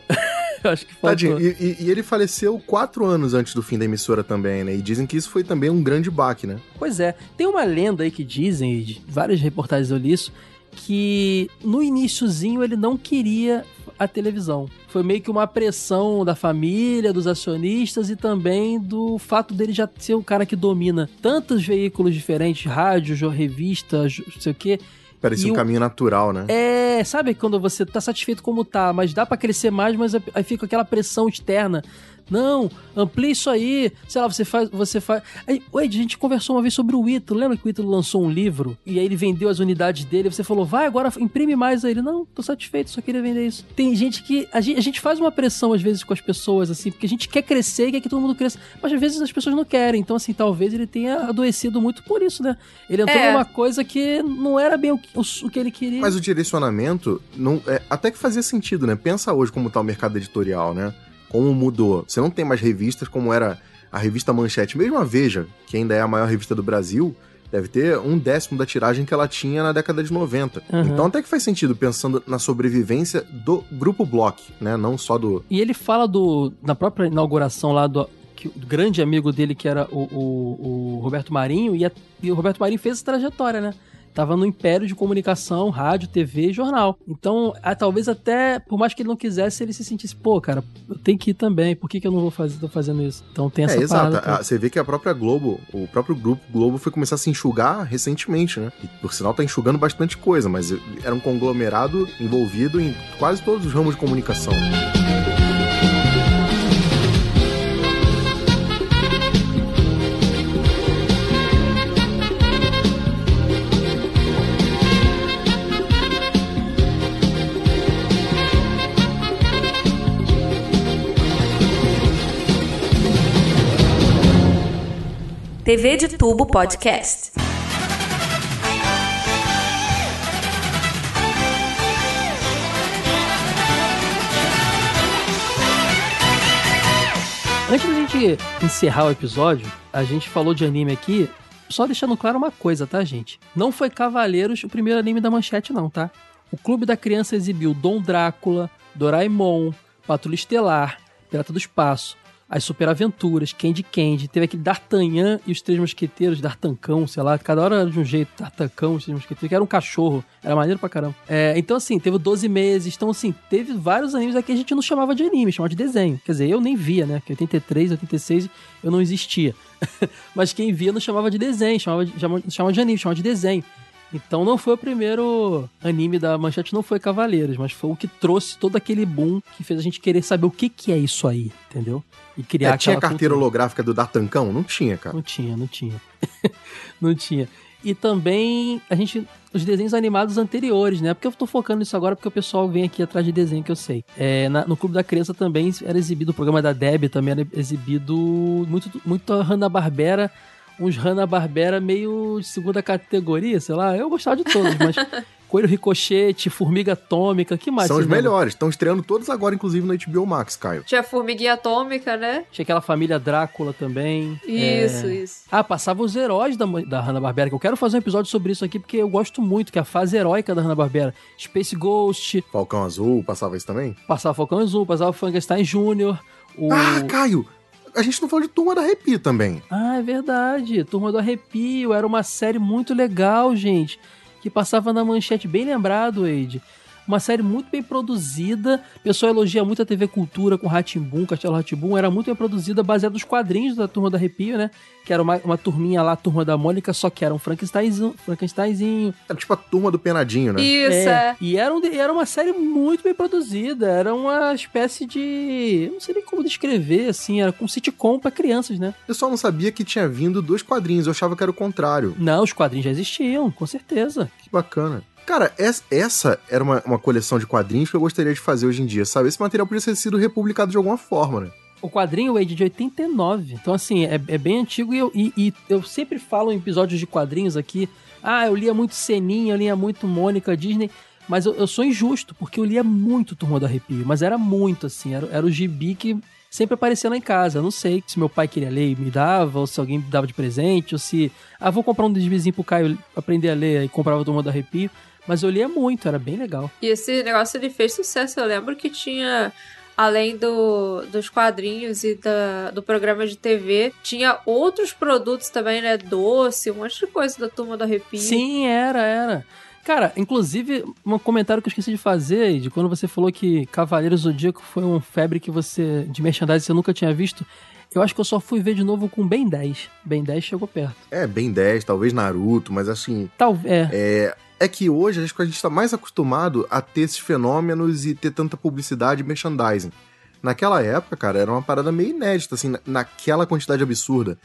eu acho que faltou. Tadinho, e, e- e ele faleceu quatro anos antes do fim da emissora também, né? E dizem que isso foi também um grande baque, né? Pois é, tem uma lenda aí que dizem, e de várias reportagens eu li isso, que no iníciozinho ele não queria a televisão. Foi meio que uma pressão da família, dos acionistas e também do fato dele já ser o cara que domina tantos veículos diferentes, rádio, revista, sei o quê. Parecia um o- caminho natural, né? É, sabe quando você tá satisfeito como tá, mas dá pra crescer mais, mas aí fica aquela pressão externa. Não, amplia isso aí. Sei lá, você faz. Você faz. Aí, Oi, a gente conversou uma vez sobre o Ítalo. Lembra que o Ítalo lançou um livro e aí ele vendeu as unidades dele? Você falou, vai agora, imprime mais aí. Ele, não, tô satisfeito, só queria vender isso. Tem gente que. A gente, a gente faz uma pressão às vezes com as pessoas, assim, porque a gente quer crescer e quer que todo mundo cresça. Mas às vezes as pessoas não querem. Então, assim, talvez ele tenha adoecido muito por isso, né? Ele entrou É. numa coisa que não era bem o que, o- o que ele queria. Mas o direcionamento não, é, até que fazia sentido, né? Pensa hoje como tá o mercado editorial, né? Como mudou. Você não tem mais revistas como era a revista Manchete. Mesmo a Veja, que ainda é a maior revista do Brasil, deve ter um décimo da tiragem que ela tinha na década de 90. Uhum. Então até que faz sentido pensando na sobrevivência do grupo Block, né? Não só do. E ele fala do. Na própria inauguração lá do. Que, do grande amigo dele, que era o, o, o Roberto Marinho, e, a- e o Roberto Marinho fez essa trajetória, né? Tava no império de comunicação, rádio, TV e jornal. Então, ah, talvez até, por mais que ele não quisesse, ele se sentisse, pô, cara, eu tenho que ir também, por que, que eu não vou fazer, tô fazendo isso? Então tem essa é, exato. parada. Ah. Você vê que a própria Globo, o próprio grupo Globo foi começar a se enxugar recentemente, né? E por sinal tá enxugando bastante coisa, mas era um conglomerado envolvido em quase todos os ramos de comunicação. TV de Tubo Podcast. Antes da gente encerrar o episódio, a gente falou de anime aqui, só deixando claro uma coisa, tá, gente? Não foi Cavaleiros o primeiro anime da manchete, não, tá? O Clube da Criança exibiu Dom Drácula, Doraemon, Patrulha Estelar, Pirata do Espaço, As Superaventuras, Candy Candy, teve aquele D'Artagnan e os Três Mosqueteiros, D'Artancão, sei lá, cada hora era de um jeito, D'Artancão, os Três Mosqueteiros, que era um cachorro, era maneiro pra caramba. É, então, assim, teve 12 meses, então, assim, teve vários animes aqui que a gente não chamava de anime, chamava de desenho. Quer dizer, eu nem via, né? Porque 83, 86 eu não existia. Mas quem via não chamava de desenho, chamava de, chamava, chamava de anime, chamava de desenho. Então não foi o primeiro anime da Manchete, não foi Cavaleiros, mas foi o que trouxe todo aquele boom que fez a gente querer saber o que, que é isso aí, entendeu? E criar É, tinha carteira cultura. holográfica do D'Artancão? Não tinha, cara. Não tinha, não tinha. não tinha. E também a gente. Os desenhos animados anteriores, né? Porque eu tô focando nisso agora porque o pessoal vem aqui atrás de desenho que eu sei. É, na- no Clube da Criança também era exibido, o programa da Deb também era exibido muito, muito a Hanna-Barbera uns Hanna-Barbera meio de segunda categoria, sei lá. Eu gostava de todos, mas Coelho Ricochete, Formiga Atômica, que mais? São os lembram? melhores. Estão estreando todos agora, inclusive, no HBO Max, Caio. Tinha Formiguinha Atômica, né? Tinha aquela família Drácula também. Isso, É. isso. Ah, passava os heróis da, da Hanna-Barbera, que eu quero fazer um episódio sobre isso aqui, porque eu gosto muito, que é a fase heróica da Hanna-Barbera. Space Ghost, Falcão Azul, passava isso também? passava Falcão Azul, passava Frankenstein Jr., o... Ah, Caio! A gente não falou de Turma da Arrepio também. Ah, é verdade. Turma do Arrepio. Era uma série muito legal, gente. Que passava na manchete. Bem lembrado, Wade. Uma série muito bem produzida. O pessoal elogia muito a TV Cultura com Ratimbum, Castelo Ratimbum. Era muito bem produzida, baseada nos quadrinhos da Turma do Arrepio, né? Que era uma, uma turminha lá, Turma da Mônica, só que era um Frankensteinzinho. Frankensteinzinho. Era tipo a Turma do Penadinho, né? Isso, é. E era, um, era uma série muito bem produzida. Era uma espécie de. eu Não sei nem como descrever, assim. Era com sitcom pra crianças, né? Eu só não sabia que tinha vindo dois quadrinhos. Eu achava que era o contrário. Não, os quadrinhos já existiam, com certeza. Que bacana. Cara, es- essa era uma, uma coleção de quadrinhos que eu gostaria de fazer hoje em dia, sabe? Esse material podia ter sido republicado de alguma forma, né? O quadrinho é de 89. Então, assim, é, é bem antigo e eu, e- e eu sempre falo em episódios de quadrinhos aqui. Ah, eu lia muito Seninha, eu lia muito Mônica, Disney. Mas eu, eu sou injusto, porque eu lia muito Turma do Arrepio. Mas era muito, assim. Era, era o gibi que sempre aparecia lá em casa. Eu não sei se meu pai queria ler e me dava, ou se alguém me dava de presente, ou se. Ah, vou comprar um gibizinho pro Caio aprender a ler e comprava Turma do Arrepio. Mas eu lia muito, era bem legal. E esse negócio ele fez sucesso. Eu lembro que tinha, além do, dos quadrinhos e da, do programa de TV, tinha outros produtos também, né? Doce, um monte de coisa da turma do arrepio. Sim, era, era. Cara, inclusive, um comentário que eu esqueci de fazer, de quando você falou que Cavaleiro Zodíaco foi uma febre que você, de merchandising, você nunca tinha visto. Eu acho que eu só fui ver de novo com Ben 10. Ben 10 chegou perto. É, bem 10, talvez Naruto, mas assim. Talvez. É. É, é que hoje acho que a gente tá mais acostumado a ter esses fenômenos e ter tanta publicidade e merchandising. Naquela época, cara, era uma parada meio inédita, assim, na- naquela quantidade absurda.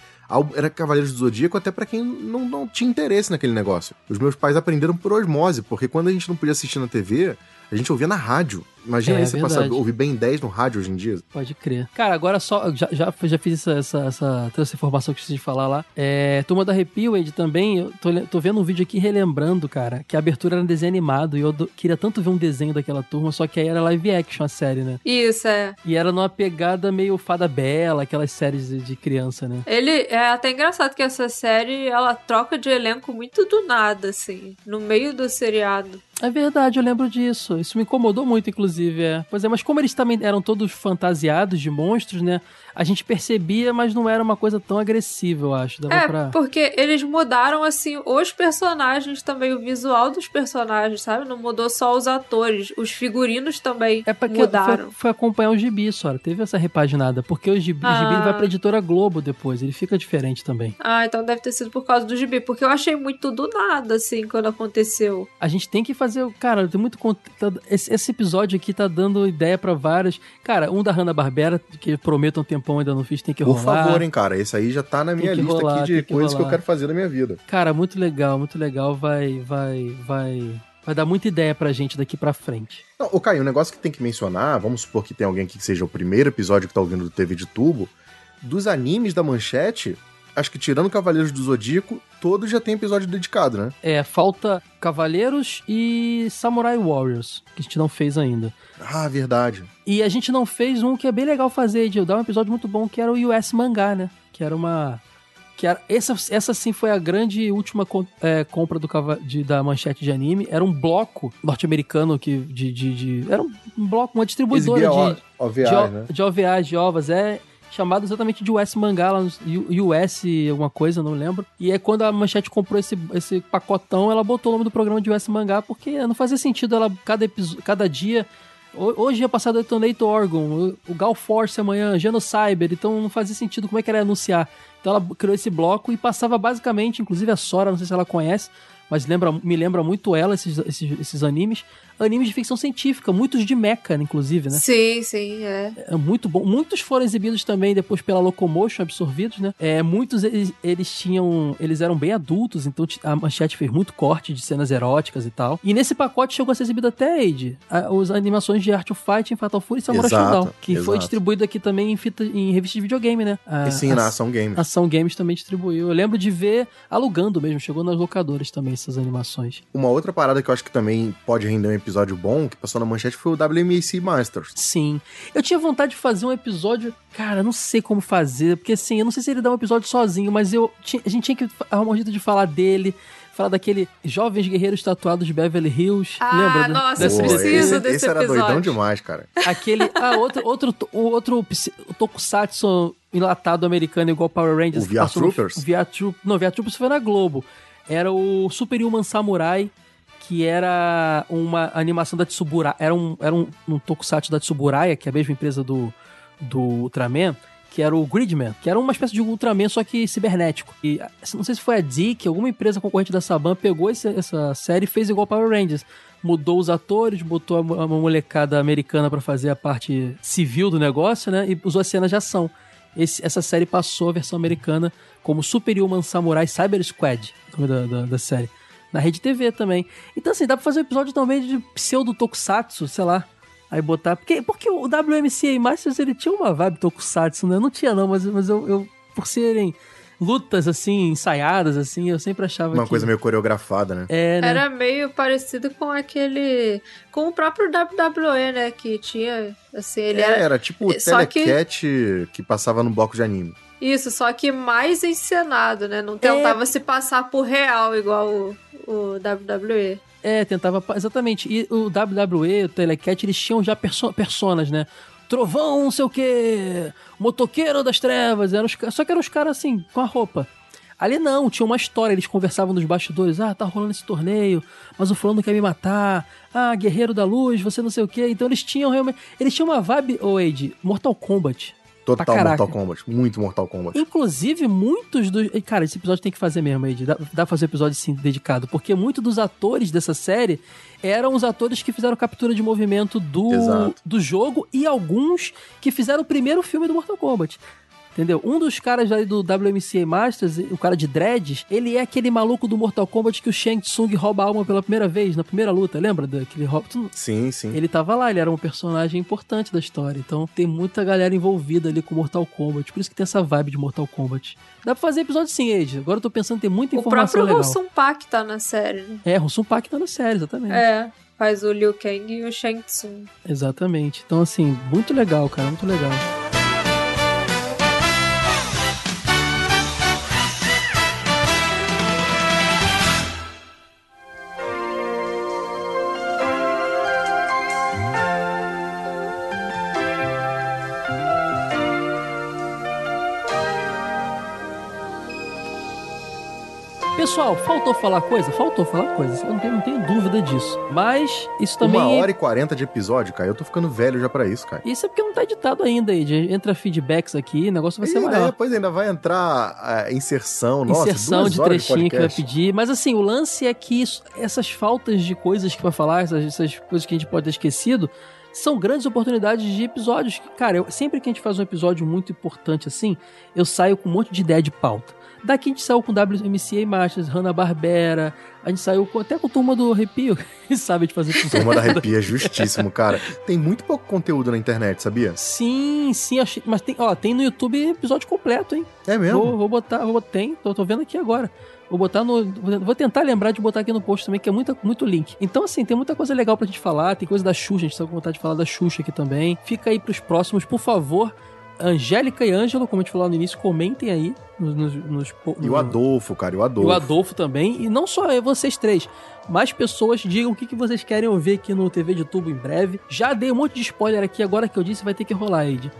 Era Cavaleiros do Zodíaco até pra quem não, não tinha interesse naquele negócio. Os meus pais aprenderam por osmose, porque quando a gente não podia assistir na TV, a gente ouvia na rádio. Imagina É, aí você passar, ouvir bem 10 no rádio hoje em dia. Pode crer. Cara, agora só. Já, já, já fiz essa, essa, essa, toda essa informação que eu de falar lá. É, Turma da Arrepio, Ed, também. Eu tô, tô vendo um vídeo aqui relembrando, cara, que a abertura era um desenho animado. E eu do- queria tanto ver um desenho daquela turma, só que aí era live action a série, né? Isso, é. E era numa pegada meio Fada Bela, aquelas séries de, de criança, né? Ele é até engraçado que essa série ela troca de elenco muito do nada, assim, no meio do seriado. É verdade, eu lembro disso. Isso me incomodou muito, inclusive. É. Pois é, mas como eles também eram todos fantasiados de monstros, né? A gente percebia, mas não era uma coisa tão agressiva, eu acho. Dava É, pra... porque eles mudaram, assim, os personagens também, o visual dos personagens, sabe? Não mudou só os atores, os figurinos também É porque mudaram. foi, foi acompanhar o gibi, só. Teve essa repaginada. Porque o gibi, o Ah. gibi ele vai pra editora Globo depois. Ele fica diferente também. Ah, então deve ter sido por causa do gibi, porque eu achei muito do nada, assim, quando aconteceu. A gente tem que fazer. Cara, tem muito conteúdo. Esse, esse episódio aqui tá dando ideia pra vários. Cara, um da Hanna-Barbera, que prometo um tempão ainda não fiz, tem que Por rolar. favor, hein, cara. Esse aí já tá na minha lista rolar, aqui de que coisas que eu rolar. quero fazer na minha vida. Cara, muito legal, muito legal. Vai, vai, vai. Vai dar muita ideia pra gente daqui pra frente. Não, ô Caio, um negócio que tem que mencionar, vamos supor que tem alguém aqui que seja o primeiro episódio que tá ouvindo do TV de Tubo, dos animes da Manchete, acho que tirando Cavaleiros do Zodíaco, todos já tem episódio dedicado, né? É, falta Cavaleiros e Samurai Warriors, que a gente não fez ainda. Ah, verdade. E a gente não fez um que é bem legal fazer, de dar um episódio muito bom, que era o US Mangá, né? Que era uma. Que era, essa, essa sim foi a grande última com- é, compra do, de- da manchete de anime. Era um bloco norte-americano que de, de, de- Era um bloco, uma distribuidora de, O- OVAs, de, né? de OVAs, de ovas. É chamado exatamente de US Mangá, lá no US alguma coisa, não lembro. E é quando a Manchete comprou esse, esse pacotão, ela botou o nome do programa de US Mangá, porque não fazia sentido ela, cada, cada dia... ho- Hoje ia passar Detonator Orgon, o Gal Force amanhã, Genocyber, então não fazia sentido como é que ela ia anunciar. Então ela criou esse bloco e passava basicamente, inclusive a Sora, não sei se ela conhece, mas lembra, me lembra muito ela, esses, esses, esses animes. Animes de ficção científica, muitos de mecha, inclusive, né? Sim, sim, é. É muito bom. Muitos foram exibidos também depois pela Locomotion, absorvidos, né? É, muitos eles, eles tinham. Eles eram bem adultos, então a manchete fez muito corte de cenas eróticas e tal. E nesse pacote chegou a ser exibido até Age. a- As animações de Art of Fight em Fatal Fury e Samurai Shodown. Que foi exato. distribuído aqui também em, fita, em revista de videogame, né? A- E sim, a- na Ação Games. Ação Games também distribuiu. Eu lembro de ver alugando mesmo, chegou nas locadoras também essas animações. Uma outra parada que eu acho que também pode render um episódio bom, que passou na manchete, foi o WMAC Masters. Sim. Eu tinha vontade de fazer um episódio. Cara, eu não sei como fazer, porque assim, eu não sei se ele dá um episódio sozinho, mas eu a gente tinha que arrumar um jeito de falar dele. Falar daquele Jovens Guerreiros Tatuados de Beverly Hills. Ah, Lembra? do- nossa, dessa- eu preciso esse, desse esse era episódio. doidão demais, cara. Aquele. Ah, outro, outro, o outro o Tokusatsu enlatado americano igual Power Rangers. O VR passou no- Troopers? VR Troop, não, VR Troopers foi na Globo. Era o Superhuman Samurai, que era uma animação da Tsuburaya. Era um, era um, um Tokusatsu da Tsuburaya, que é a mesma empresa do, do Ultraman. Que era o Gridman, que era uma espécie de Ultraman, só que cibernético. E não sei se foi a Dick, alguma empresa concorrente da Saban, pegou esse- essa série e fez igual Power Rangers mudou os atores, botou a, mo- a molecada americana pra fazer a parte civil do negócio, né? E usou as cenas de ação. Esse- essa série passou a versão americana como Superhuman Samurai Cyber Squad, nome da, da, da série. Na rede TV também. Então, assim, dá pra fazer um episódio também de pseudo tokusatsu, sei lá. Aí botar. Porque, porque o WMCA Masters ele tinha uma vibe tokusatsu, né? Não tinha, não, mas, mas eu, eu, por serem lutas assim, ensaiadas, assim, eu sempre achava Uma que. coisa meio coreografada, né? É, né? Era meio parecido com aquele. com o próprio WWE, né? Que tinha. Assim, ele É, era. era tipo o Só que- telecat que... passava no bloco de anime. Isso, só que mais encenado, né? É. Não tentava se passar por real igual o, o WWE. É, tentava. Exatamente. E o WWE, o Telecat, eles tinham já perso personas, né? Trovão, não sei o quê. Motoqueiro das trevas. Eram os só que eram os caras assim, com a roupa. Ali não, tinha uma história, eles conversavam nos bastidores, ah, tá rolando esse torneio, mas o fulano quer me matar, ah, guerreiro da luz, você não sei o quê. Então eles tinham realmente, eles tinham uma vibe, ô Wade, Mortal Kombat. Total. Mortal Kombat. Muito Mortal Kombat. Inclusive, muitos dos. Cara, esse episódio tem que fazer mesmo, Ed. Dá, dá pra fazer episódio sim, dedicado. Porque muitos dos atores dessa série eram os atores que fizeram captura de movimento do, Exato. do jogo e alguns que fizeram o primeiro filme do Mortal Kombat. Entendeu? Um dos caras aí do WMCA Masters, o cara de dreads, ele é aquele maluco do Mortal Kombat que o Shang Tsung rouba a alma pela primeira vez, na primeira luta, lembra daquele roubo? Sim, sim. ele tava lá, ele era um personagem importante da história. Então tem muita galera envolvida ali com Mortal Kombat. Por isso que tem essa vibe de Mortal Kombat. Dá pra fazer episódio sim, Age. Agora eu tô pensando tem muita O informação próprio legal. Rossum Pak tá na série, né? É, Rossum Pak tá na série, exatamente. É, faz o Liu Kang e o Shang Tsung. Exatamente. Então, assim, muito legal, cara, muito legal. Pessoal, faltou falar coisa? Faltou falar coisa. Eu não tenho, não tenho dúvida disso. Mas isso também. Uma hora e quarenta de episódio, cara. Eu tô ficando velho já pra isso, cara. Isso é porque não tá editado ainda, Ed. Entra feedbacks aqui, o negócio vai E ser ainda, maior. é, pois ainda vai entrar a inserção, nossa, inserção de trechinho que vai pedir. Mas assim, o lance é que isso- essas faltas de coisas que vai falar, essas, essas coisas que a gente pode ter esquecido, são grandes oportunidades de episódios. que, Cara, eu- sempre que a gente faz um episódio muito importante assim, eu saio com um monte de ideia de pauta. Daqui a gente saiu com WMCA Masters, Hanna-Barbera, a gente saiu com- até com turma do Arrepio, que sabe de fazer episódio. Turma da Arrepia é justíssimo, cara. Tem muito pouco conteúdo na internet, sabia? Sim, sim, achei, mas tem, ó, tem no YouTube episódio completo, hein? É mesmo? Vou, vou botar, vou botar, tem, tô, tô vendo aqui agora. Vou botar no. Vou tentar lembrar de botar aqui no post também, que é muita, muito link. Então, assim, tem muita coisa legal pra gente falar. Tem coisa da Xuxa, a gente tá com vontade de falar da Xuxa aqui também. Fica aí pros próximos, por favor. Angélica e Ângelo, como a gente falou no início, comentem aí nos. nos, nos E o Adolfo, cara, e o e Adolfo. o Adolfo também. E não só vocês três. Mais pessoas digam o que, que vocês querem ouvir aqui no TV de Tubo em breve. Já dei um monte de spoiler aqui, agora que eu disse vai ter que rolar, Ed.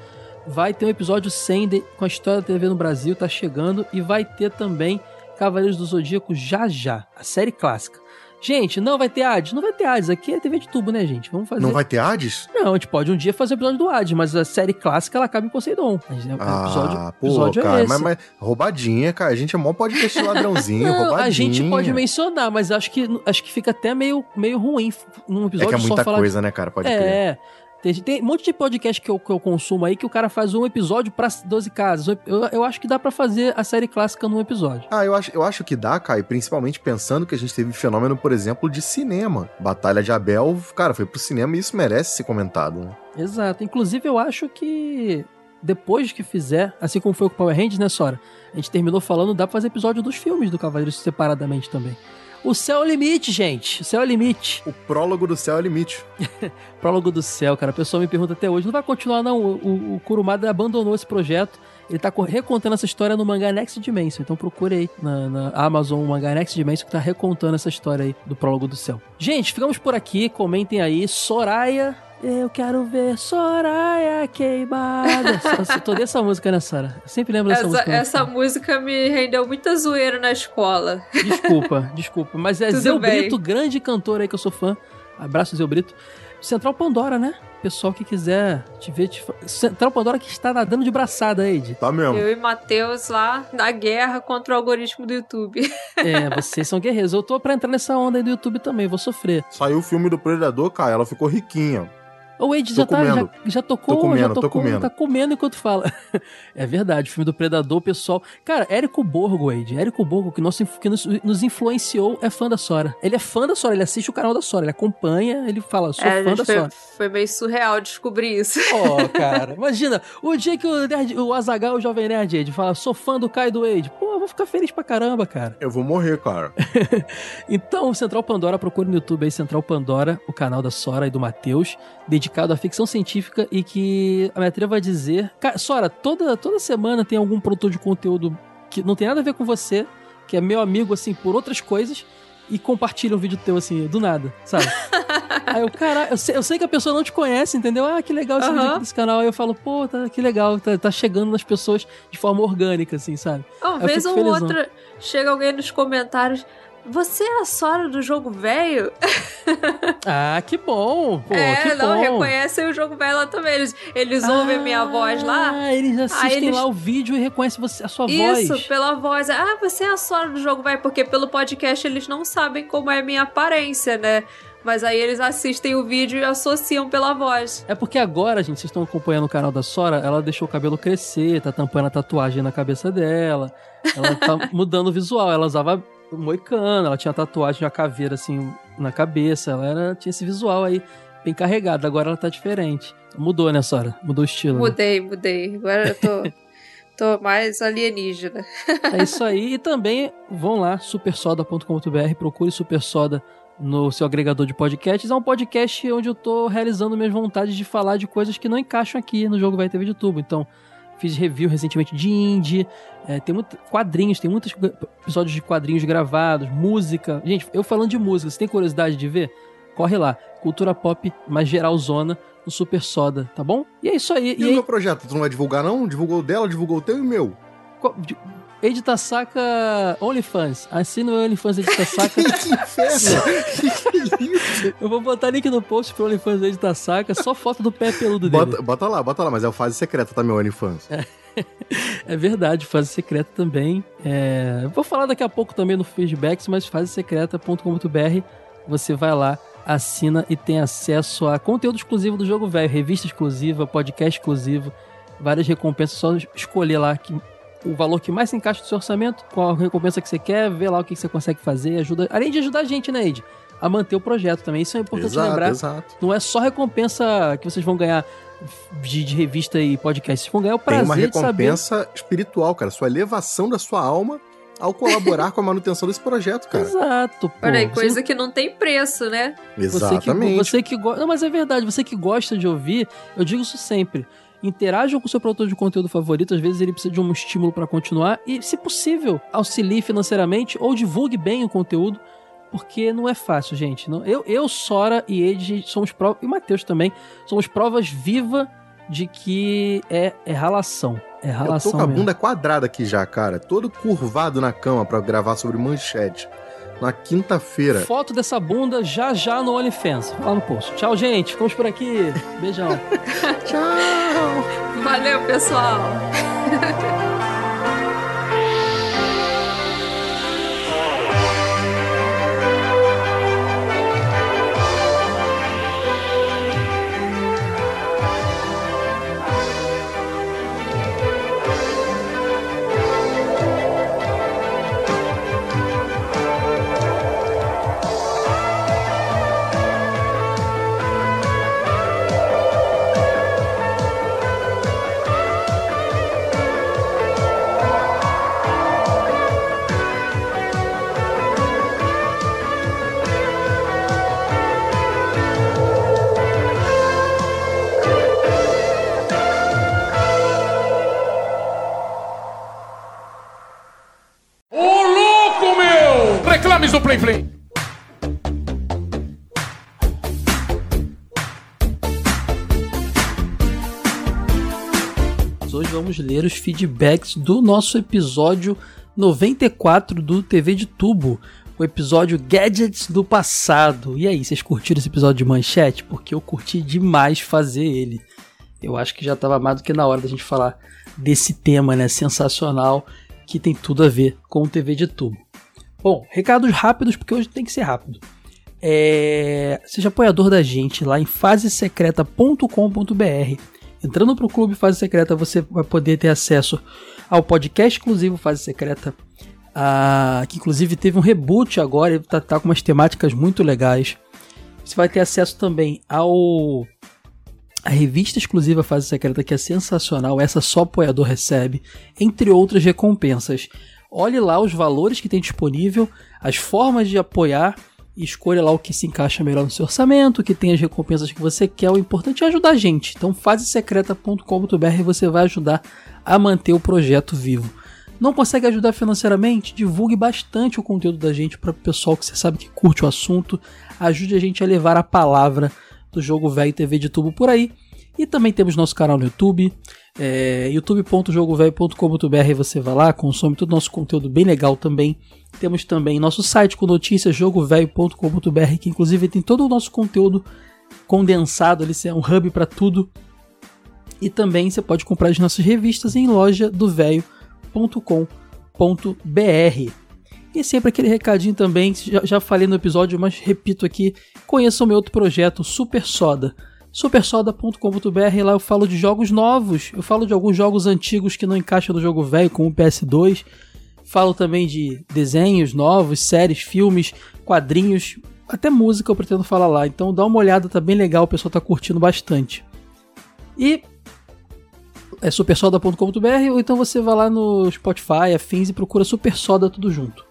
Vai ter um episódio 100 de- com a história da TV no Brasil, tá chegando. E vai ter também Cavaleiros do Zodíaco já já, a série clássica. Gente, não vai ter ads? Não vai ter ads. Aqui é TV de tubo, né, gente? Vamos fazer. Não vai ter Hades? Não, a gente pode um dia fazer o episódio do Hades, mas a série clássica ela acaba em Poseidon. Episódio, Ah, pô, episódio cara, é mas, mas roubadinha, cara. A gente é mó podcast ladrãozinho, Não, roubadinha. a gente pode mencionar, mas acho que, acho que fica até meio, meio ruim num É episódio que é só muita falar coisa, né, cara? Pode crer. Tem, tem um monte de podcast que eu, que eu consumo aí que o cara faz um episódio pra 12 casas. Eu, eu acho que dá pra fazer a série clássica num episódio. Ah, eu acho, eu acho que dá, Caio, principalmente pensando que a gente teve fenômeno, por exemplo, de cinema. Batalha de Abel, cara, foi pro cinema e isso merece ser comentado, né? Exato. Inclusive, eu acho que depois que fizer, assim como foi com o Power Rangers, né, Sora? A gente terminou falando, dá pra fazer episódio dos filmes do Cavaleiros separadamente também. O céu é o limite, gente. O céu é o limite. O prólogo do céu é o limite. prólogo do céu, cara. A pessoa me pergunta até hoje. Não vai continuar, não. O, o, o Kurumada abandonou esse projeto. Ele tá co- recontando essa história no mangá Next Dimension. Então procure aí na, na Amazon o mangá Next Dimension que tá recontando essa história aí do prólogo do céu. Gente, ficamos por aqui. Comentem aí. Soraya. Eu quero ver Soraya queimada. Só- só Tô dessa música, né, Sara? Eu sempre lembro dessa Essa, música. né? essa música me rendeu muita zoeira na escola. Desculpa, desculpa. Mas é Tudo Zeu bem. Brito, grande cantor aí que eu sou fã. Abraço, Zeu Brito. Central Pandora, né? Pessoal que quiser te ver. Te... Central Pandora que está nadando de braçada, Ed. Tá mesmo. Eu e Matheus lá na guerra contra o algoritmo do YouTube. É, vocês são guerreiros. Eu tô pra entrar nessa onda aí do YouTube também, vou sofrer. Saiu o filme do Predador, Caio, ela ficou riquinha. O Ed Tô já, tá, já, comendo. já tocou, Tô comendo, já tô tocou, comendo. tá comendo enquanto fala. É verdade, o filme do Predador, pessoal. Cara, Érico Borgo, Ed. Érico Borgo, que, nosso, que nos, nos influenciou, é fã da Sora. Ele é fã da Sora, ele assiste o canal da Sora, ele acompanha, ele fala, sou É, fã da foi, Sora. foi meio surreal descobrir isso. Ó, cara, imagina, o dia que o, nerd, o Azagal, o Jovem Nerd, Ed, fala, sou fã do Kai do Wade. Pô, eu vou ficar feliz pra caramba, cara. Eu vou morrer, cara. Então, Central Pandora, procure no YouTube aí Central Pandora, o canal da Sora e do Matheus, dedicado à ficção científica e que a minha trilha vai dizer. Cara, Sora, toda, toda semana tem algum produtor de conteúdo que não tem nada a ver com você, que é meu amigo, assim, por outras coisas, e compartilha um vídeo teu, assim, do nada, sabe? Aí eu, cara, eu sei, eu sei que a pessoa não te conhece, entendeu? Ah, que legal esse Aham. vídeo aqui desse canal. Aí eu falo, pô, tá, que legal, tá, tá chegando nas pessoas de forma orgânica, assim, sabe? Uma vez ou felizão. outra chega alguém nos comentários. Você é a Sora do jogo velho? Ah, que bom! Pô, é, que não, bom. reconhecem o jogo velho lá também. Eles, eles ouvem a minha voz lá. Ah, eles assistem eles- lá o vídeo e reconhecem você, a sua Isso, voz. pela voz. Ah, você é a Sora do jogo velho, porque pelo podcast eles não sabem como é a minha aparência, né? Mas aí eles assistem o vídeo e associam pela voz. É porque agora, gente, vocês estão acompanhando o canal da Sora, ela deixou o cabelo crescer, tá tampando a tatuagem na cabeça dela. Ela tá mudando o visual. Ela usava moicano, ela tinha tatuagem, uma caveira assim na cabeça. Ela era, tinha esse visual aí bem carregado. Agora ela tá diferente. Mudou, né, Sora? Mudou o estilo. né? Mudei, mudei. Agora eu tô, tô mais alienígena. É isso aí. E também vão lá, supersoda.com.br, procure Super Soda no seu agregador de podcasts. É um podcast onde eu tô realizando minhas vontades de falar de coisas que não encaixam aqui no Jogo Vai TV de Tubo. Então, fiz review recentemente de indie, é, tem muito, quadrinhos, tem muitos episódios de quadrinhos gravados, música. Gente, eu falando de música, você tem curiosidade de ver? Corre lá, cultura pop mais geralzona no Super Soda, tá bom? E é isso aí. E, o meu projeto? Tu não vai divulgar, não? Divulgou o dela, divulgou o teu e o meu. Qual- de- Edita Saca OnlyFans. Assina o OnlyFans Edita Saca. Eu vou botar link no post pro OnlyFans Edita Saca, só foto do pé peludo dele. Bota, bota lá, bota lá, mas é o fase secreta, tá, meu OnlyFans? É verdade, fase secreta também. É, Vou falar daqui a pouco também no Feedbacks, mas fasesecreta.com.br você vai lá, assina e tem acesso a conteúdo exclusivo do Jogo Velho, revista exclusiva, podcast exclusivo, várias recompensas, só escolher lá que, o valor que mais se encaixa no seu orçamento, qual a recompensa que você quer, ver lá o que você consegue fazer, ajuda, além de ajudar a gente, né, Ed? A manter o projeto também. Isso é importante Exato, lembrar. exato. Não é só recompensa que vocês vão ganhar de, de revista e podcast. Vocês vão ganhar o Tem prazer uma de saber recompensa espiritual, cara. Sua elevação da sua alma ao colaborar com a manutenção desse projeto, cara. Exato, pô. Olha aí, Você coisa que não tem preço, né? Você que, Exatamente. você que gosta. Não, mas é verdade, você que gosta de ouvir, eu digo isso sempre. Interajam com o seu produtor de conteúdo favorito, às vezes ele precisa de um estímulo para continuar e, se possível, auxilie financeiramente ou divulgue bem o conteúdo, porque não é fácil, gente. Não, eu, eu, Sora e Ed somos provas, e o Matheus também, somos provas vivas de que é, é ralação. É Eu ralação tô com a mesmo. bunda quadrada aqui já, cara. Todo curvado na cama pra gravar sobre manchete. Na quinta-feira. Foto dessa bunda já já no OnlyFans, lá no post. Tchau, gente. Ficamos por aqui. Beijão. Tchau. Valeu, pessoal. Reclames do Play. Hoje vamos ler os feedbacks do nosso episódio 94 do TV de Tubo, o episódio Gadgets do Passado. E aí, vocês curtiram esse episódio de manchete? Porque eu curti demais fazer ele. Eu acho que já estava mais do que na hora da gente falar desse tema, né, sensacional, que tem tudo a ver com o TV de Tubo. Bom, recados rápidos, porque hoje tem que ser rápido. É... Seja apoiador da gente lá em fasesecreta.com.br. Entrando para o Clube Fase Secreta, você vai poder ter acesso ao podcast exclusivo Fase Secreta, que inclusive teve um reboot agora, ele tá, tá com umas temáticas muito legais. Você vai ter acesso também ao a revista exclusiva Fase Secreta, que é sensacional, essa só apoiador recebe, entre outras recompensas. Olhe lá os valores que tem disponível, as formas de apoiar escolha lá o que se encaixa melhor no seu orçamento, que tem as recompensas que você quer. O importante é ajudar a gente. Então, fasesecreta.com.br você vai ajudar a manter o projeto vivo. Não consegue ajudar financeiramente? Divulgue bastante o conteúdo da gente para o pessoal que você sabe que curte o assunto. Ajude a gente a levar a palavra do Jogo Velho TV de Tubo por aí. E também temos nosso canal no YouTube, é, youtube.jogovelho.com.br. Você vai lá, consome todo o nosso conteúdo bem legal também. Temos também nosso site com notícias, jogovelho.com.br, que inclusive tem todo o nosso conteúdo condensado. Ele é um hub para tudo. E também você pode comprar as nossas revistas em loja do velho.com.br. E sempre aquele recadinho também, já, já falei no episódio, mas repito aqui: conheça o meu outro projeto, Super Soda supersoda.com.br, lá eu falo de jogos novos, eu falo de alguns jogos antigos que não encaixam no jogo velho, como o PS2. Falo também de desenhos novos, séries, filmes, quadrinhos, até música eu pretendo falar lá. Então dá uma olhada, tá bem legal, o pessoal tá curtindo bastante. E é supersoda.com.br ou então você vai lá no Spotify, afins e procura Super Soda tudo junto.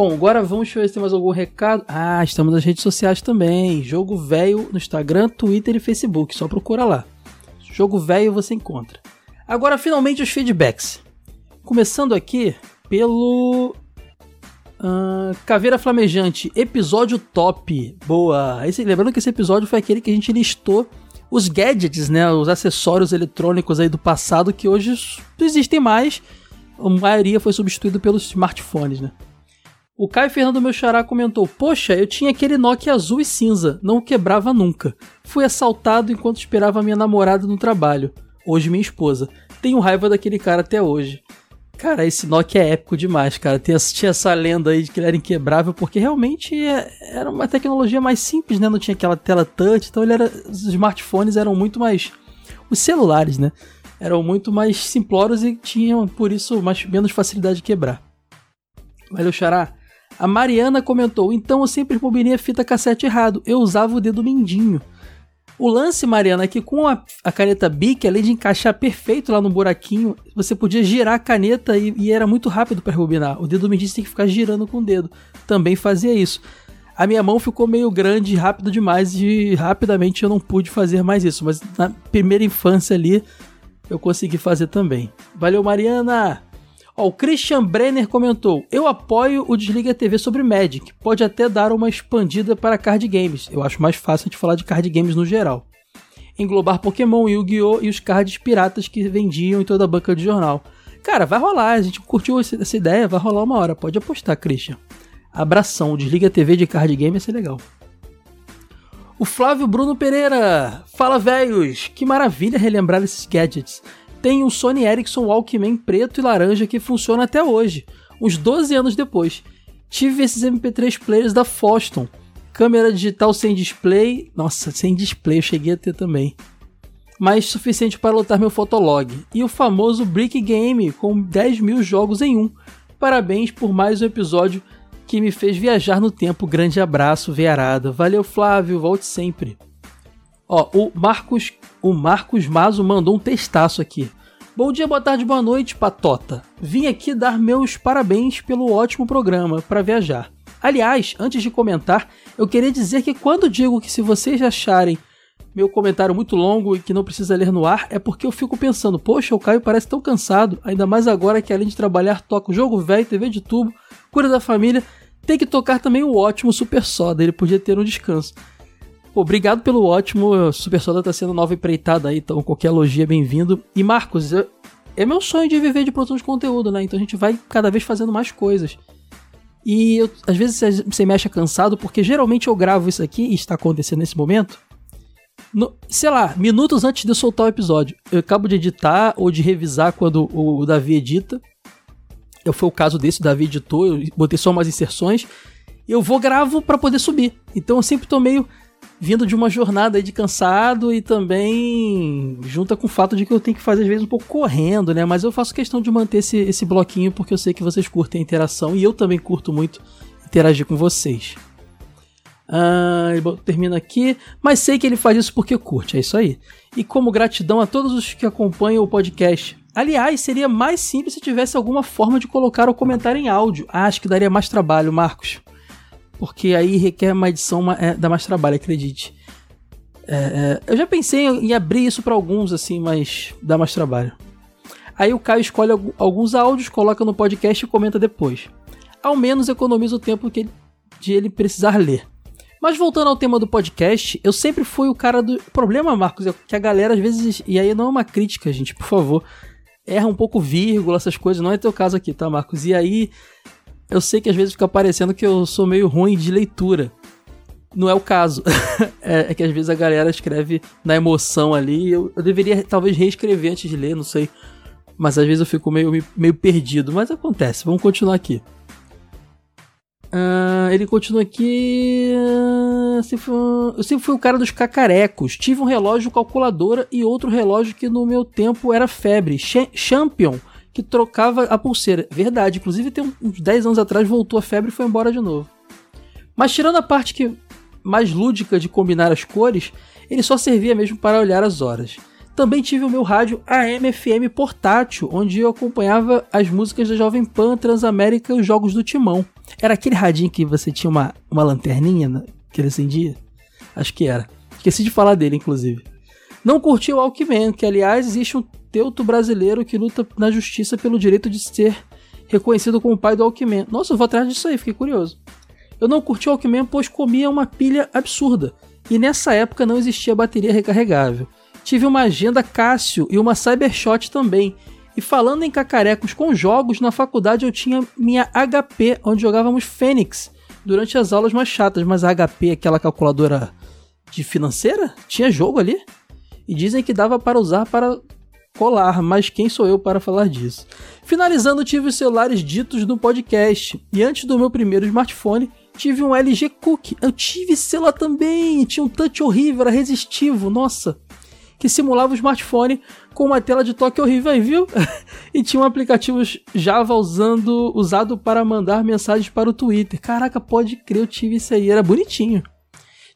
Bom, agora vamos ver se tem mais algum recado. Ah, estamos nas redes sociais também. Jogo Velho no Instagram, Twitter e Facebook. Só procura lá. Jogo Velho você encontra. Agora, finalmente, os feedbacks. Começando aqui pelo. Uh, Caveira Flamejante, episódio top. Boa! Esse, lembrando que esse episódio foi aquele que a gente listou os gadgets, né? Os acessórios eletrônicos aí do passado que hoje não existem mais. A maioria foi substituído pelos smartphones, né? O Caio Fernando Meu Xará comentou: Poxa, eu tinha aquele Nokia azul e cinza, não o quebrava nunca. Fui assaltado enquanto esperava minha namorada no trabalho, hoje minha esposa. Tenho raiva daquele cara até hoje. Cara, esse Nokia é épico demais, cara. Tinha, tinha essa lenda aí de que ele era inquebrável, porque realmente é, era uma tecnologia mais simples, né? Não tinha aquela tela touch, então ele era, os smartphones eram muito mais. Os celulares, né? Eram muito mais simplórios e tinham, por isso, mais, menos facilidade de quebrar. Valeu, Xará. A Mariana comentou: então eu sempre rebobinei a fita cassete errado, eu usava o dedo mindinho. O lance, Mariana, é que com a, a caneta Bic, além de encaixar perfeito lá no buraquinho, você podia girar a caneta e, e era muito rápido para rebobinar. O dedo mindinho tem que ficar girando com o dedo. Também fazia isso. A minha mão ficou meio grande, rápido demais e rapidamente eu não pude fazer mais isso. Mas na primeira infância ali eu consegui fazer também. Valeu, Mariana! Ó, o Christian Brenner comentou: Eu apoio o Desliga TV sobre Magic. Pode até dar uma expandida para card games. Eu acho mais fácil a gente falar de card games no geral. Englobar Pokémon, Yu-Gi-Oh! e os cards piratas que vendiam em toda a banca de jornal. Cara, vai rolar. A gente curtiu essa ideia, vai rolar uma hora. Pode apostar, Christian. Abração, desliga TV de card game, ia ser legal. O Flávio Bruno Pereira. Fala, velhos! Que maravilha relembrar esses gadgets. Tem um Sony Ericsson Walkman preto e laranja que funciona até hoje, uns 12 anos depois. Tive esses MP3 players da Foston. Câmera digital sem display. Nossa, sem display eu cheguei a ter também. Mas suficiente para lotar meu fotolog. E o famoso Brick Game com 10 mil jogos em um. Parabéns por mais um episódio que me fez viajar no tempo. Grande abraço, veiarada. Valeu, Flávio. Volte sempre. Ó, o Marcos, o Marcos Mazo mandou um textaço aqui. Bom dia, boa tarde, boa noite, Patota. Vim aqui dar meus parabéns pelo ótimo programa para viajar. Aliás, antes de comentar, eu queria dizer que quando digo que se vocês acharem meu comentário muito longo e que não precisa ler no ar, é porque eu fico pensando, poxa, o Caio parece tão cansado, ainda mais agora que além de trabalhar toca o jogo velho, TV de tubo, cura da família, tem que tocar também o ótimo Super Soda, ele podia ter um descanso. Obrigado pelo ótimo. Super Soda tá sendo nova empreitada aí, então qualquer elogio é bem-vindo. E Marcos, eu- é meu sonho de viver de produção de conteúdo, né? Então a gente vai cada vez fazendo mais coisas. E eu- às vezes você me acha cansado, porque geralmente eu gravo isso aqui e está acontecendo nesse momento. no- sei lá, minutos antes de eu soltar o episódio. Eu acabo de editar ou de revisar quando o, o Davi edita. Eu foi o caso desse, o Davi editou, eu botei só umas inserções. Eu vou gravo pra poder subir. Então eu sempre tô meio vindo de uma jornada aí de cansado e também junta com o fato de que eu tenho que fazer às vezes um pouco correndo, né? Mas eu faço questão de manter esse, esse bloquinho porque eu sei que vocês curtem a interação e eu também curto muito interagir com vocês. Ah, termina aqui, mas sei que ele faz isso porque curte, é isso aí. E como gratidão a todos os que acompanham o podcast. Aliás, seria mais simples se tivesse alguma forma de colocar o comentário em áudio. Ah, acho que daria mais trabalho, Marcos. Porque aí requer uma edição, ma- é, dá mais trabalho, acredite. É, é, eu já pensei em abrir isso para alguns, assim, mas dá mais trabalho. Aí o Caio escolhe algu- alguns áudios, coloca no podcast e comenta depois. Ao menos economiza o tempo que ele- de ele precisar ler. Mas voltando ao tema do podcast, eu sempre fui o cara do. O problema, Marcos, é que a galera às vezes. E aí não é uma crítica, gente, por favor. Erra um pouco vírgula, essas coisas. Não é teu caso aqui, tá, Marcos? E aí. Eu sei que às vezes fica parecendo que eu sou meio ruim de leitura. Não é o caso. é, é que às vezes a galera escreve na emoção ali. Eu, eu deveria talvez reescrever antes de ler, não sei. Mas às vezes eu fico meio, meio perdido. Mas acontece. Vamos continuar aqui. Ah, ele continua aqui. ah, sempre fui- Eu sempre fui o cara dos cacarecos. Tive um relógio calculadora e outro relógio que no meu tempo era febre. Cha- Champion, que trocava a pulseira. Verdade, inclusive tem uns 10 anos atrás voltou a febre e foi embora de novo. Mas tirando a parte que mais lúdica de combinar as cores, ele só servia mesmo para olhar as horas. Também tive o meu rádio AM/FM portátil, onde eu acompanhava as músicas da Jovem Pan, Transamérica e os jogos do Timão. Era aquele radinho que você tinha uma, uma lanterninha né, que ele acendia? Acho que era. Esqueci de falar dele, inclusive. Não curti o Walkman, que aliás existe um teuto brasileiro que luta na justiça pelo direito de ser reconhecido como pai do Walkman. Nossa, eu vou atrás disso aí, fiquei curioso. Eu não curti o Walkman pois comia uma pilha absurda. E nessa época não existia bateria recarregável. Tive uma agenda Cássio e uma Cybershot também. E falando em cacarecos com jogos, na faculdade eu tinha minha HP, onde jogávamos Fênix durante as aulas mais chatas. Mas a HP, aquela calculadora de financeira, tinha jogo ali. E dizem que dava para usar para colar, mas quem sou eu para falar disso? Finalizando, tive os celulares ditos no podcast. E antes do meu primeiro smartphone, tive um LG Cook. Eu tive celular também. Tinha um touch horrível, era resistivo, nossa. Que simulava o smartphone com uma tela de toque horrível aí, viu? e tinha um aplicativo Java usando, usado para mandar mensagens para o Twitter. Caraca, pode crer, eu tive isso aí, era bonitinho.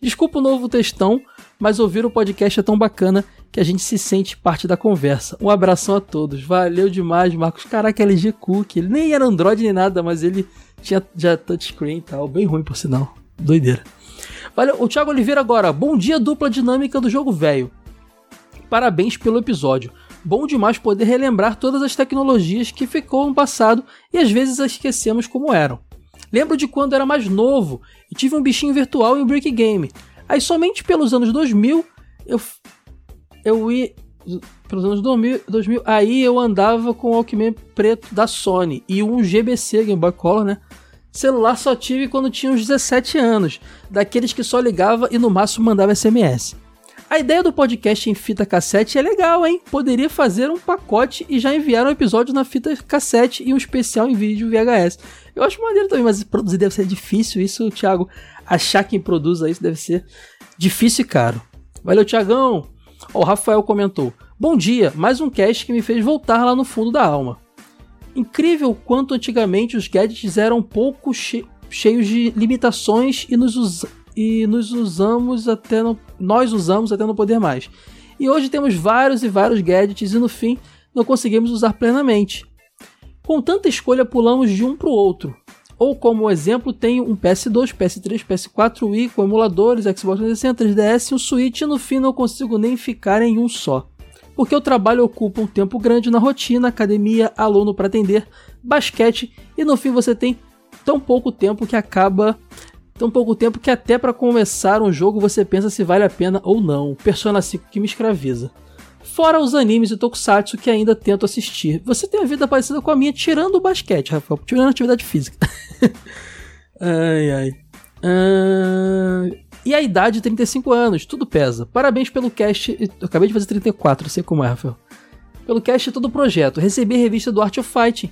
Desculpa o novo textão, mas ouvir o podcast é tão bacana que a gente se sente parte da conversa. Um abração a todos. Valeu demais, Marcos. Caraca, LG Cook. Ele nem era Android nem nada, mas ele tinha já touchscreen e tal. Bem ruim, por sinal. Doideira. Valeu. O Thiago Oliveira agora. Bom dia, dupla dinâmica do jogo velho. Parabéns pelo episódio. Bom demais poder relembrar todas as tecnologias que ficou no passado e às vezes as esquecemos como eram. Lembro de quando era mais novo e tive um bichinho virtual em um Brick Game. Aí somente pelos anos 2000 eu eu ia pelos anos 2000, 2000 aí eu andava com o Walkman preto da Sony e um GBC Game Boy Color, né? Celular só tive quando tinha uns 17 anos, daqueles que só ligava e no máximo mandava SMS. A ideia do podcast em fita cassete é legal, hein? Poderia fazer um pacote e já enviar um episódio na fita cassete e um especial em vídeo VHS. Eu acho maneiro também, mas produzir deve ser difícil. Isso, Thiago, achar quem produza isso deve ser difícil e caro. Valeu, Tiagão! O Rafael comentou: Bom dia, mais um cast que me fez voltar lá no fundo da alma. Incrível quanto antigamente os gadgets eram pouco che cheios de limitações e nos, e nos usamos até nós usamos até não poder mais. E hoje temos vários e vários gadgets e no fim não conseguimos usar plenamente. Com tanta escolha pulamos de um para o outro. Ou como exemplo, tenho um PS2, PS3, PS4, Wii com emuladores, Xbox 360, 3DS e um Switch e no fim não consigo nem ficar em um só porque o trabalho ocupa um tempo grande na rotina, academia, aluno para atender, basquete e no fim você tem tão pouco tempo que acaba tão pouco tempo que até para começar um jogo você pensa se vale a pena ou não. Persona 5 que me escraviza. Fora os animes e tokusatsu que ainda tento assistir. Você tem uma vida parecida com a minha, tirando o basquete, Rafael, tirando a atividade física. ai, ai. Uh, e a idade, 35 anos, tudo pesa. Parabéns pelo cast. Eu acabei de fazer 34, sei como é, Rafael. Pelo cast e todo o projeto. Recebi a revista do Art of Fighting.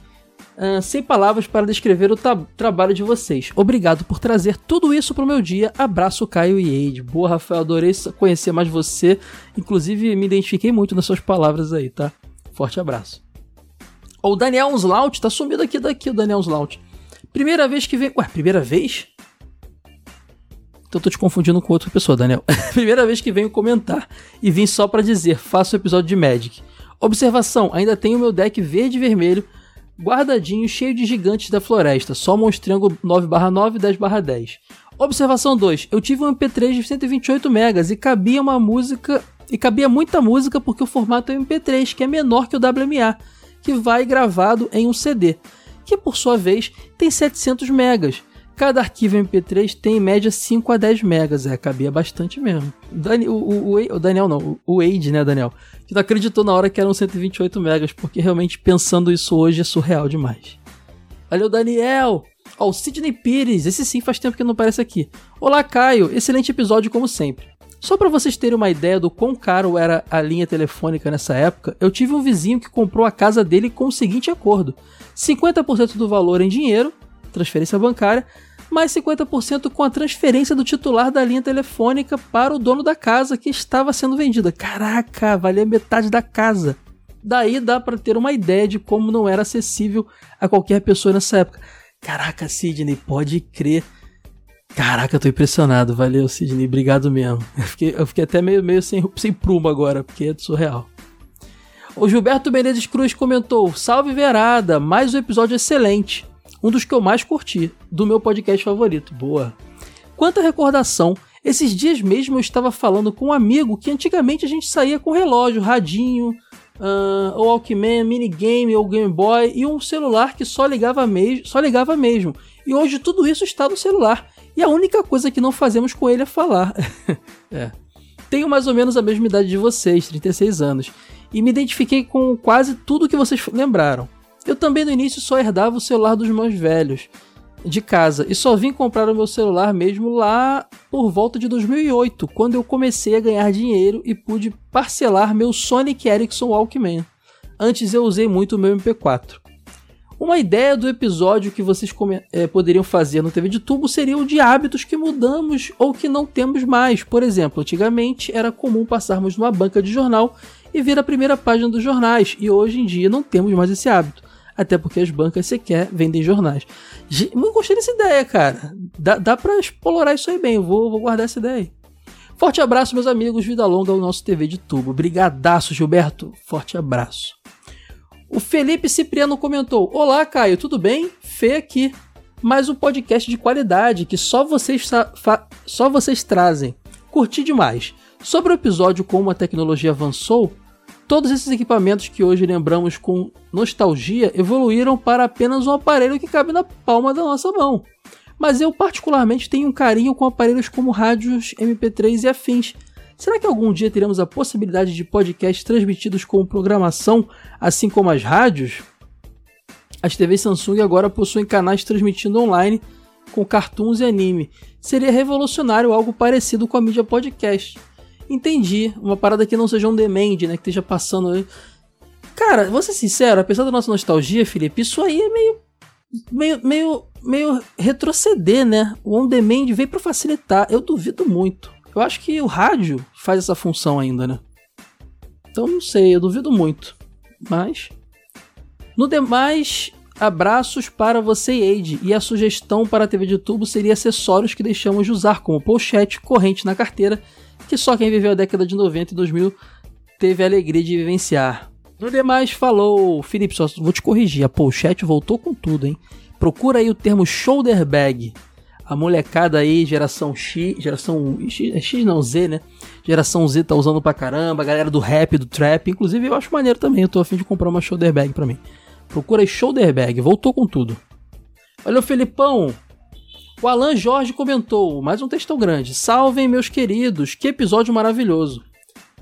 Uh, sem palavras para descrever o trabalho de vocês. Obrigado por trazer tudo isso pro meu dia. Abraço, Caio e Eide. Boa, Rafael, adorei conhecer mais você. Inclusive, me identifiquei muito nas suas palavras aí, tá? Forte abraço. O Daniel Unslaut, tá sumido aqui daqui o Daniel Unslaut. Primeira vez que vem. Ué, primeira vez? Então tô te confundindo com outra pessoa, Daniel. Primeira vez que venho comentar e vim só para dizer, faço o episódio de Magic. Observação, ainda tenho meu deck verde e vermelho guardadinho, cheio de gigantes da floresta, só monstrango 9/9 10/10. Observação 2, eu tive um MP3 de 128 megas e cabia uma música e cabia muita música porque o formato é MP3, que é menor que o WMA, que vai gravado em um CD, que por sua vez tem 700 megas. Cada arquivo MP3 tem em média 5 a 10 megas, é, cabia bastante mesmo. Dani, o, o, o, Daniel não, o Wade, né, Daniel? Que não acreditou na hora que eram 128 megas, porque realmente pensando isso hoje é surreal demais. Valeu, Daniel! Ó, o Sidney Pires, esse sim faz tempo que não aparece aqui. Olá, Caio, excelente episódio como sempre. Só para vocês terem uma ideia do quão caro era a linha telefônica nessa época, eu tive um vizinho que comprou a casa dele com o seguinte acordo: 50% do valor em dinheiro, transferência bancária, mais 50% com a transferência do titular da linha telefônica para o dono da casa que estava sendo vendida. Caraca, valia metade da casa. Daí dá para ter uma ideia de como não era acessível a qualquer pessoa nessa época. Caraca, Sidney, pode crer. Caraca, tô impressionado. Valeu, Sidney. Obrigado mesmo. Eu fiquei, eu fiquei até meio, meio sem, sem prumo agora, porque é surreal. O Gilberto Menezes Cruz comentou: Salve Verada, mais um episódio excelente um dos que eu mais curti, do meu podcast favorito. Boa. Quanto à recordação, esses dias mesmo eu estava falando com um amigo que antigamente a gente saía com relógio, radinho, uh, ou Walkman, minigame ou Game Boy e um celular que só ligava, só ligava mesmo. E hoje tudo isso está no celular. E a única coisa que não fazemos com ele é falar. é. Tenho mais ou menos a mesma idade de vocês, 36 anos, e me identifiquei com quase tudo que vocês lembraram. Eu também no início só herdava o celular dos meus velhos de casa e só vim comprar o meu celular mesmo lá por volta de 2008, quando eu comecei a ganhar dinheiro e pude parcelar meu Sonic Ericsson Walkman. Antes eu usei muito o meu MP4. Uma ideia do episódio que vocês é, poderiam fazer no TV de tubo seria o de hábitos que mudamos ou que não temos mais. Por exemplo, antigamente era comum passarmos numa banca de jornal e ver a primeira página dos jornais, e hoje em dia não temos mais esse hábito até porque as bancas sequer vendem jornais. Muito gostei dessa ideia, cara. Dá, dá pra explorar isso aí bem, eu vou, vou guardar essa ideia aí. Forte abraço, meus amigos, vida longa ao nosso TV de tubo. Brigadaço, Gilberto. Forte abraço. O Felipe Cipriano comentou: Olá, Caio, tudo bem? Fê aqui. Mais um podcast de qualidade que só vocês, só vocês trazem. Curti demais. Sobre o episódio como a tecnologia avançou, Todos esses equipamentos que hoje lembramos com nostalgia evoluíram para apenas um aparelho que cabe na palma da nossa mão. Mas eu particularmente tenho um carinho com aparelhos como rádios MP3 e afins. Será que algum dia teremos a possibilidade de podcasts transmitidos com programação, assim como as rádios? As TVs Samsung agora possuem canais transmitindo online com cartoons e anime. Seria revolucionário algo parecido com a mídia podcast. Entendi. Uma parada que não seja um demand, né? Que esteja passando. Cara, vou ser sincero, apesar da nossa nostalgia, Felipe, isso aí é meio. meio. meio. meio retroceder, né? O on demand veio pra facilitar. Eu duvido muito. Eu acho que o rádio faz essa função ainda, né? Então não sei, eu duvido muito. Mas. No demais, abraços para você, Eide. E a sugestão para a TV de tubo seria acessórios que deixamos de usar, como pochete, corrente na carteira, que só quem viveu a década de 90 e 2000 teve a alegria de vivenciar. No demais, falou. Felipe, só vou te corrigir. A pochete voltou com tudo, hein? Procura aí o termo shoulder bag. A molecada aí, geração X, geração X, é X não, Z, né? Geração Z tá usando pra caramba, a galera do rap, do trap. Inclusive, eu acho maneiro também. Eu tô afim de comprar uma shoulder bag pra mim. Procura aí shoulder bag, voltou com tudo. Olha o Felipão. O Alan Jorge comentou, mais um textão grande. Salvem, meus queridos, que episódio maravilhoso.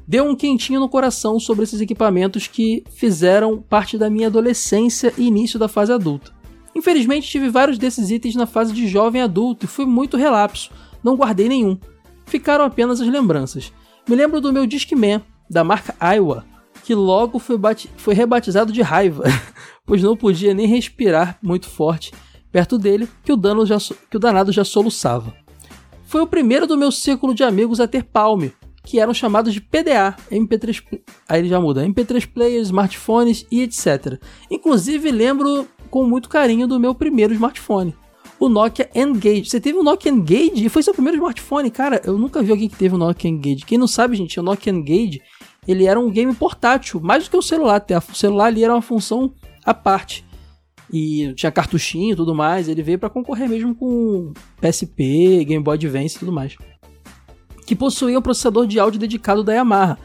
Deu um quentinho no coração sobre esses equipamentos que fizeram parte da minha adolescência e início da fase adulta. Infelizmente, tive vários desses itens na fase de jovem adulto e fui muito relapso, não guardei nenhum. Ficaram apenas as lembranças. Me lembro do meu Discman, da marca Iowa, que logo foi, foi rebatizado de raiva, pois não podia nem respirar muito forte perto dele, que o, dano já, que o danado já soluçava. Foi o primeiro do meu círculo de amigos a ter Palme, que eram chamados de PDA, MP3, aí ele já muda, MP3 players, smartphones e etc. Inclusive lembro com muito carinho do meu primeiro smartphone, o Nokia N-Gage. Você teve um Nokia N-Gage e foi seu primeiro smartphone, cara. Eu nunca vi alguém que teve um Nokia N-Gage. Quem não sabe, gente, o Nokia N-Gage, ele era um game portátil, mais do que o celular. O celular ali era uma função à parte. E tinha cartuchinho e tudo mais. Ele veio para concorrer mesmo com PSP, Game Boy Advance e tudo mais que possuía um processador de áudio dedicado da Yamaha,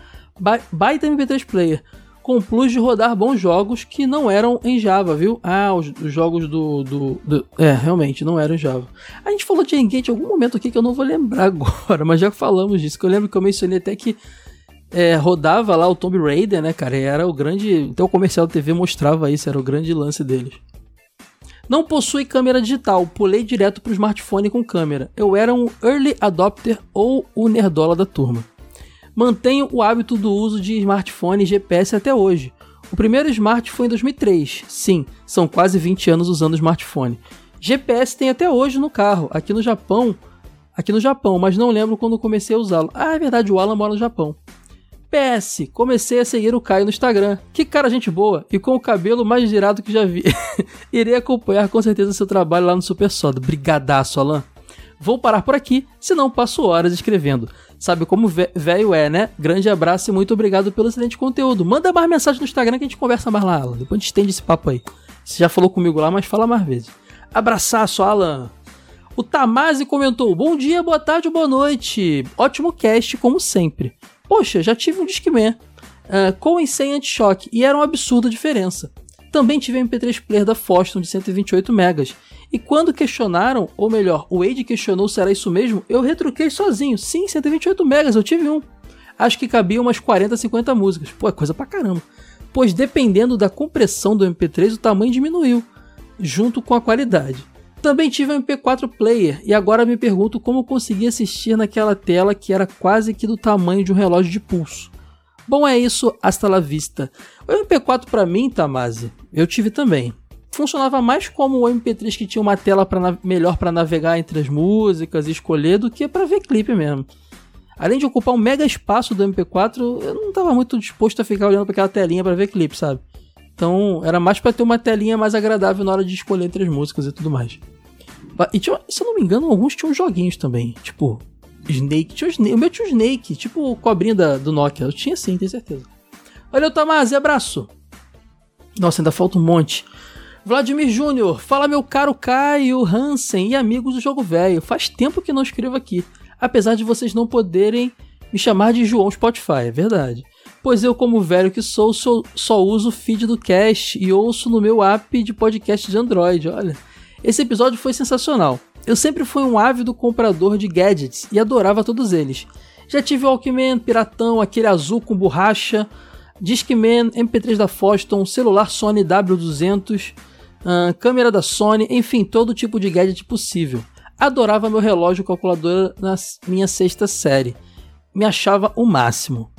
baita MP3 player, com plus de rodar bons jogos que não eram em Java, viu? Ah, os, os jogos do, do, do, É, realmente, não eram em Java. A gente falou de Engage em algum momento aqui que eu não vou lembrar agora, mas já falamos disso, que eu lembro que eu mencionei até que é, rodava lá o Tomb Raider, né, cara? E era o grande. Até o comercial da TV mostrava isso, era o grande lance deles. Não possui câmera digital, pulei direto para o smartphone com câmera. Eu era um early adopter ou o nerdola da turma. Mantenho o hábito do uso de smartphone e GPS até hoje. O primeiro smart foi em 2003. Sim, são quase 20 anos usando smartphone. GPS tem até hoje no carro, aqui no Japão, aqui no Japão, mas não lembro quando comecei a usá-lo. Ah, é verdade, o Alan mora no Japão. PS, comecei a seguir o Caio no Instagram. Que cara gente boa e com o cabelo mais girado que já vi. Irei acompanhar com certeza seu trabalho lá no Super Soda. Brigadaço, Alan. Vou parar por aqui, senão passo horas escrevendo. Sabe como velho é, né? Grande abraço e muito obrigado pelo excelente conteúdo. Manda mais mensagem no Instagram que a gente conversa mais lá, Alan. Depois a gente estende esse papo aí. Você já falou comigo lá, mas fala mais vezes. Abraçaço, Alan. O Tamasi comentou: Bom dia, boa tarde, boa noite. Ótimo cast, como sempre. Poxa, já tive um Discman uh, com e sem anti-choque e era uma absurda diferença. Também tive um MP3 player da Foston de 128 megas. E quando questionaram, ou melhor, o Wade questionou se era isso mesmo, eu retruquei sozinho. Sim, 128 megas, eu tive um. Acho que cabia umas 40, 50 músicas. Pô, é coisa pra caramba. Pois dependendo da compressão do MP3, o tamanho diminuiu, junto com a qualidade. Também tive um MP4 player e agora me pergunto como consegui assistir naquela tela que era quase que do tamanho de um relógio de pulso. Bom, é isso, hasta la vista. O MP4 para mim, Tamase, eu tive também. Funcionava mais como o MP3 que tinha uma tela pra melhor para navegar entre as músicas e escolher do que para ver clipe mesmo. Além de ocupar um mega espaço do MP4, eu não estava muito disposto a ficar olhando para aquela telinha para ver clipe, sabe? Então era mais para ter uma telinha mais agradável na hora de escolher entre as músicas e tudo mais. E tinha, se eu não me engano, alguns tinham joguinhos também. Tipo, Snake. Tinha o, Snake. o meu tinha o Snake, tipo o cobrinha da, do Nokia. Eu tinha sim, tenho certeza. Valeu, Tamasi, abraço. Nossa, ainda falta um monte. Vladimir Júnior, fala meu caro Caio, Hansen e amigos do Jogo Velho. Faz tempo que não escrevo aqui, apesar de vocês não poderem me chamar de João Spotify, é verdade. Pois eu, como velho que sou, sou só uso o feed do cast e ouço no meu app de podcast de Android, olha. Esse episódio foi sensacional. Eu sempre fui um ávido comprador de gadgets e adorava todos eles. Já tive o Walkman, Piratão, aquele azul com borracha, Discman, MP3 da Foston, celular Sony W200, uh, câmera da Sony, enfim, todo tipo de gadget possível. Adorava meu relógio calculadora na minha sexta série. Me achava o máximo.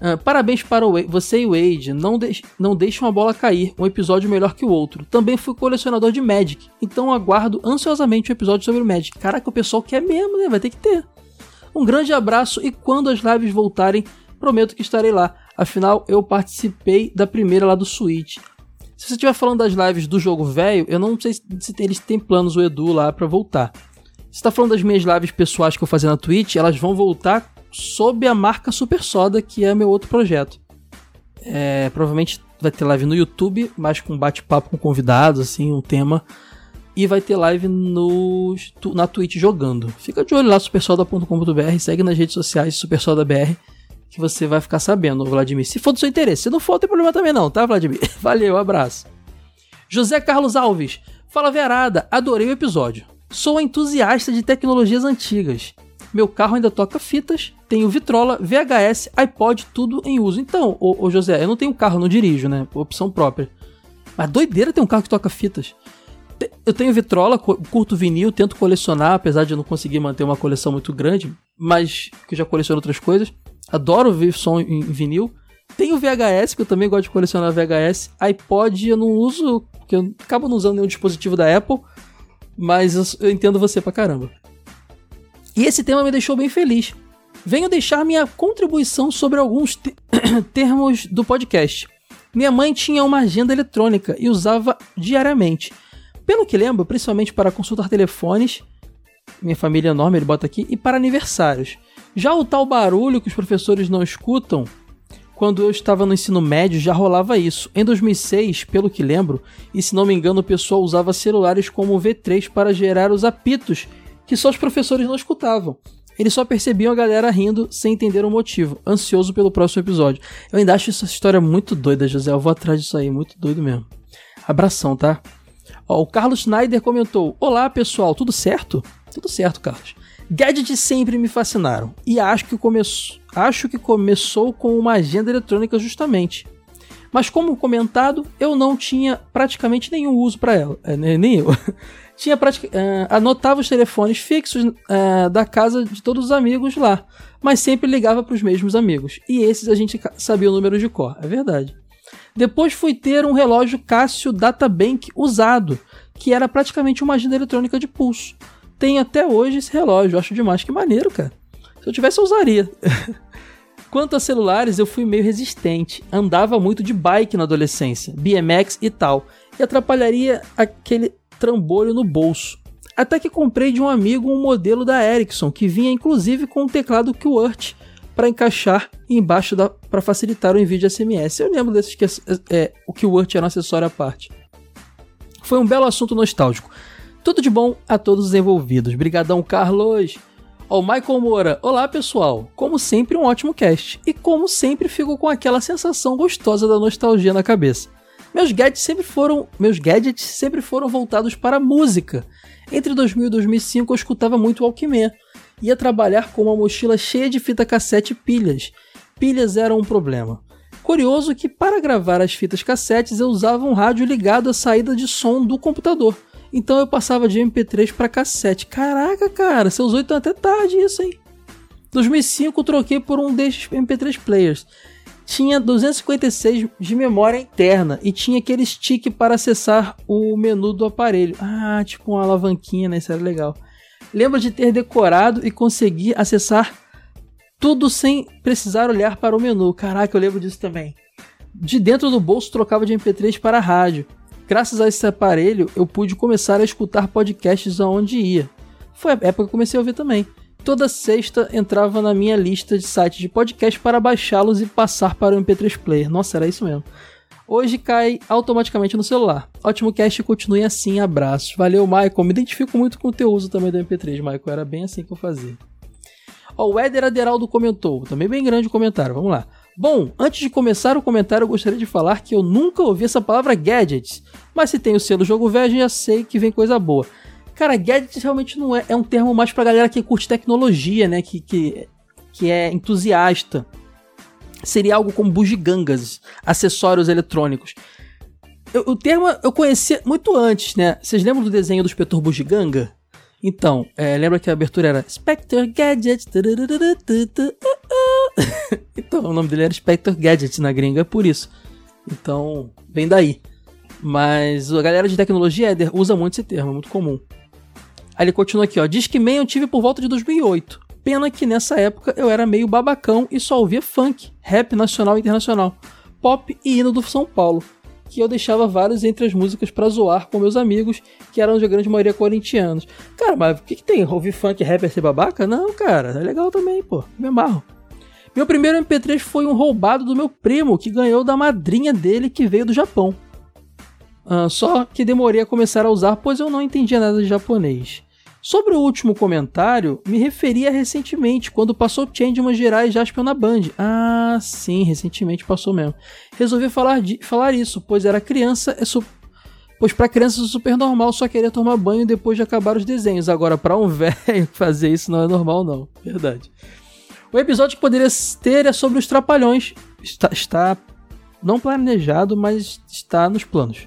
Ah, parabéns para o você e o Wade. Não, deix não deixam a bola cair. Um episódio melhor que o outro. Também fui colecionador de Magic. Então aguardo ansiosamente o um episódio sobre o Magic. Caraca, o pessoal quer mesmo, né? Vai ter que ter. Um grande abraço e quando as lives voltarem, prometo que estarei lá. Afinal, eu participei da primeira lá do Switch. Se você estiver falando das lives do jogo velho, eu não sei se eles têm planos, o Edu, lá para voltar. Se tá falando das minhas lives pessoais que eu fazia na Twitch, elas vão voltar sob a marca Super Soda, que é meu outro projeto. É, provavelmente vai ter live no YouTube, mais com bate-papo com convidados, assim, um tema. E vai ter live no, na Twitch jogando. Fica de olho lá, supersoda.com.br, segue nas redes sociais SuperSodaBR, que você vai ficar sabendo, Vladimir. Se for do seu interesse. Se não for, tem problema também não, tá, Vladimir? Valeu, abraço. José Carlos Alves. Fala, Verada. Adorei o episódio. Sou entusiasta de tecnologias antigas. Meu carro ainda toca fitas, tenho vitrola, VHS, iPod, tudo em uso. Então, ô, ô José, eu não tenho carro, não dirijo, né? Opção própria. Mas doideira ter um carro que toca fitas. Eu tenho vitrola, curto vinil, tento colecionar, apesar de eu não conseguir manter uma coleção muito grande, mas que eu já coleciono outras coisas. Adoro ver som em vinil. Tenho VHS, que eu também gosto de colecionar VHS. iPod eu não uso, porque eu acabo não usando nenhum dispositivo da Apple, mas eu, entendo você pra caramba. E esse tema me deixou bem feliz. Venho deixar minha contribuição sobre alguns te termos do podcast. Minha mãe tinha uma agenda eletrônica e usava diariamente. Pelo que lembro, principalmente para consultar telefones, minha família é enorme, ele bota aqui, e para aniversários. Já o tal barulho que os professores não escutam, quando eu estava no ensino médio já rolava isso. Em 2006, pelo que lembro, e se não me engano, o pessoal usava celulares como o V3 para gerar os apitos que só os professores não escutavam. Eles só percebiam a galera rindo sem entender o motivo, ansioso pelo próximo episódio. Eu ainda acho essa história muito doida, José. Eu vou atrás disso aí, muito doido mesmo. Abração, tá? Ó, o Carlos Schneider comentou: Olá pessoal, tudo certo? Tudo certo, Carlos. Gadgets sempre me fascinaram e acho que, come... acho que começou com uma agenda eletrônica justamente. Mas como comentado, eu não tinha praticamente nenhum uso para ela, é, nem eu. tinha pratica, uh, anotava os telefones fixos uh, da casa de todos os amigos lá, mas sempre ligava para os mesmos amigos. E esses a gente sabia o número de cor, é verdade. Depois fui ter um relógio Casio Databank usado, que era praticamente uma agenda eletrônica de pulso. Tenho até hoje esse relógio, acho demais, que maneiro, cara. Se eu tivesse, eu usaria. Quanto a celulares, eu fui meio resistente. Andava muito de bike na adolescência, BMX e tal. E atrapalharia aquele trambolho no bolso. Até que comprei de um amigo um modelo da Ericsson, que vinha inclusive com um teclado QWERTY para encaixar embaixo para facilitar o envio de SMS. Eu lembro desses que é, o QWERTY era um acessório à parte. Foi um belo assunto nostálgico. Tudo de bom a todos os envolvidos. Brigadão, Carlos! Ó, o Michael Moura. Olá, pessoal. Como sempre, um ótimo cast. E como sempre, fico com aquela sensação gostosa da nostalgia na cabeça. Meus gadgets sempre foram, meus gadgets sempre foram voltados para a música. Entre 2000 e 2005 eu escutava muito Walkman. Ia trabalhar com uma mochila cheia de fita cassete e pilhas. Pilhas eram um problema. Curioso que para gravar as fitas cassetes eu usava um rádio ligado à saída de som do computador. Então eu passava de MP3 para cassete. Caraca, cara, usou então até tarde isso, hein? 2005 eu troquei por um desses MP3 players tinha 256 de memória interna e tinha aquele stick para acessar o menu do aparelho. Ah, tipo uma alavanquinha, né? Isso era legal. Lembro de ter decorado e conseguir acessar tudo sem precisar olhar para o menu. Caraca, eu lembro disso também. De dentro do bolso trocava de MP3 para rádio. Graças a esse aparelho, eu pude começar a escutar podcasts aonde ia. Foi a época que eu comecei a ouvir também toda sexta entrava na minha lista de sites de podcast para baixá-los e passar para o MP3 Player. Nossa, era isso mesmo. Hoje cai automaticamente no celular. Ótimo cast, continue assim, abraços. Valeu, Michael. Me identifico muito com o teu uso também do MP3, Michael. Era bem assim que eu fazia. Ó, o Éder Aderaldo comentou, também bem grande o comentário, vamos lá. Bom, antes de começar o comentário, eu gostaria de falar que eu nunca ouvi essa palavra gadgets, mas se tem o selo jogo velho, já sei que vem coisa boa. Cara, gadget realmente não é. É um termo mais pra galera que curte tecnologia, né? Que, que, que é entusiasta. Seria algo como bugigangas, acessórios eletrônicos. Eu, o termo eu conhecia muito antes, né? Vocês lembram do desenho do inspetor bugiganga? Então, é, lembra que a abertura era Spectre Gadget. então, o nome dele era Spectre Gadget na gringa, por isso. Então, vem daí. Mas a galera de tecnologia Éder usa muito esse termo, é muito comum. Aí ele continua aqui, ó. Diz que Man eu tive por volta de 2008. Pena que nessa época eu era meio babacão e só ouvia funk, rap nacional e internacional, pop e hino do São Paulo, que eu deixava vários entre as músicas pra zoar com meus amigos, que eram de grande maioria corintianos. Cara, mas o que, que tem? Ouvir funk rap é ser babaca? Não, cara, é legal também, pô. Me amarro. Meu primeiro MP3 foi um roubado do meu primo, que ganhou da madrinha dele que veio do Japão. Ah, só que demorei a começar a usar, pois eu não entendia nada de japonês. Sobre o último comentário, me referia recentemente, ququando passou Changeman Gerais Jaspion na Band. Ah, sim, recentemente passou mesmo. Resolvi falar, de, falar isso, pois era criança, é su- pois para criança é super normal só querer tomar banho depois de acabar os desenhos. Agora, para um velho fazer isso não é normal, não. Verdade. O episódio que poderia ter é sobre os Trapalhões. Está, está não planejado, mas está nos planos.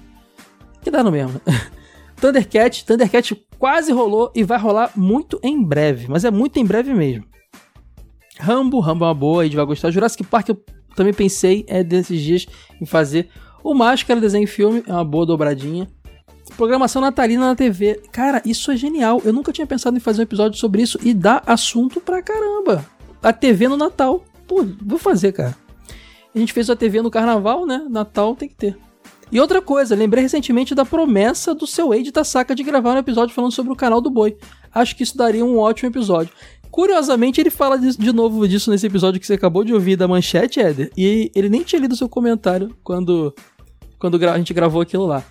Que dá no mesmo, né? Thundercat, Thundercat quase rolou e vai rolar muito em breve, mas é muito em breve mesmo. Rambo, Rambo é uma boa, a gente vai gostar. Jurassic Park eu também pensei é desses dias em fazer. O Máscara, desenho filme, é uma boa dobradinha. Programação natalina na TV. Cara, isso é genial. Eu nunca tinha pensado em fazer um episódio sobre isso e dá assunto pra caramba. A TV no Natal. Pô, vou fazer, cara. A gente fez a TV no Carnaval, né? Natal tem que ter. E outra coisa, lembrei recentemente da promessa do seu Eide Tasaka de gravar um episódio falando sobre o canal do Boi. Acho que isso daria um ótimo episódio. Curiosamente, ele fala disso- de novo disso nesse episódio que você acabou de ouvir da manchete, Éder, e ele nem tinha lido seu comentário quando, quando a gente gravou aquilo lá.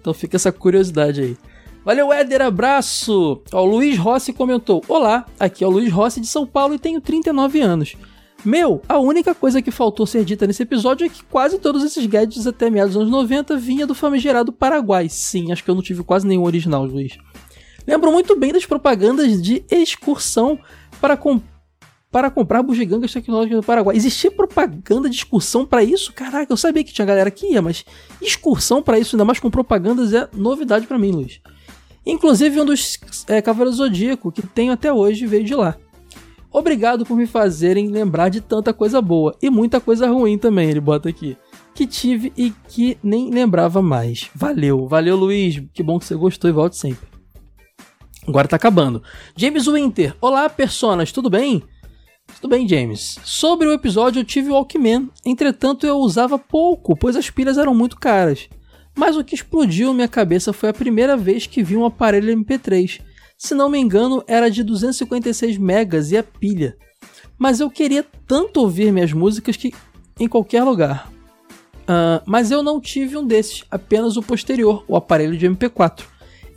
Então fica essa curiosidade aí. Valeu, Éder, abraço! Ó, o Luiz Rossi comentou: Olá, aqui é o Luiz Rossi de São Paulo e tenho 39 anos. Meu, a única coisa que faltou ser dita nesse episódio é que quase todos esses gadgets até meados dos anos 90 vinha do famigerado Paraguai. Sim, acho que eu não tive quase nenhum original, Luiz. Lembro muito bem das propagandas de excursão para, com- para comprar bugigangas tecnológicas no Paraguai. Existia propaganda de excursão para isso? Caraca, eu sabia que tinha galera que ia, mas excursão para isso, ainda mais com propagandas, é novidade para mim, Luiz. Inclusive, um dos é, Cavaleiros do Zodíaco que tenho até hoje veio de lá. Obrigado por me fazerem lembrar de tanta coisa boa e muita coisa ruim também, ele bota aqui. Que tive e que nem lembrava mais. Valeu, valeu Luiz, que bom que você gostou e volte sempre. Agora tá acabando. James Winter, olá personas, tudo bem? Tudo bem, James. Sobre o episódio eu tive o Walkman, entretanto eu usava pouco, pois as pilhas eram muito caras. Mas o que explodiu minha cabeça foi a primeira vez que vi um aparelho MP3. Se não me engano, era de 256 megas e a pilha. Mas eu queria tanto ouvir minhas músicas que em qualquer lugar. Ah, mas eu não tive um desses, apenas o posterior, o aparelho de MP4.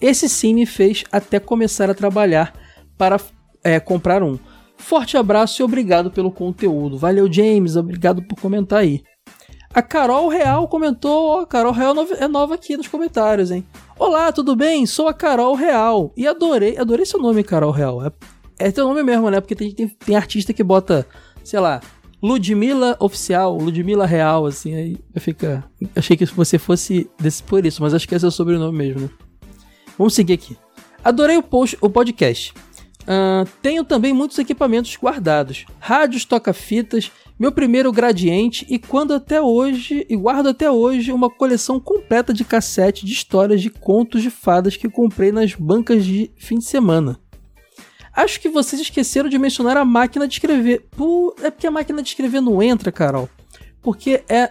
Esse sim me fez até começar a trabalhar para é, comprar um. Forte abraço e obrigado pelo conteúdo. Valeu, James, obrigado por comentar aí. A Carol Real comentou, a Carol Real nova- é nova aqui nos comentários, hein? Olá, tudo bem? Sou a Carol Real e adorei, adorei seu nome, Carol Real. É, é teu nome mesmo, né? Porque tem, tem, tem artista que bota, sei lá, Ludmilla Oficial, Ludmilla Real, assim, aí fica. Achei que você fosse desse por isso, mas acho que esse é o sobrenome mesmo, né? Vamos seguir aqui. Adorei o, post, o podcast. Ah, tenho também muitos equipamentos guardados: rádios, toca-fitas, meu primeiro gradiente e quando até hoje e guardo até hoje uma coleção completa de cassete de histórias de contos de fadas que comprei nas bancas de fim de semana. Acho que vocês esqueceram de mencionar a máquina de escrever. É porque a máquina de escrever não entra, Carol. Porque é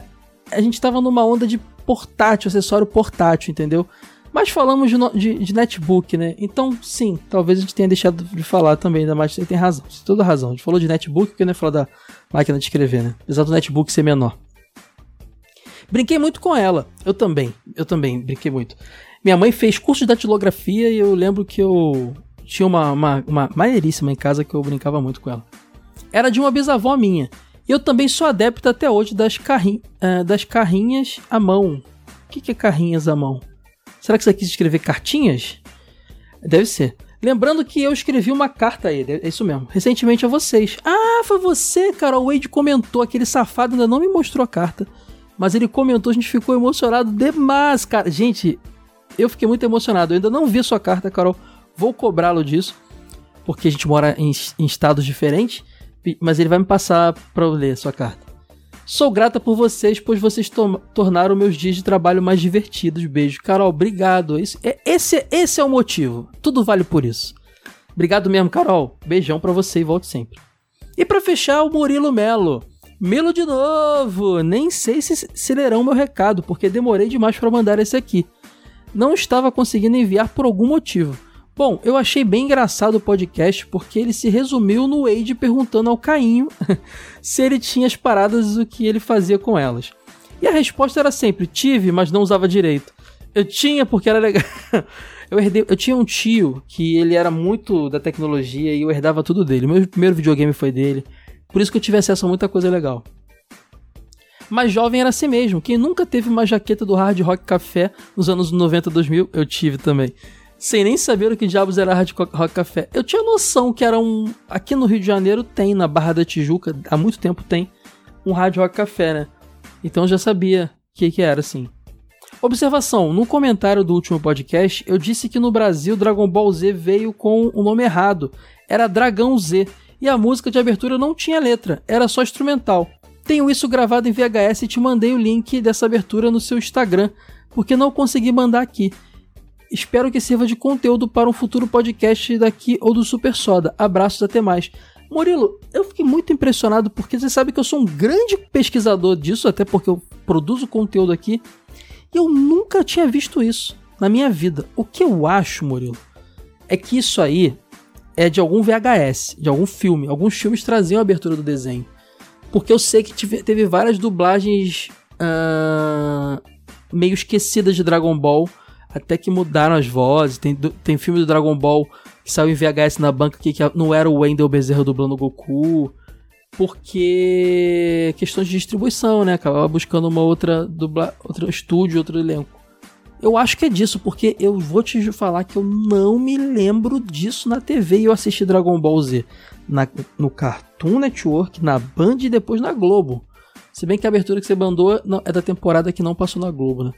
a gente tava numa onda de portátil, acessório portátil, entendeu? Mas falamos de, de- de netbook, né? Então, sim, talvez a gente tenha deixado de falar também, ainda mais você tem razão, você tem toda razão. A gente falou de netbook porque não ia falar da máquina de escrever, né? Apesar do netbook ser menor. Brinquei muito com ela. Eu também. Eu também brinquei muito. Minha mãe fez curso de datilografia e eu lembro que eu tinha uma, uma, uma maneiríssima em casa que eu brincava muito com ela. Era de uma bisavó minha. E eu também sou adepta até hoje das, carri eh, das carrinhas à mão. O que, que é carrinhas à mão? Será que você quis escrever cartinhas? Deve ser. Lembrando que eu escrevi uma carta a ele, é isso mesmo. Recentemente a vocês. Ah, foi você, cara. O Wade comentou, aquele safado ainda não me mostrou a carta. Mas ele comentou, a gente ficou emocionado demais, cara. Gente, eu fiquei muito emocionado. Eu ainda não vi sua carta, Carol. vou cobrá-lo disso, porque a gente mora em, em estados diferentes, mas ele vai me passar pra eu ler sua carta. Sou grata por vocês, pois vocês to- tornaram meus dias de trabalho mais divertidos. Beijo. Carol, obrigado. Esse, é- esse, esse é o motivo. Tudo vale por isso. Obrigado mesmo, Carol. Beijão pra você e volte sempre. E pra fechar, o Murilo Melo. Melo de novo. Nem sei se, se lerão meu recado, porque demorei demais pra mandar esse aqui. Não estava conseguindo enviar por algum motivo. Bom, eu achei bem engraçado o podcast porque ele se resumiu no Wade perguntando ao Cainho se ele tinha as paradas e o que ele fazia com elas. E a resposta era sempre: tive, mas não usava direito. Eu tinha porque era legal. Eu, herdei, eu tinha um tio que ele era muito da tecnologia e eu herdava tudo dele. Meu primeiro videogame foi dele. Por isso que eu tive acesso a muita coisa legal. Mas jovem era assim mesmo. Quem nunca teve uma jaqueta do Hard Rock Café nos anos 90, 2000, eu tive também. Sem nem saber o que diabos era Hard Rock Café. Eu tinha noção que era um. Aqui no Rio de Janeiro tem, na Barra da Tijuca, há muito tempo tem, um Hard Rock Café, né? Então eu já sabia o que, que era, assim. Observação: no comentário do último podcast, eu disse que no Brasil Dragon Ball Z veio com o nome errado. Era Dragão Z. E a música de abertura não tinha letra, era só instrumental. Tenho isso gravado em VHS e te mandei o link dessa abertura no seu Instagram, porque não consegui mandar aqui. Espero que sirva de conteúdo para um futuro podcast daqui ou do Super Soda. Abraços, até mais. Murilo, eu fiquei muito impressionado porque você sabe que eu sou um grande pesquisador disso, até porque eu produzo conteúdo aqui, e eu nunca tinha visto isso na minha vida. O que eu acho, Murilo, é que isso aí é de algum VHS, de algum filme. Alguns filmes traziam a abertura do desenho. Porque eu sei que tive- teve várias dublagens ah, meio esquecidas de Dragon Ball, até que mudaram as vozes. Tem, tem filme do Dragon Ball que saiu em VHS na banca que, que não era o Wendell Bezerra dublando Goku. Porque questões de distribuição, né? Acabava buscando uma outra dubla, outro estúdio, outro elenco. Eu acho que é disso, porque eu vou te falar que eu não me lembro disso na TV e eu assisti Dragon Ball Z na- no Cartoon Network, na Band e depois na Globo. Se bem que a abertura que você mandou é da temporada que não passou na Globo, né?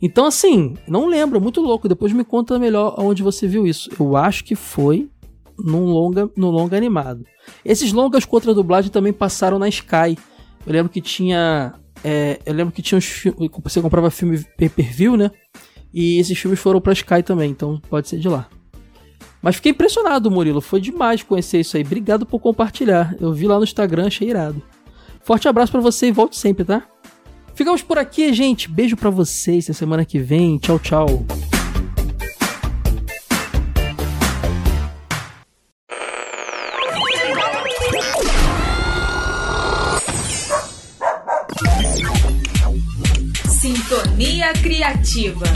Então, assim, não lembro, muito louco. Depois me conta melhor onde você viu isso. Eu acho que foi num longa, no longa animado. Esses longas com outra dublagem também passaram na Sky. Eu lembro que tinha. é, eu lembro que tinha uns. Você comprava filme pay per view, né? E esses filmes foram pra Sky também, então pode ser de lá. Mas fiquei impressionado, Murilo. Foi demais conhecer isso aí. Obrigado por compartilhar. Eu vi lá no Instagram, achei irado. Forte abraço pra você e volte sempre, tá? Ficamos por aqui, gente. Beijo pra vocês. Semana que vem. Tchau, tchau. Sintonia Criativa.